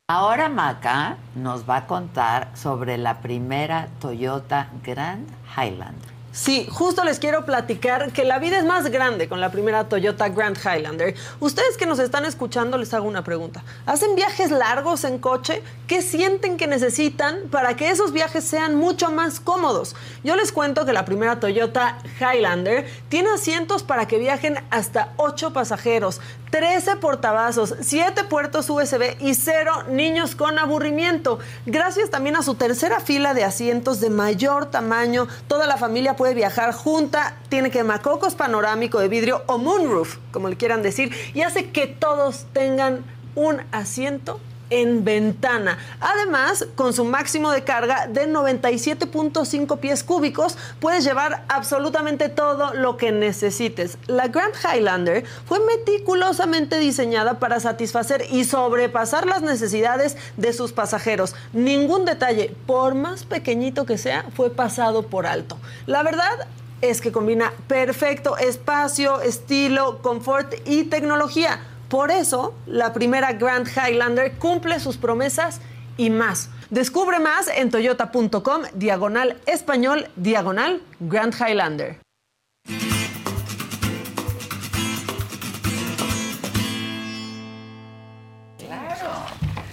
Ahora Maca nos va a contar sobre la primera Toyota Grand Highlander. Sí, justo les quiero platicar que la vida es más grande con la primera Toyota Grand Highlander. Ustedes que nos están escuchando les hago una pregunta. ¿Hacen viajes largos en coche? ¿Qué sienten que necesitan para que esos viajes sean mucho más cómodos? Yo les cuento que la primera Toyota Highlander tiene asientos para que viajen hasta 8 pasajeros, 13 portavasos, 7 puertos USB y 0 niños con aburrimiento. Gracias también a su tercera fila de asientos de mayor tamaño, toda la familia puede viajar junta, tiene quemacocos panorámico de vidrio o moonroof, como le quieran decir, y hace que todos tengan un asiento en ventana. Además, con su máximo de carga de 97.5 pies cúbicos, puedes llevar absolutamente todo lo que necesites. La Grand Highlander fue meticulosamente diseñada para satisfacer y sobrepasar las necesidades de sus pasajeros. Ningún detalle, por más pequeñito que sea, fue pasado por alto. La verdad, es que combina perfecto espacio, estilo, confort y tecnología. Por eso, la primera Grand Highlander cumple sus promesas y más. Descubre más en toyota.com, diagonal español, diagonal Grand Highlander.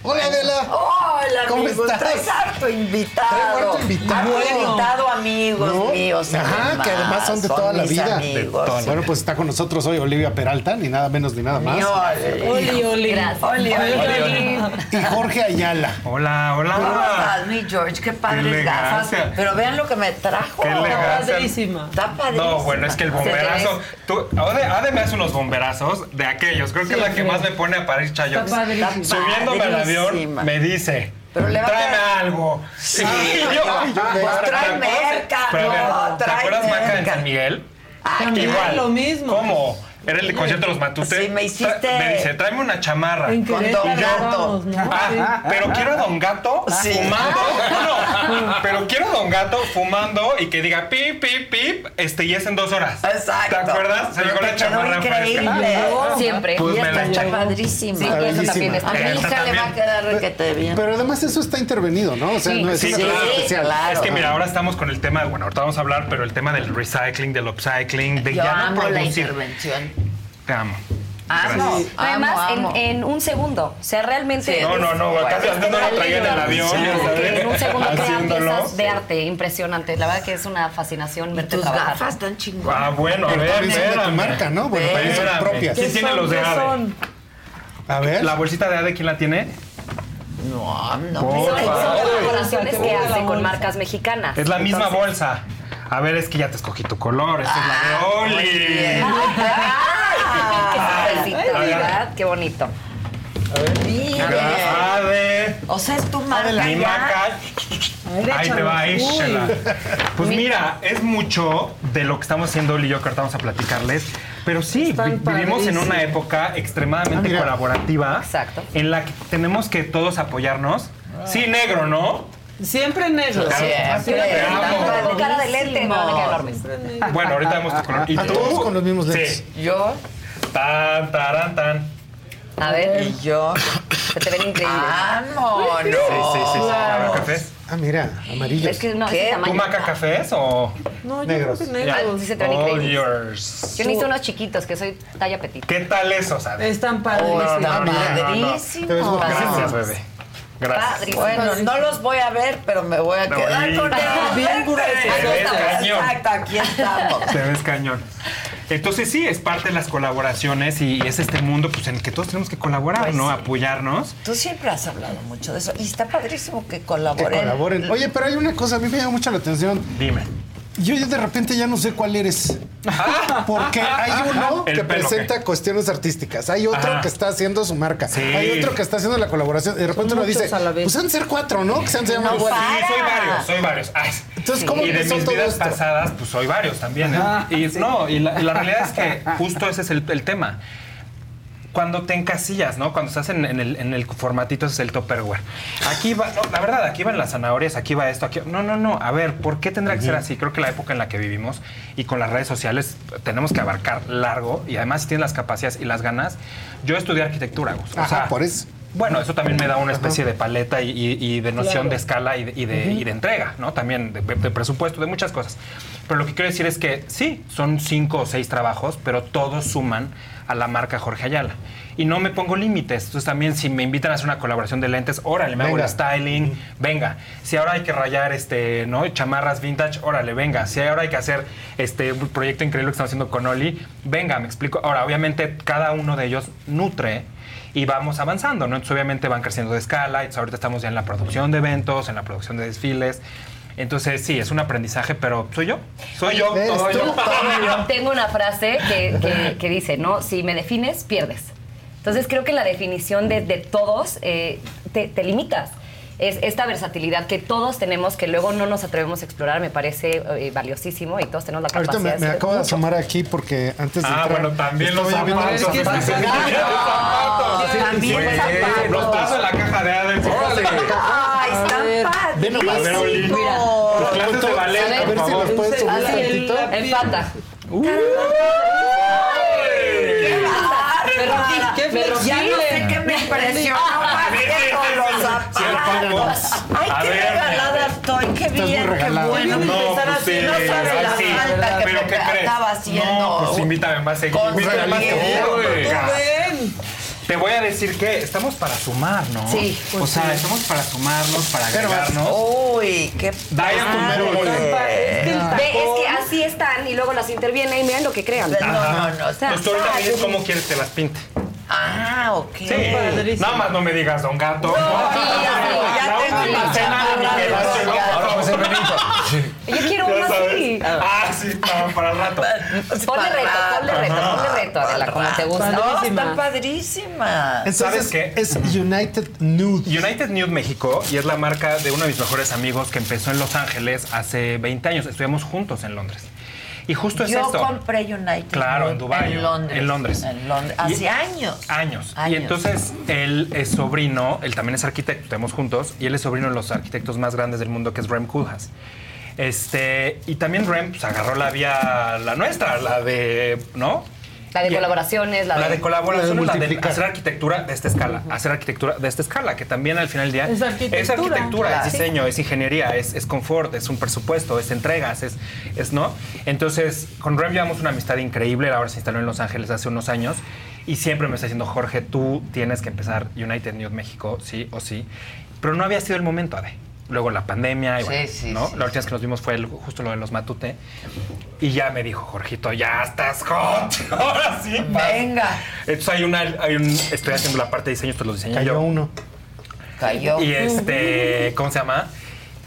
Hola, Adela. Hola, ¿Cómo amigos. estás? Traes harto invitado. Harto invitado. Harto invitado, amigos ¿No? míos. Ajá, que además son de toda la vida. amigos. Bueno, pues está con nosotros hoy Olivia Peralta, ni nada menos ni nada más. Oli, oli. Gracias. Oli, oli. Y Jorge Ayala. Hola, hola. ¿Cómo estás, mi George? Qué padres gafas. Pero vean lo que me trajo. Qué elegancia. Está padrísima. No, bueno, es que el bomberazo. Tú, Ade, Ade me hace unos bomberazos de aquellos. Creo que Sí, es la que sí. más me pone a parir chayos. Está padrísima. Subiéndome al avión, Padrísima. me dice. Pero le va a Tráeme algo. Sí. Y yo- Pues ¿te trae merca, no, ¿Te acuerdas Maca en. San Miguel? También Igual. lo mismo. ¿Cómo? Era el concierto de los Matute. Sí, me hiciste- Me dice, tráeme una chamarra. En Con Don Gato. Ah, Sí. pero quiero a Don Gato Sí. fumando. No. Pero quiero a Don Gato fumando y que diga pip, pip, pip, este, y es en dos horas. Exacto. ¿Te acuerdas? Se llegó la chamarra increíble. Siempre. Pues y está padrísima. Sí, eso también está. A mi hija le va a quedar requete bien. Pero además eso está intervenido, ¿no? O sea, Sí. no es una claro. especial. claro. Es que mira, ahora estamos con el tema, bueno, ahorita vamos a hablar, pero el tema del recycling, del upcycling, de Yo ya no producir. Te amo. Amo, No, Además, amo, en- amo. En, un segundo. O sea, realmente. No, no, no, casi Este, no lo traía en el avión, sí, en un segundo crean piezas de arte impresionantes. La verdad que es una fascinación verte Tus trabajar. gafas están chingonas. Ah, bueno, a Pero ver, son de tu marca, ¿no? Bueno, pero son propias. ¿Quién tiene los de ¿Qué Ade? son? A ver. ¿La bolsita de Ade quién la tiene? No, no Son colaboraciones que la hace con marcas mexicanas. Es la misma Entonces, bolsa. A ver, es que ya te escogi tu color. Esta es la de Oli. Ah, Qué ¿verdad? Qué bonito. mira. Ade. O sea, es tu marca. Mi. Ahí te va, échala. Pues mira, es mucho de lo que estamos haciendo Oli y yo que ahorita vamos a platicarles. Pero sí, Están vivimos en una época extremadamente Ah, colaborativa. Exacto. En la que tenemos que todos apoyarnos. Sí, negro, ¿no? Siempre negro. Siempre. Cara de lente, me. Bueno, ahorita vemos tu color. ¿Y A tú? todos con los mismos lentes. Sí. Yo Tan, taran, tan. A ver, y yo. se te ven increíbles. Vámonos. Sí, sí, sí. sí. Cafés. Ah, mira, amarillos. Es que no, ¿Tú maca cafés o...? No, yo Negros. creo que negros. Sí, se te ven All increíbles. yours. Yo necesito unos chiquitos, que soy talla petit. ¿Qué tal eso, sabes? Están Oh, padrísimos. Te ves guapísimo. Gracias, bebé. Gracias. Bueno, no los voy a ver, pero me voy a No, quedar y- con ellos. Bien cañón. Exacto, aquí estamos. Te ves cañón. Entonces sí, es parte de las colaboraciones y es este mundo pues, en el que todos tenemos que colaborar, Pues ¿no? sí. Apoyarnos. Tú siempre has hablado mucho de eso y está padrísimo que Que colaboren. colaboren. Oye, pero hay una cosa, a mí me llama mucho la atención. Dime. Yo ya de repente ya no sé cuál eres. Porque hay uno El que pelo, presenta cuestiones artísticas, hay otro Ajá. que está haciendo su marca, Sí. hay otro que está haciendo la colaboración. Y de repente Son uno dice, a la vez. pues han de ser cuatro, ¿no? Que se han de llamar igual. Sí, soy varios, soy varios. Ay, Entonces, ¿cómo y de empezó mis todo vidas esto? pasadas, pues soy varios también. ¿eh? Y no, y la, y la realidad es que justo ese es el, el tema. Cuando te encasillas, ¿no? Cuando estás en, en el, en el formatito, ese es el topperware. Aquí va, no, la verdad, aquí van las zanahorias, aquí va esto, aquí. No, no, no. A ver, ¿por qué tendrá que ser así? Creo que la época en la que vivimos y con las redes sociales tenemos que abarcar largo y además si tienes las capacidades y las ganas. Yo estudié arquitectura, Gus. O Ajá, sea, por eso. bueno, eso también me da una especie de paleta y, y- y de noción Claro. de escala y de, y de- Ujú. y de entrega, ¿no? También de, de presupuesto, de muchas cosas. Pero lo que quiero decir es que sí, son cinco o seis trabajos, pero todos suman a la marca Jorge Ayala. Y no me pongo límites. Entonces también si me invitan a hacer una colaboración de lentes, órale, me hago Venga. el styling, venga. Si ahora hay que rayar este, ¿no? chamarras vintage, órale, venga. Si ahora hay que hacer este proyecto increíble que estamos haciendo con Oli, venga, me explico. Ahora, obviamente, cada uno de ellos nutre y vamos avanzando, ¿no? Entonces, obviamente van creciendo de escala. Entonces, ahorita estamos ya en la producción de eventos, en la producción de desfiles. Entonces, sí, es un aprendizaje, pero soy yo. Soy yo. todo yo. Tengo una frase que, que- que dice, ¿no? Si me defines, pierdes. Entonces creo que la definición de, de todos eh, te, te limitas. Es esta versatilidad que todos tenemos, que luego no nos atrevemos a explorar, me parece eh, valiosísimo y todos tenemos la Ahorita capacidad me, me de acabo de asomar aquí porque antes de Ah, entrar... bueno, también los zapatos. los también zapatos. También Güey, zapatos. Los paso en la caja de. Órale. Ay, están Ve nomás. A ver, Oli. padrísimos. Los clases de ballet, A ver, por A ver si favor. los puedes subir Así, tantito. empata. ¡Qué Ya no sé qué me impresionó más que con los zapatos. Ay, qué regalada estoy, qué bien, qué bueno. No, empezar pues así, sí. no sabes la falta que ¿Pero me qué crees? estaba haciendo. No, pues invítame más seguido. Con Invítame más seguido. Ven. Te voy a decir que estamos para sumar, ¿no? Sí. O sea, estamos para sumarnos, para Pero- agregarnos. Uy, qué Daya tu padre. Ve, es que así están y luego las intervienen y miren lo que crean. No, no, no. O sea, Pues tú ahorita me dices cómo quieres que las pinte. Ah, ok. Sí. padrísimo. Nada más no me digas don gato. Sí, No, sí, ya la tengo mi cena de. Gato. Ahora José Benito. Yo quiero uno así. Ah, sí, para, para el rato. Ponle reto, ponle reto, ponle reto, Adela, como te gusta. No, Padrísima. están padrísimas. Entonces, ¿Sabes qué? es United Nude. United Nude México y es la marca de uno de mis mejores amigos que empezó en Los Ángeles hace 20 años. Estuvimos juntos en Londres. Y justo es Yo esto. compré United Claro, en Dubái. En Londres. En Londres. En Londres. Y- Hace años. Años. Y entonces él es sobrino, él también es arquitecto, estamos juntos, y él es sobrino de los arquitectos más grandes del mundo, que es Rem Koolhaas. Este, y también Rem pues, agarró la vía, la nuestra, la de, ¿no? La de Y- colaboraciones, la, La de colaboración, La la de hacer arquitectura de esta escala, hacer arquitectura de esta escala, que también al final del día Es arquitectura. es, arquitectura, Claro. es diseño, es ingeniería, es, es confort, es un presupuesto, es entregas, es, es ¿no? Entonces, con Rem llevamos una amistad increíble, ahora se instaló en Los Ángeles hace unos años y siempre me está diciendo, Jorge, tú tienes que empezar United Nude México, sí o sí, pero no había sido el momento, Ade. Luego la pandemia, y Sí, bueno, sí, ¿no? sí, la última vez que nos vimos fue el- justo lo de los Matute. Y ya me dijo, Jorgito, ya estás hot. Ahora sí. vas". Venga. Entonces hay una, hay un, estoy haciendo la parte de diseño, esto lo diseñé Cayó yo. uno. Cayó. Y este, ¿cómo se llama?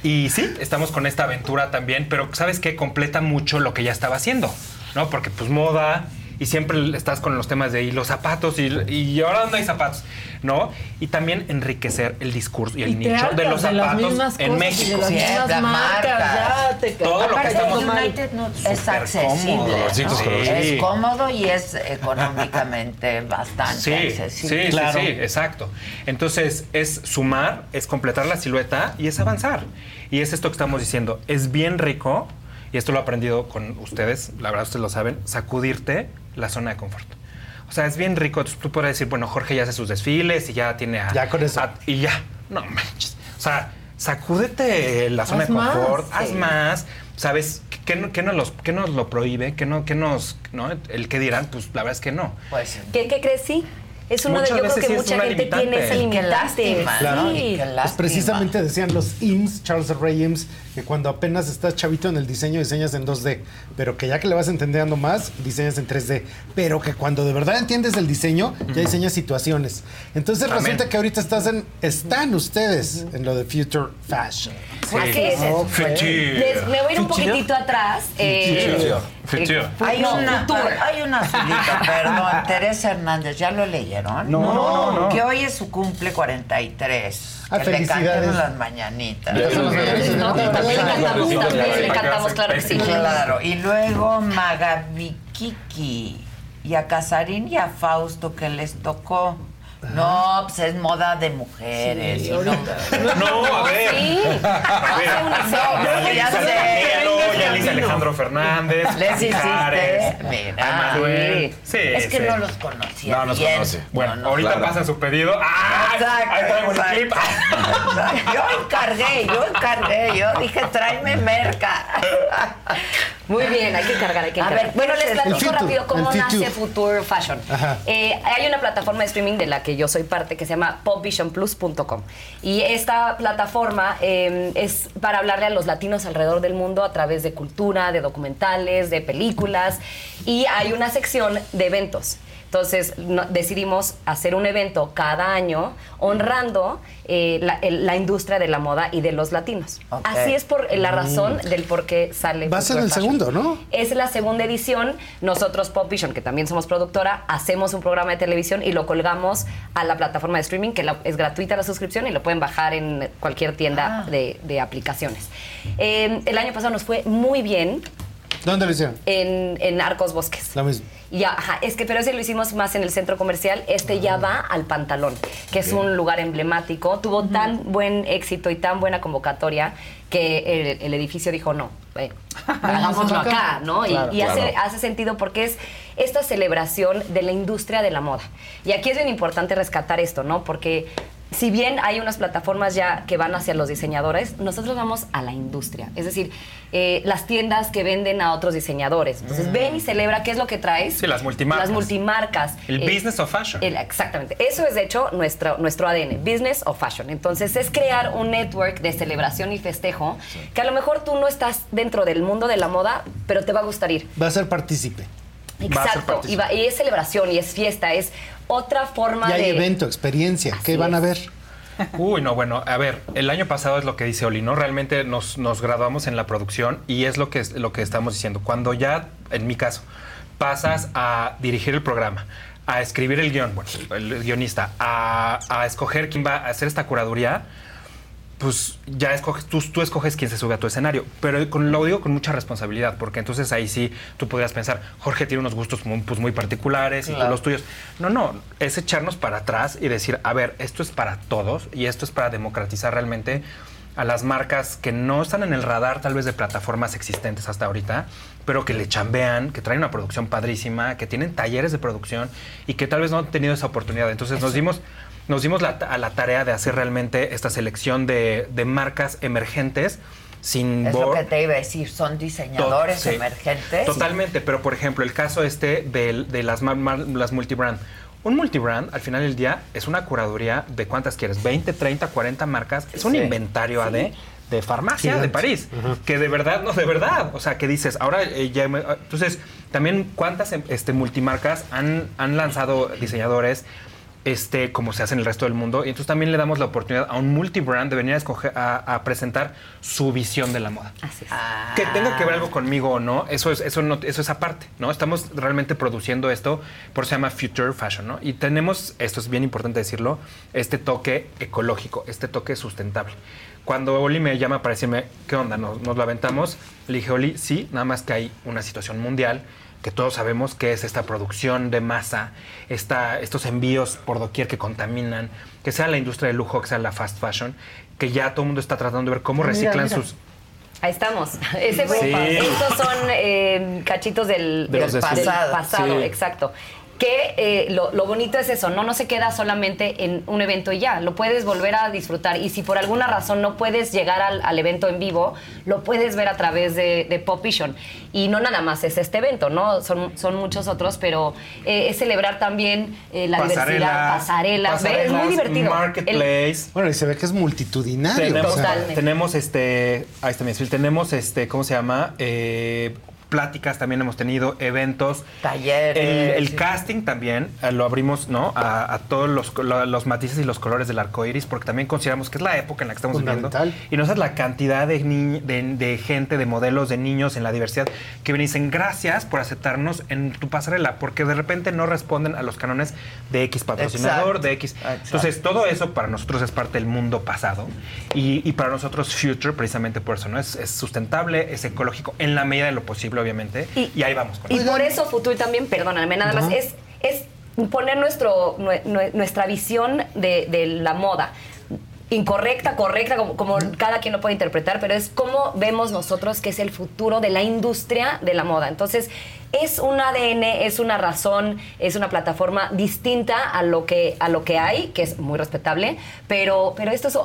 Y sí, estamos con esta aventura también, pero ¿sabes qué? Completa mucho lo que ya estaba haciendo, ¿no? Porque pues moda y siempre estás con los temas de y los zapatos y, y ahora dónde hay zapatos, ¿no? Y también enriquecer el discurso y el Y nicho de los de las zapatos en y México. de las Sí, mismas la marcas, marca. ya te Todo lo que estamos- United es accesible. cómodo. ¿no? Colorcitos, Sí. Es cómodo y es económicamente bastante Sí, sí, accesible. sí, sí, exacto. Entonces es sumar, es completar la silueta y es avanzar. Y es esto que estamos diciendo. Es bien rico, y esto lo he aprendido con ustedes, la verdad ustedes lo saben, sacudirte la zona de confort. O sea, es bien rico. Tú, puedes decir, bueno, Jorge ya hace sus desfiles y ya tiene a... Ya con eso. a- y ya. No manches. O sea, sacúdete la zona Haz de confort, más, haz sí. más. ¿Sabes? ¿Qué, no- qué nos, los, qué nos lo prohíbe? ¿Qué, no, qué nos... ¿no? El que dirán, pues la verdad es que no. Pues ¿Qué, qué crees? Sí. Es uno Muchas de, yo creo que sí mucha gente limitante. tiene qué limitante. lástima, Claro. Sí. Qué Pues precisamente decían los IMS, Charles Ray que cuando apenas estás chavito en el diseño, diseñas en 2D, pero que ya que le vas entendiendo más, diseñas en 3D, pero que cuando de verdad entiendes el diseño, ya diseñas situaciones. Entonces Amén. resulta que ahorita estás en, están ustedes en lo de Future Fashion. Así es. Ok. Future. Les- me voy a ir un Future. poquitito atrás. eh, Future. Future. Hay No, una, Future. hay una azulita, perdón, Teresa Hernández, ¿ya lo leyeron? No, no, no. Que hoy es su cumple 43. Ah, que le felicidades. las mañanitas. Son las mañanitas. No, también le cantamos, también le cantamos, claro que sí. Claro, y luego Magavikiki y a Casarín y a Fausto que les tocó. No, pues es moda de mujeres. Sí, no- a ver. Sí. A ver. No, Ya ya hice sé. Ya Alejandro Fernández. Les hiciste. Mira. a Manuel. Sí, es que sí. no los conocía. No los bien. conoce. Bueno, No, no, ahorita claro. pasa su pedido. ¡Ah! Exacto, Ahí traigo el exacto. clip. Yo encargué, yo encargué, yo dije, tráeme merca. Muy bien, hay que cargar, hay que A cargar. ver, bueno, ¿qué les platico El rápido cómo el nace Future. Future Fashion. Ajá. Eh, hay una plataforma de streaming de la que yo soy parte que se llama popvisionplus.com. Y esta plataforma eh, es para hablarle a los latinos alrededor del mundo a través de cultura, de documentales, de películas. Y hay una sección de eventos. Entonces no- decidimos hacer un evento cada año honrando eh, la, el- la industria de la moda y de los latinos. Así es por la razón Mm. del por qué sale. Va a ser el Fashion. segundo, ¿no? Es la segunda edición. Nosotros, Pop Vision, que también somos productora, hacemos un programa de televisión y lo colgamos a la plataforma de streaming, que la- es gratuita la suscripción y lo pueden bajar en cualquier tienda de, de aplicaciones. Eh, el año pasado nos fue muy bien ¿Dónde lo hicieron? en, en Arcos Bosques. Lo mismo. Ya, ajá, es que pero ese lo hicimos más en el centro comercial. Este ya va al Pantalón, que es un lugar emblemático. Tuvo tan buen éxito y tan buena convocatoria que el, el edificio dijo no. eh, hagámoslo acá, ¿no? Y- Claro. y, hace, Claro. hace sentido porque es esta celebración de la industria de la moda. Y aquí es bien importante rescatar esto, ¿no? Porque si bien hay unas plataformas ya que van hacia los diseñadores, nosotros vamos a la industria. Es decir, eh, las tiendas que venden a otros diseñadores. Entonces, Mm. ven y celebra qué es lo que traes. Sí, las multimarcas. Las multimarcas. El Eh, business of fashion. el- exactamente. Eso es, de hecho, nuestro, nuestro ADN, business of fashion. Entonces, es crear un network de celebración y festejo que a lo mejor tú no estás dentro del mundo de la moda, pero te va a gustar ir. Va a ser partícipe. Exacto. Y, va- y es celebración y es fiesta, es otra forma Y hay de... evento, experiencia. ¿Qué van a ver? Uy, no, bueno, a ver, el año pasado es lo que dice Oli, ¿no? Realmente nos, nos graduamos en la producción y es lo que, es lo que estamos diciendo. Cuando ya, en mi caso, pasas a dirigir el programa, a escribir el guion, bueno, el guionista, a, a escoger quién va a hacer esta curaduría, pues ya escoges, tú, tú escoges quién se sube a tu escenario. Pero con, lo digo con mucha responsabilidad, porque entonces ahí sí tú podrías pensar, Jorge tiene unos gustos muy, pues, muy particulares y los tuyos. No, no, es echarnos para atrás y decir, a ver, esto es para todos y esto es para democratizar realmente a las marcas que no están en el radar tal vez de plataformas existentes hasta ahorita, pero que le chambean, que traen una producción padrísima, que tienen talleres de producción y que tal vez no han tenido esa oportunidad. Entonces nos dimos, nos dimos la, a la tarea de hacer realmente esta selección de, de marcas emergentes sin Es lo que te iba a decir, son diseñadores Sí. emergentes. Totalmente, pero por ejemplo, el caso este de, de las, las multibrand. Un multibrand, al final del día, es una curaduría de cuántas quieres, 20, 30, 40 marcas. Es un Sí. inventario Sí. AD de farmacia Gigante. de París. Que de verdad, no, de verdad. O sea, que dices, ahora eh, ya. me- entonces, también, ¿cuántas em, este, multimarcas han, han lanzado diseñadores? Este, como se hace en el resto del mundo. Y entonces también le damos la oportunidad a un multibrand de venir a, escoger, a, a presentar su visión de la moda. Que tenga que ver algo conmigo o no, eso es, eso no, eso es aparte, ¿no? Estamos realmente produciendo esto, por eso se llama Future Fashion, ¿no? Y tenemos, esto es bien importante decirlo, este toque ecológico, este toque sustentable. Cuando Oli me llama para decirme, ¿qué onda? ¿Nos, nos lo aventamos? Le dije, Oli, sí, nada más que hay una situación mundial que todos sabemos que es esta producción de masa, esta, estos envíos por doquier que contaminan, que sea la industria del lujo, que sea la fast fashion, que ya todo el mundo está tratando de ver cómo reciclan mira. sus, Ahí estamos. Ese fue- Sí. Estos son eh, cachitos del, De los del de su- pasado. pasado, sí. exacto. Que eh, lo, lo bonito es eso, no, no se queda solamente en un evento y ya, lo puedes volver a disfrutar. Y si por alguna razón no puedes llegar al, al evento en vivo, lo puedes ver a través de, de Pop Vision. Y no nada más es este evento, ¿no? Son, son muchos otros, pero eh, es celebrar también eh, la diversidad, pasarelas, ¿ves? es muy divertido. El- Bueno, y se ve que es multitudinario. Tenemos, o sea, tenemos este, ahí está mi tenemos este, ¿cómo se llama? Pláticas también hemos tenido, eventos. Talleres. El, el casting también eh, lo abrimos, ¿no? A, a todos los, los matices y los colores del arco iris, porque también consideramos que es la época en la que estamos viviendo. Y no sabes la cantidad de, ni- de, de gente, de modelos, de niños en la diversidad que y dicen gracias por aceptarnos en tu pasarela, porque de repente no responden a los cánones de X patrocinador, Exacto. de X. Entonces, todo eso para nosotros es parte del mundo pasado y, y para nosotros future, precisamente por eso, ¿no? Es, es sustentable, es ecológico, en la medida de lo posible, obviamente. Y, ahí vamos con Y eso. por eso Futur también, perdóname, nada más, es, es poner nuestro, nue- nue- nuestra visión de, de la moda. Incorrecta, correcta, como, como cada quien lo puede interpretar, pero es cómo vemos nosotros que es el futuro de la industria de la moda. Entonces, es un ADN, es una razón, es una plataforma distinta a lo que, a lo que hay, que es muy respetable, pero, pero esto es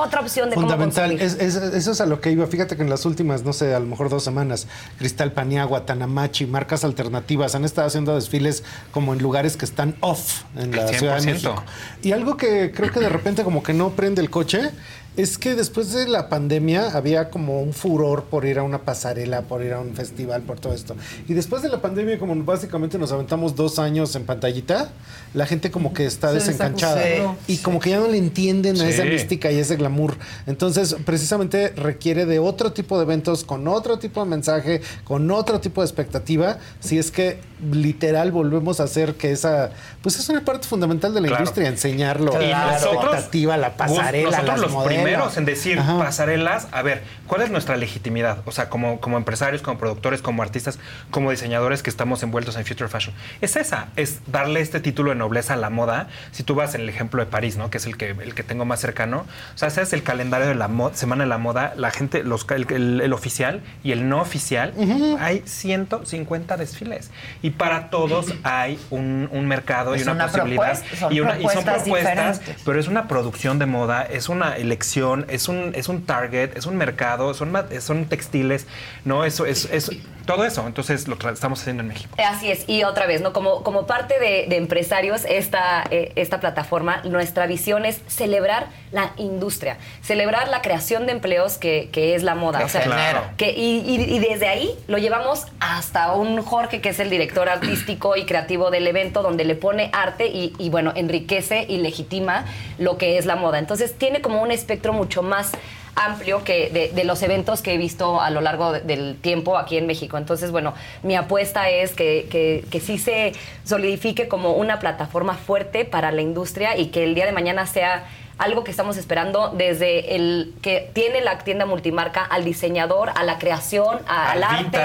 otra opción de cómo Fundamental, consumir. es, es- eso es a lo que iba. Fíjate que en las últimas, no sé, a lo mejor dos semanas, Cristal Paniagua, Tanamachi, marcas alternativas han estado haciendo desfiles como en lugares que están off en la Al Ciudad de 100%. México. Y algo que creo que de repente como que no prende el coche es que después de la pandemia había como un furor por ir a una pasarela, por ir a un festival, por todo esto. Y después de la pandemia, como básicamente nos aventamos dos años en pantallita, la gente como que está Se desencanchada. Y como que ya no le entienden a esa mística y ese glamour. Entonces, precisamente requiere de otro tipo de eventos, con otro tipo de mensaje, con otro tipo de expectativa, si es que literal volvemos a hacer que esa, pues es una parte fundamental de la Claro. industria, enseñarlo, Y la expectativa, la pasarela, nosotros las los modelos. Primeros en decir Ajá. pasarelas, a ver, ¿cuál es nuestra legitimidad? O sea, como, como empresarios, como productores, como artistas, como diseñadores que estamos envueltos en Future Fashion. Es esa, es darle este título de nobleza a la moda. Si tú vas en el ejemplo de París, ¿no? Que es el que, el que tengo más cercano. O sea, ese es el calendario de la Semana de la Moda. La gente, los, el, el- el oficial y el no oficial, hay 150 desfiles. Y para todos hay un, un mercado y Es una, una posibilidad. son y, una- y son propuestas propuestas, diferentes. pero es una producción de moda, es una elección, es un, es un target, es un mercado, son, son textiles, ¿no? Eso es, es todo eso. Entonces lo estamos haciendo en México. Así es, y otra vez, ¿no? Como, como parte de, de empresarios, esta, eh, esta plataforma, nuestra visión es celebrar la industria, celebrar la creación de empleos que, que es la moda. Que o sea, genera. que, y, y- y desde ahí lo llevamos hasta un Jorge, que es el director artístico y creativo del evento, donde le pone arte y, y, bueno, enriquece y legitima lo que es la moda. Entonces tiene como un espectro mucho más amplio que de, los eventos que he visto a lo largo de- del tiempo aquí en México. Entonces, bueno, mi apuesta es que, que, que sí se solidifique como una plataforma fuerte para la industria y que el día de mañana sea algo que estamos esperando desde el que tiene la tienda multimarca al diseñador, a la creación, a- al, arte.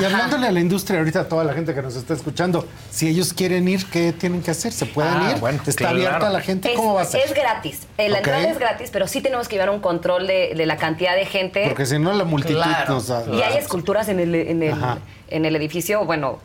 Y hablándole a la industria ahorita, a toda la gente que nos está escuchando, si ellos quieren ir, ¿qué tienen que hacer? ¿Se pueden Ah, ir? bueno, ¿Está claro. abierta a la gente? Es, ¿Cómo va a ser? es gratis. Eh, La Ok. entrada es gratis, pero sí tenemos que llevar un control de, de la cantidad de gente. Porque si no, la multitud Claro. nos da- Y hay esculturas en el, en el, Ajá. En el edificio, bueno,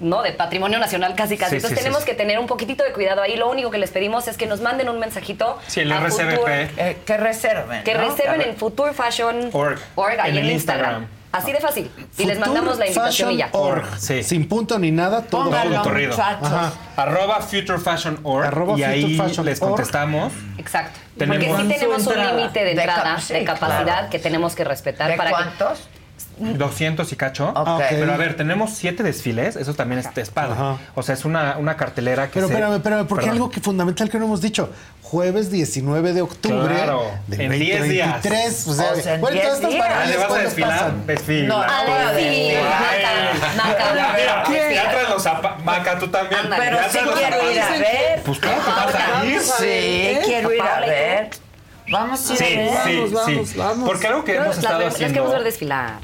no, de patrimonio nacional casi casi. Sí, Entonces sí, tenemos sí. que tener un poquitito de cuidado ahí. Lo único que les pedimos es que nos manden un mensajito. Sí, el a RCBP. Future- Eh, que reserven. que ¿no? reserven en Future Fashion Org. ahí En en, el Instagram. Instagram. Así de fácil. Y les mandamos la invitación y ya. FuturefashionOrg. Sí. Sin punto ni nada, todo Pónganlo, junto. corrido. Ajá. Arroba Future Fashion Org. Arroba y ahí Fashion les Org. contestamos. Exacto. Tenemos- Porque sí tenemos un límite de De entrada, de, capacidad claro. que tenemos que respetar ¿De para que cuántos? 200 y cacho. Ok. Pero a ver, tenemos siete desfiles, eso también es, es padre. Ajá. O sea, es una, una cartelera que Pero se- espérame, espérame, porque Perdón. algo que fundamental que no hemos dicho. Jueves 19 de octubre Claro, del en 10 días. 2023. O sea, O sea, en bueno, 10 todas estas maravillas, ¿le vas a ¿cuándo desfilar? Desfila. No, sí, Ay. Maca, ya traes los zapatos. Maca, tú también. Pero sí quiero ir a ver. Pues claro que vas a ir. Vamos a Sí, ver, ¿eh? quiero ir a ver. Vamos a ir Sí, a ver. sí, Vamos, sí. vamos, vamos. Porque algo que Las- hemos estado las queremos ver haciendo. desfilar.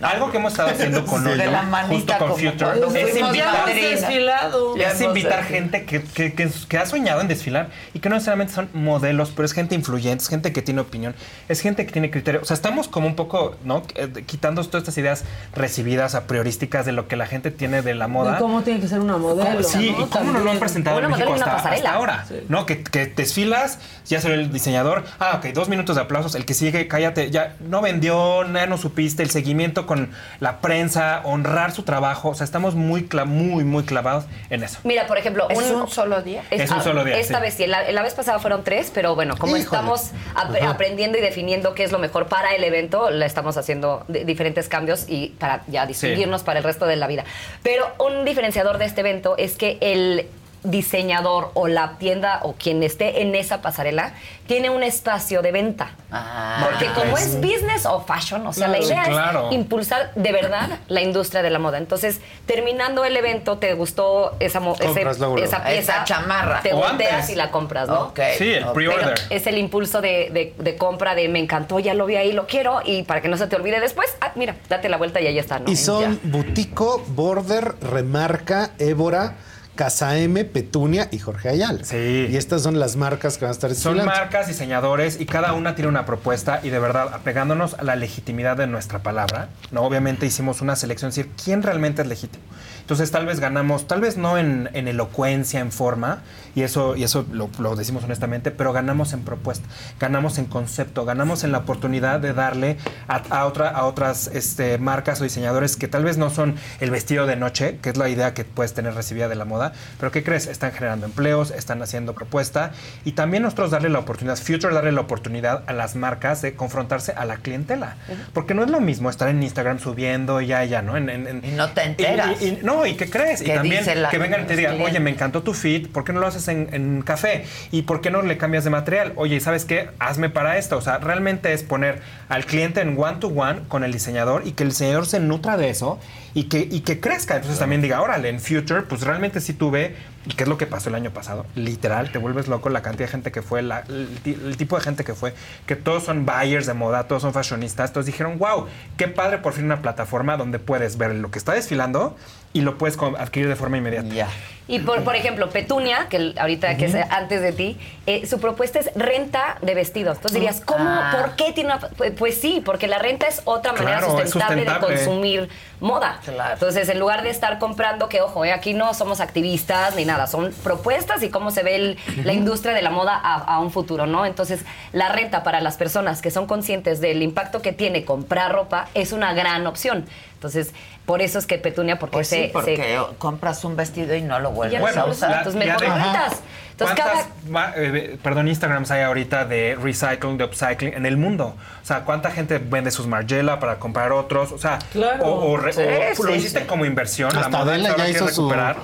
Algo que hemos estado haciendo con De la justo con Future, es invitar, desfilado. Es gente que, que- que- que ha soñado en desfilar y que no necesariamente son modelos, pero es gente influyente, es gente que tiene opinión, es gente que tiene criterio. O sea, estamos como un poco, ¿no? Eh, Quitando todas estas ideas recibidas a priorísticas de lo que la gente tiene de la moda. Cómo tiene que ser una modelo. Sí, ¿no? y cómo nos lo han presentado en México hasta ahora. ¿No? Que, que desfilas, ya salió el diseñador. Ah, ok, dos minutos de aplausos. El que sigue, cállate. Ya no vendió, ya no supiste. El seguimiento con la prensa, honrar su trabajo. O sea, estamos muy, muy, muy clavados en eso. Mira, por ejemplo, ¿Es un solo día? Es un solo día, Esta sí. vez sí, la, la vez pasada fueron tres, pero bueno, como Híjole. estamos ap- Ajá. aprendiendo y definiendo qué es lo mejor para el evento, le estamos haciendo di- diferentes cambios y para ya distinguirnos para el resto de la vida. Pero un diferenciador de este evento es que el diseñador o la tienda o quien esté en esa pasarela tiene un espacio de venta. Ah, Porque como es business o fashion, o sea, Claro, la idea sí, claro. es impulsar de verdad la industria de la moda. Entonces, terminando el evento, te gustó esa, ese- esa pieza, Esa chamarra. te volteas y la compras, ¿no? Sí, el pre-order. es el impulso de, de- de compra de me encantó, ya lo vi ahí, lo quiero y para que no se te olvide después, ah, mira, date la vuelta y ahí está, ¿no? Y son Butico, Border, Remarca, Évora, Casa M, Petunia y Jorge Ayala. Sí. Y estas son las marcas que van a estar Son marcas, diseñadores y cada una tiene una propuesta y de verdad, apegándonos a la legitimidad de nuestra palabra, ¿no? Obviamente hicimos una selección, es decir, ¿quién realmente es legítimo? Entonces tal vez ganamos, tal vez no en, en elocuencia, en forma, y eso, y eso lo, lo decimos honestamente, pero ganamos en propuesta, ganamos en concepto, ganamos en la oportunidad de darle a, a otra, a otras este, marcas o diseñadores que tal vez no son el vestido de noche, que es la idea que puedes tener recibida de la moda, pero ¿qué crees? Están generando empleos, están haciendo propuesta y también nosotros darle la oportunidad, Future darle la oportunidad a las marcas de confrontarse a la clientela. Porque no es lo mismo estar en Instagram subiendo y ya, ya, ¿no? En, en- en- Y no te enteras. y- y- no, ¿y qué crees? Y ¿Qué también dice la- que vengan y te digan, oye, me encantó tu feed, ¿por qué no lo haces en, en café? ¿Y por qué no le cambias de material? Oye, ¿sabes qué? Hazme para esto. O sea, realmente es poner al cliente en one to one con el diseñador y que el diseñador se nutra de eso y que, y que crezca. Entonces también diga, órale, en Future, pues realmente sí tuve, y qué es lo que pasó el año pasado, literal, te vuelves loco la cantidad de gente que fue, la- el, el tipo de gente que fue, que todos son buyers de moda, todos son fashionistas, todos dijeron, wow, qué padre por fin una plataforma donde puedes ver lo que está desfilando y lo puedes adquirir de forma inmediata. Y por, por ejemplo, Petunia, que ahorita que es antes de ti, eh, su propuesta es renta de vestidos. Entonces dirías, ¿cómo? Ah. ¿Por qué tiene una.? Pues, pues sí, porque la renta es otra manera Claro, es sustentable, sustentable. de consumir moda. Entonces, en lugar de estar comprando, que ojo, eh, aquí no somos activistas ni nada, son propuestas y cómo se ve el- la industria de la moda a, a un futuro, ¿no? Entonces, la renta para las personas que son conscientes del impacto que tiene comprar ropa es una gran opción. Entonces, por eso es que Petunia, porque Pues se. sí, porque se- compras un vestido y no lo vuelves ya a no usar. la- Entonces, mejor ya de- rentas. Entonces, ¿Cuántas, cada ma- eh, perdón, Instagrams hay ahorita de recycling, de upcycling en el mundo? O sea, ¿cuánta gente vende sus Margiela para comprar otros? O sea, Claro. o, o re- Sí, o lo sí, hiciste sí. como inversión. Hasta la moda ya hizo su- recuperar.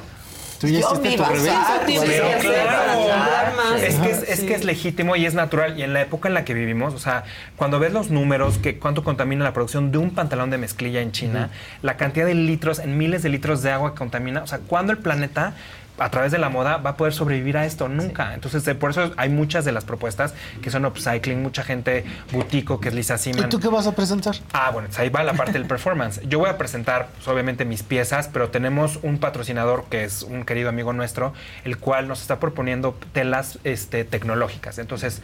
Tú ya hiciste tu Pero claro, es que es, es que es legítimo y es natural. Y en la época en la que vivimos, o sea, cuando ves los números, que cuánto contamina la producción de un pantalón de mezclilla en China, la cantidad de litros, en miles de litros de agua que contamina, o sea, ¿cuándo el planeta a través de la moda va a poder sobrevivir a esto? Nunca. Entonces, por eso hay muchas de las propuestas que son upcycling, mucha gente butico, que es Lisa ¿Y Seaman. tú qué vas a presentar? Ah, bueno, pues ahí va la parte del performance. Yo voy a presentar, pues, obviamente, mis piezas, pero tenemos un patrocinador que es un querido amigo nuestro, el cual nos está proponiendo telas este, tecnológicas. Entonces,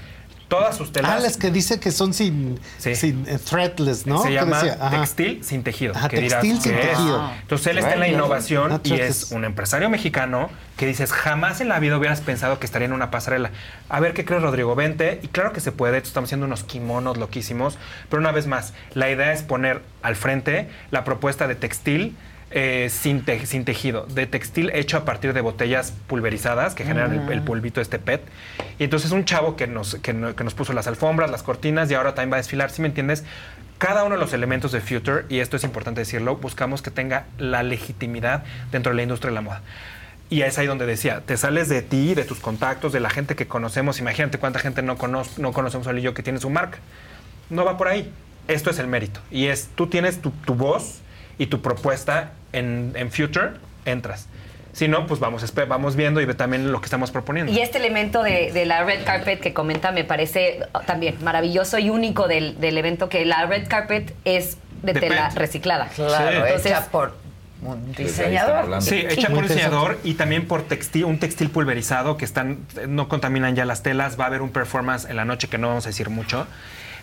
todas sus telas. Ah, las que dice que son sin, sin eh, threadless, ¿no? Se ¿Qué llama decía? Textil sin tejido. Ajá, que dirás, textil sin ¿qué es? tejido. Entonces él está en la innovación y es un empresario mexicano que dices, jamás en la vida hubieras pensado que estaría en una pasarela. A ver, ¿qué crees, Rodrigo? Vente. Y claro que se puede. Estamos haciendo unos kimonos loquísimos. Pero una vez más, la idea es poner al frente la propuesta de textil eh, sin, te- sin tejido, de textil hecho a partir de botellas pulverizadas que generan el, el polvito este PET. Y entonces un chavo que nos, que, no- que nos puso las alfombras, las cortinas y ahora también va a desfilar, ¿sí me entiendes? Cada uno de los elementos de Future, y esto es importante decirlo, buscamos que tenga la legitimidad dentro de la industria de la moda. Y es ahí donde decía, te sales de ti, de tus contactos, de la gente que conocemos. Imagínate cuánta gente no, cono- no conocemos a yo que tiene su marca. No va por ahí. Esto es el mérito. Y es, tú tienes tu, tu voz y tu propuesta en, en Future, entras. Si no, pues vamos, vamos viendo y ve también lo que estamos proponiendo. Y este elemento de, de la red carpet que comenta me parece oh, también maravilloso y único del, del evento, que la red carpet es de, De tela reciclada. Claro, Entonces, hecha por un diseñador. Sí, hecha por un diseñador y también por textil, un textil pulverizado que están, no contaminan ya las telas. Va a haber un performance en la noche que no vamos a decir mucho.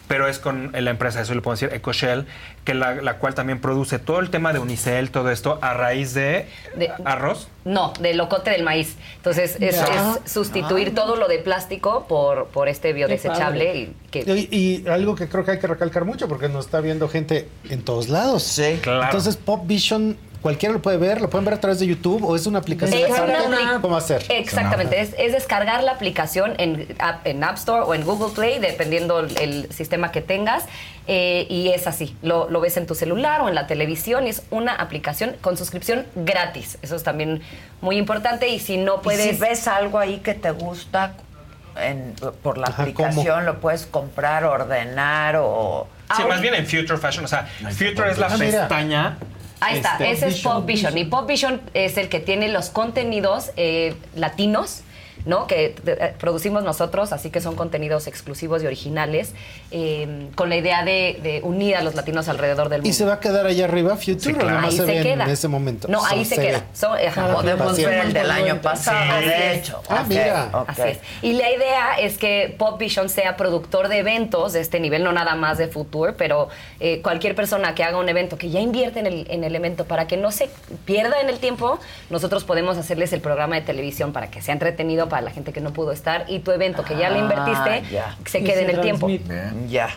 Pero es con la empresa, eso le puedo decir, EcoShell, que la, la cual también produce todo el tema de Unicel, todo esto, a raíz de, De- arroz. No, del locote del maíz. Entonces, es, es sustituir todo lo de plástico por, por este biodesechable. Y que, Y, y algo que creo que hay que recalcar mucho porque nos está viendo gente en todos lados. Sí, claro. Entonces, Pop Vision, cualquiera lo puede ver, lo pueden ver a través de YouTube o es una aplicación. Es una apli- ¿Cómo hacer? Exactamente, es, es descargar la aplicación en App, en App Store o en Google Play, dependiendo el, sistema que tengas, eh, y es así, lo, lo ves en tu celular o en la televisión, y es una aplicación con suscripción gratis, eso es también muy importante, y si no Y puedes... si ves algo ahí que te gusta en- por la Ajá, aplicación, lo puedes comprar, ordenar o... Sí, más bien en Future Fashion. O sea, Future es la Ah, pestaña. Ahí está, este, ese es Pop Vision. Y Pop Vision es el que tiene los contenidos eh, latinos ¿no? Que eh, producimos nosotros, así que son contenidos exclusivos y originales, eh, con la idea de, de unir a los latinos alrededor del mundo. ¿Y se va a quedar allá arriba Future Ahí se, se ve queda. en ese momento? No, ahí So, se, queda. ve. So- ajá. Podemos ver el del año pasado, de hecho. Ah, mira. Así es. Y la idea es que Pop Vision sea productor de eventos de este nivel, no nada más de Future, pero eh, cualquier persona que haga un evento, que ya invierte en el, en el evento para que no se pierda en el tiempo, nosotros podemos hacerles el programa de televisión para que sea entretenido para la gente que no pudo estar y tu evento que ya le Ah, invertiste ya. se quede en el tiempo. Ya.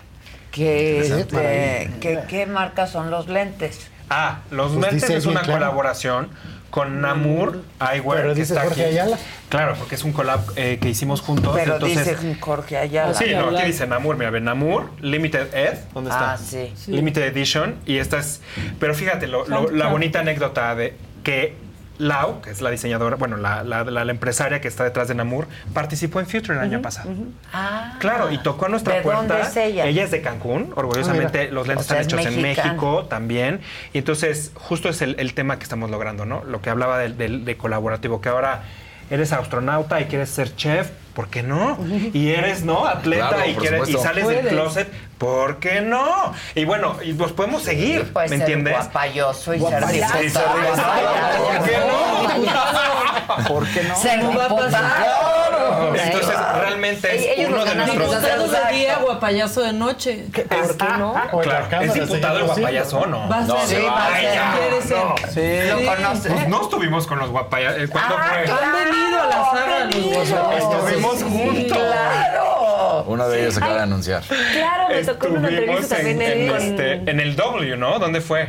¿Qué, este. ¿qué, qué marcas son los lentes? Ah, los Pues lentes es una claro. colaboración con Namur Eyewear. Pero que está Jorge aquí. Ayala. Claro, porque es un collab eh, que hicimos juntos. Pero entonces, dice Jorge Ayala. Sí, no, aquí dice Namur, mira, ve, Namur, Limited Ed, ¿dónde está? Ah, sí. Sí. Limited Edition, y esta es, pero fíjate, lo- lo- Chan, la bonita anécdota de que Lau, que es la diseñadora, bueno, la, la- la- la empresaria que está detrás de Namur, participó en Future el año pasado. Ah, Claro, y tocó a nuestra ¿De puerta. dónde es ella? es de Cancún, orgullosamente. Mira. los lentes O sea, están es hechos en. México también. Y entonces, justo es el, el tema que estamos logrando, ¿no? Lo que hablaba del- del- de, colaborativo, que ahora eres astronauta y quieres ser chef, ¿por qué no? Y eres, ¿no? Atleta Claro, y, por quieres, y sales del Puedes. closet, ¿por qué no? Y bueno, y podemos seguir, Puede ¿me ser entiendes? guapayoso y ser Guapayoso. Sí, ser. ¿Por qué no? ¿Por qué no? Ser No va a diputado. Pasar. Entonces, realmente es Ellos uno de nuestros... diputado de día, guapayazo de noche. ¿Por qué no? Claro, es diputado el sí. guapayazo, ¿no? Va a no, ser, sí, va a ser, ya, quiere ser. no. Sí. ¿Lo Sí. conoces? Pues no estuvimos con los guapayazos. ¿Cuándo fue? Han venido a la saga los guapayazos. Estuvimos juntos. Claro. Uno de ellos acaba de anunciar. Claro, me tocó una Estuvimos entrevista en, también en, en- este, en el W, ¿no? ¿Dónde fue?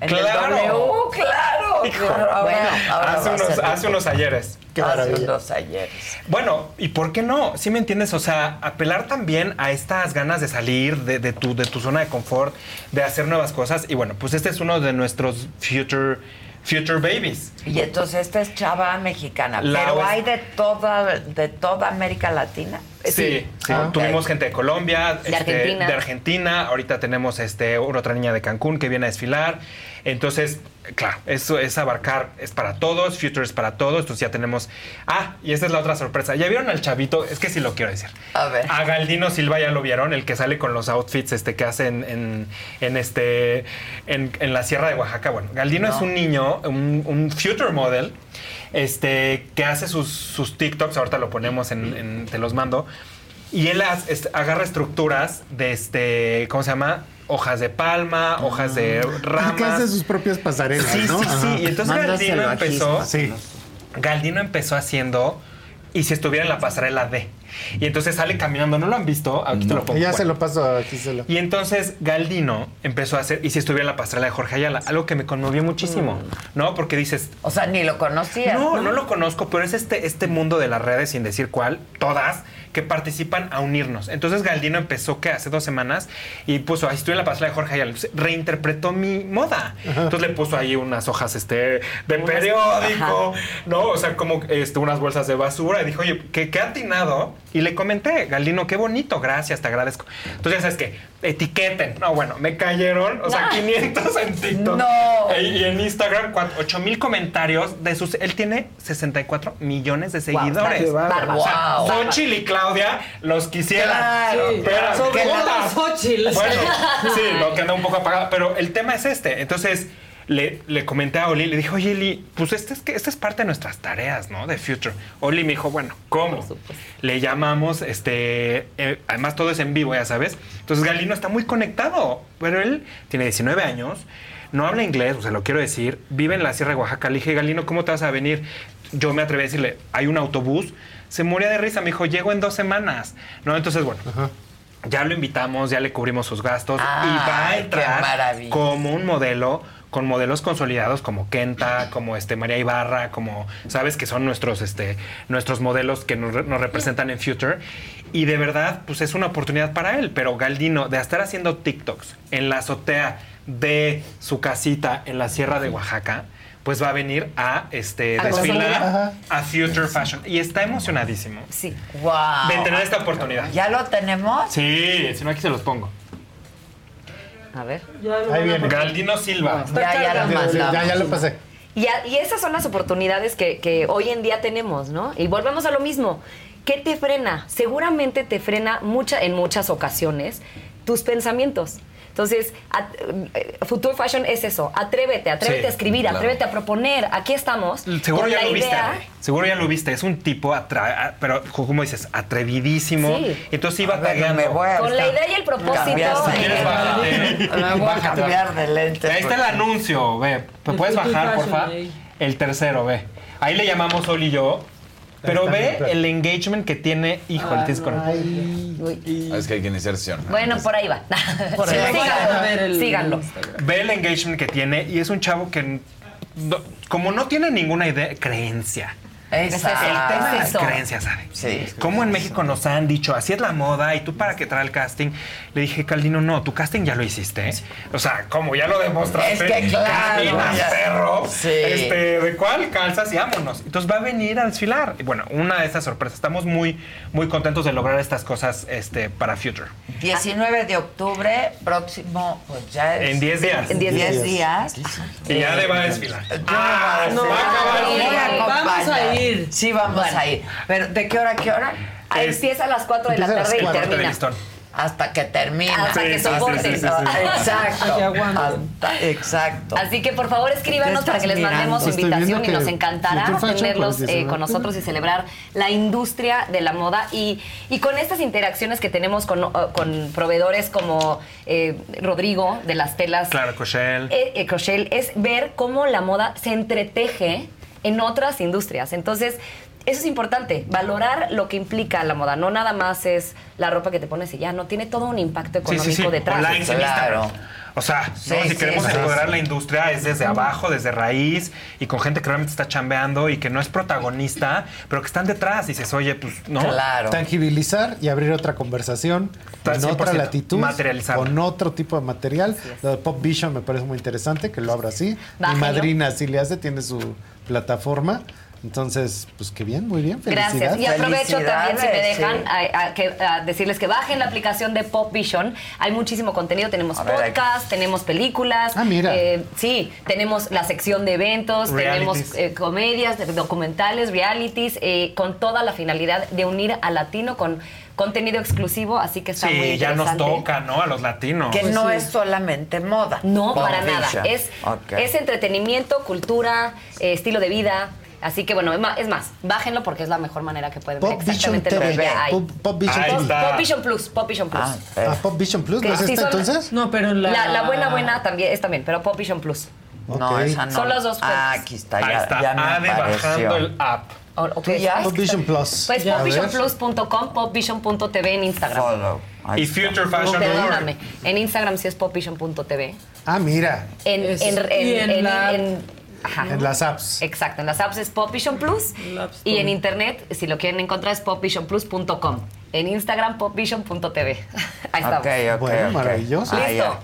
En el W, claro. Hijo. claro. Bueno, ahora hace, unos, hace unos ayeres. Hace unos ayeres. Bueno, ¿y por qué no? ¿Sí me entiendes? O sea, apelar también a estas ganas de salir de, de tu, de tu zona de confort, de hacer nuevas cosas. Y bueno, pues este es uno de nuestros future, future babies. Y entonces esta es chava mexicana, La pero hay de toda de toda América Latina. Sí, sí. Ah, tuvimos gente de Colombia, De este, Argentina. de Argentina. Ahorita tenemos este, otra niña de Cancún que viene a desfilar. Entonces, claro, eso es abarcar, es para todos, Future es para todos. Entonces ya tenemos. Ah, y esta es la otra sorpresa. ¿Ya vieron al chavito? Es que sí lo quiero decir. A ver. A Galdino Silva ya lo vieron, el que sale con los outfits este, que hace en, en, en este, en, en la Sierra de Oaxaca. Bueno, Galdino No. es un niño, un, un future model, este, que hace sus, sus TikToks, ahorita lo ponemos en, te los mando, y él agarra estructuras de este, ¿cómo se llama? Hojas de palma, hojas de ramas. Que hace sus propias pasarelas, Sí, ¿no? sí, sí. Y entonces Galdino empezó. Sí. Galdino empezó haciendo. Y si estuviera en la pasarela D. Y entonces sale caminando. ¿No lo han visto? Aquí te lo pongo. Ya se lo paso aquí se lo. Y entonces Galdino empezó a hacer. Y si estuviera en la pasarela de Jorge Ayala. Algo que me conmovió muchísimo. ¿No? Porque dices. O sea, ni lo conocías. No, no lo conozco, pero es este, este mundo de las redes, sin decir cuál, todas, que participan a unirnos. Entonces Galdino empezó que hace dos semanas y puso, ahí estuve en la pasarela de Jorge Ayala, reinterpretó mi moda. Entonces le puso ahí unas hojas este, de periódico, ¿no? O sea, como este, unas bolsas de basura. Y dijo, oye, ¿qué, qué atinado? Y le comenté, Galdino, qué bonito, gracias, te agradezco. Entonces ya sabes que etiqueten. No, bueno, me cayeron, o sea, No. 500 en TikTok. No. E- Y en Instagram, 8 mil comentarios de sus. Él tiene 64 millones de Wow, seguidores. bárbaro. O sea, Wow. Xochitl y Claudia los quisieran. Claro, pero, claro. ¿qué Sobre todo Xochitl. Bueno, sí, lo que anda un poco apagado. Pero el tema es este. Entonces. Le, le comenté a Oli, le dije, oye, Eli, pues este es, que esta es parte de nuestras tareas, ¿no? De Future. Oli me dijo, bueno, ¿cómo? Le llamamos, este, eh, además todo es en vivo, ya sabes. Entonces Galino está muy conectado, pero él tiene 19 años, no habla inglés, o sea, lo quiero decir, vive en la Sierra de Oaxaca. Le dije, Galino, ¿cómo te vas a venir? Yo me atreví a decirle, hay un autobús. Se moría de risa, me dijo, llego en dos semanas, ¿no? Entonces, bueno. Ya lo invitamos, ya le cubrimos sus gastos y va a entrar como un modelo con modelos consolidados como Kenta, como este María Ibarra, como sabes que son nuestros este nuestros modelos que nos, re- nos representan en Future y de verdad pues es una oportunidad para él, pero Galdino de estar haciendo TikToks en la azotea de su casita en la Sierra de Oaxaca, pues va a venir a este A desfilar a Future Fashion y está emocionadísimo. Sí. Wow. De tener esta oportunidad. ¿Ya lo tenemos? Sí, si no aquí se los pongo. A ver. Ahí viene. Galdino Silva. Ya, ya lo Ya, mandamos. ya, ya lo pasé. Y, a- y esas son las oportunidades que, que hoy en día tenemos, ¿no? Y volvemos a lo mismo. ¿Qué te frena? Seguramente te frena mucha, en muchas ocasiones tus pensamientos. Entonces, a- eh, Future Fashion es eso. Atrévete, atrévete Sí, a escribir, claro. atrévete a proponer. Aquí estamos. Seguro ya lo viste. Seguro ya lo viste. Es un tipo, atra- pero como dices, atrevidísimo. Sí. Entonces iba A ver, tagueando. me voy a- Con la idea y el propósito. Eh. Me voy a cambiar de lentes. Ahí está el anuncio, ve. ¿Me puedes bajar, porfa? El tercero, ve. Ahí le llamamos Sol y yo. Pero ve el engagement que tiene. Híjole, tienes con- Ah, Es que hay que iniciar sesión. Bueno, por ahí va. Por ahí va. Síganlo, el síganlo. Ve el engagement que tiene y es un chavo que, no- como no tiene ninguna idea, creencia. Exacto. El tema de las creencias, ¿sabes? Sí. Como en México nos han dicho, así es la moda, y tú para qué trae el casting. Le dije, Caldino, no, tu casting ya lo hiciste. ¿eh? O sea, como ya lo demostraste. Es que claro, caminas, ya- perro. Sí. Este, ¿de cuál calzas? Y vámonos. Entonces va a venir a desfilar. Y bueno, una de estas sorpresas. Estamos muy, muy contentos de lograr estas cosas este, para Future. 19 de octubre, próximo, pues ya es. En 10 días. En 10 10 días. Y ya le va a desfilar. Ah, no, va a acabar. Vamos a acompañar. Ir. Sí, vamos Bueno. a ir. Pero, ¿de qué hora a qué hora? Ahí Es- empieza a las 4 de la tarde y termina. Hasta que termine. Hasta que soporten. Exacto. Que aguante. Hasta- exacto. Así que por favor escríbanos ¿Qué para que les mandemos mirando? Estoy invitación y nos encantará tenerlos el eh, 19 con nosotros y celebrar la industria de la moda y, y con estas interacciones que tenemos con, uh, con proveedores como eh, Rodrigo de las telas Claro, Cochelle. eh, eh, Crochel, es ver cómo la moda se entreteje en otras industrias. Entonces, eso es importante, valorar lo que implica la moda. No nada más es la ropa que te pones y ya, no tiene todo un impacto Sí, económico sí, sí. detrás. Likes en Claro. O sea, Sí, ¿no? si sí, queremos sí, empoderar sí. la industria es desde abajo, desde raíz y con gente que realmente está chambeando y que no es protagonista, pero que están detrás. Y dices, oye, pues, ¿no? Claro. Tangibilizar y abrir otra conversación en otra 100%, latitud, materializarla. con otro tipo de material. Lo de Pop Vision me parece muy interesante que lo abra así. Mi Bájenlo. madrina así le hace, tiene su plataforma. Entonces, pues qué bien, muy bien. Gracias. Y aprovecho también, si me dejan, sí. a, a que- a decirles que bajen la aplicación de Pop Vision. Hay muchísimo contenido. Tenemos A ver, hay- podcast, tenemos películas. Ah, mira. eh, sí, tenemos la sección de eventos, Realities. tenemos eh, comedias, documentales, realities, eh, con toda la finalidad de unir al latino con contenido exclusivo. Así que está muy Sí, ya nos interesante. toca, ¿no? A los latinos. Que no es solamente moda. No, para nada. Vision. Es, es entretenimiento, cultura, eh, estilo de vida. Así que bueno, es más, bájenlo porque es la mejor manera que pueden ver Pop Vision exactamente lo que TV. hay. Pop, Pop Vision Ahí está. Pop Vision Plus, Pop Vision Plus. Ah, Ah, Pop Vision Plus, ¿no es Sí, esta entonces? No, pero la... La, la buena buena también es también, pero Pop Vision Plus. No, esa no. Son las dos Ah, cuentas. aquí está, Ahí ya, está. ya me Ade apareció. bajando el app. Pop Vision Plus. Pues popvisionplus.com, popvision.tv en Instagram. Follow. Ahí Y está. Future Fashion Perdóname. En Instagram sí es popvision.tv. Ah, mira, En, Es- en, en, y en en- la- en- ajá. en las apps. Exacto, en las apps es Pop Vision Plus La App Store. y en internet, si lo quieren encontrar, es popvisionplus.com. En Instagram, popvision.tv. Ahí estamos. Ok, ok, Bueno, ok. maravilloso. Ah, Listo. ya.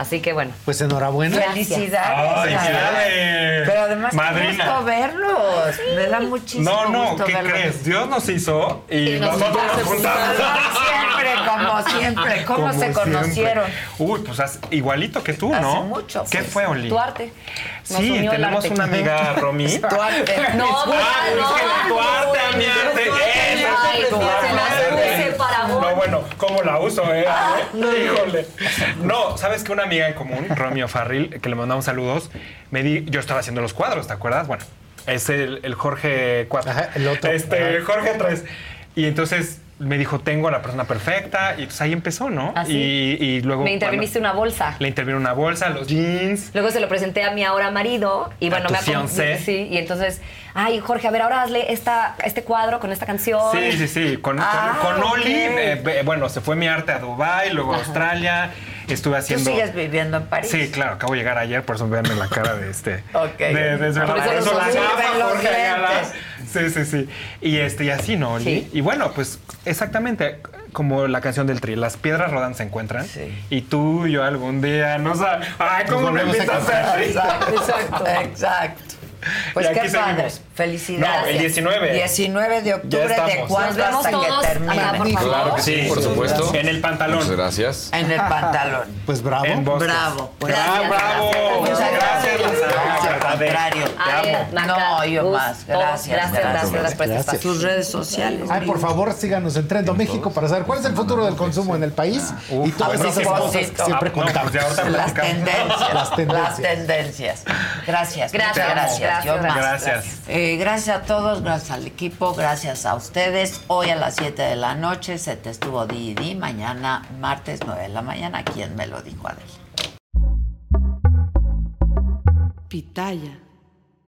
Así que bueno. Pues enhorabuena. Felicidades. Ay. Pero además, qué Madrina. gusto verlos. Me da muchísimo No, no, gusto ¿qué verlos. crees? Dios nos hizo y, Y nos nosotros juntamos. nos juntamos. Siempre, como siempre. ¿Cómo Como se siempre. conocieron? Uy, pues igualito que tú, Hace ¿no? mucho, ¿Qué pues. fue, Oli? Tu arte. Nos Sí, unió tenemos arte. una amiga, Romy. Tu arte. No, Ah, pero es que tu arte, a mi arte. Esa es Ay, tu arte. No, bueno, ¿cómo la uso, eh? Híjole. No, ¿sabes que una amiga en común, Romeo Farril, que le mandamos saludos, me di, yo estaba haciendo los cuadros, ¿te acuerdas? Bueno, es el, el Jorge 4. Ajá, el otro. Este, Ajá. Jorge 3. Y entonces me dijo, tengo a la persona perfecta. Y pues ahí empezó, ¿no? ¿Ah, sí? y, y luego. Me interviniste bueno, una bolsa. Le intervino una bolsa, los jeans. Luego se lo presenté a mi ahora marido y bueno, me acom- fiancé. Sí, y entonces, ay, Jorge, a ver, ahora hazle esta, este cuadro con esta canción. Sí, sí, sí. Con, con- Ah, con ok. Oli, eh, ve- bueno, se fue mi arte a Dubai, luego a Australia. Estuve Tú haciendo. sigues viviendo en París. Sí, claro, acabo de llegar ayer, por eso veanme la cara de este. Ok. De, de, Por por eso eso la gafa. Sí, sí, sí. Y este, y así, ¿no, Oli? Sí. Y bueno, pues exactamente como la canción del tri, las piedras rodan se encuentran. Sí. Y tú y yo algún día, no sabes. Ay, ¿cómo me a invitas a hacer? Exacto, exacto. Exacto. Pues qué padre. seguimos. Felicidades. No, el 19. 19 de octubre, ¿de estamos. cuándo Nos vemos hasta todos. que termine? Ajá, por favor. Claro que sí, por supuesto. En el pantalón. Muchas gracias. En el pantalón. Pues bravo. En. Bravo. Pues Bravo, gracias. bravo. Muchas Gracias, gracias. Al A ver. contrario. Ale, Maca, No, yo Gus, más. todos, Gracias. gracias, gracias, gracias por este espacio. Tus redes sociales. Ay, por favor, síganos en Trendo México para saber cuál es el futuro del consumo en el país y todas esas cosas que siempre contamos. pues ya ahorita Las platicamos. tendencias. Las tendencias. Las tendencias. Gracias. Gracias, muchas gracias. más. Eh, gracias a todos, gracias al equipo, gracias a ustedes. Hoy a las 7 de la noche se te estuvo D&D, mañana martes 9 de la mañana. ¿Quién me lo dijo, Adel? Pitaya.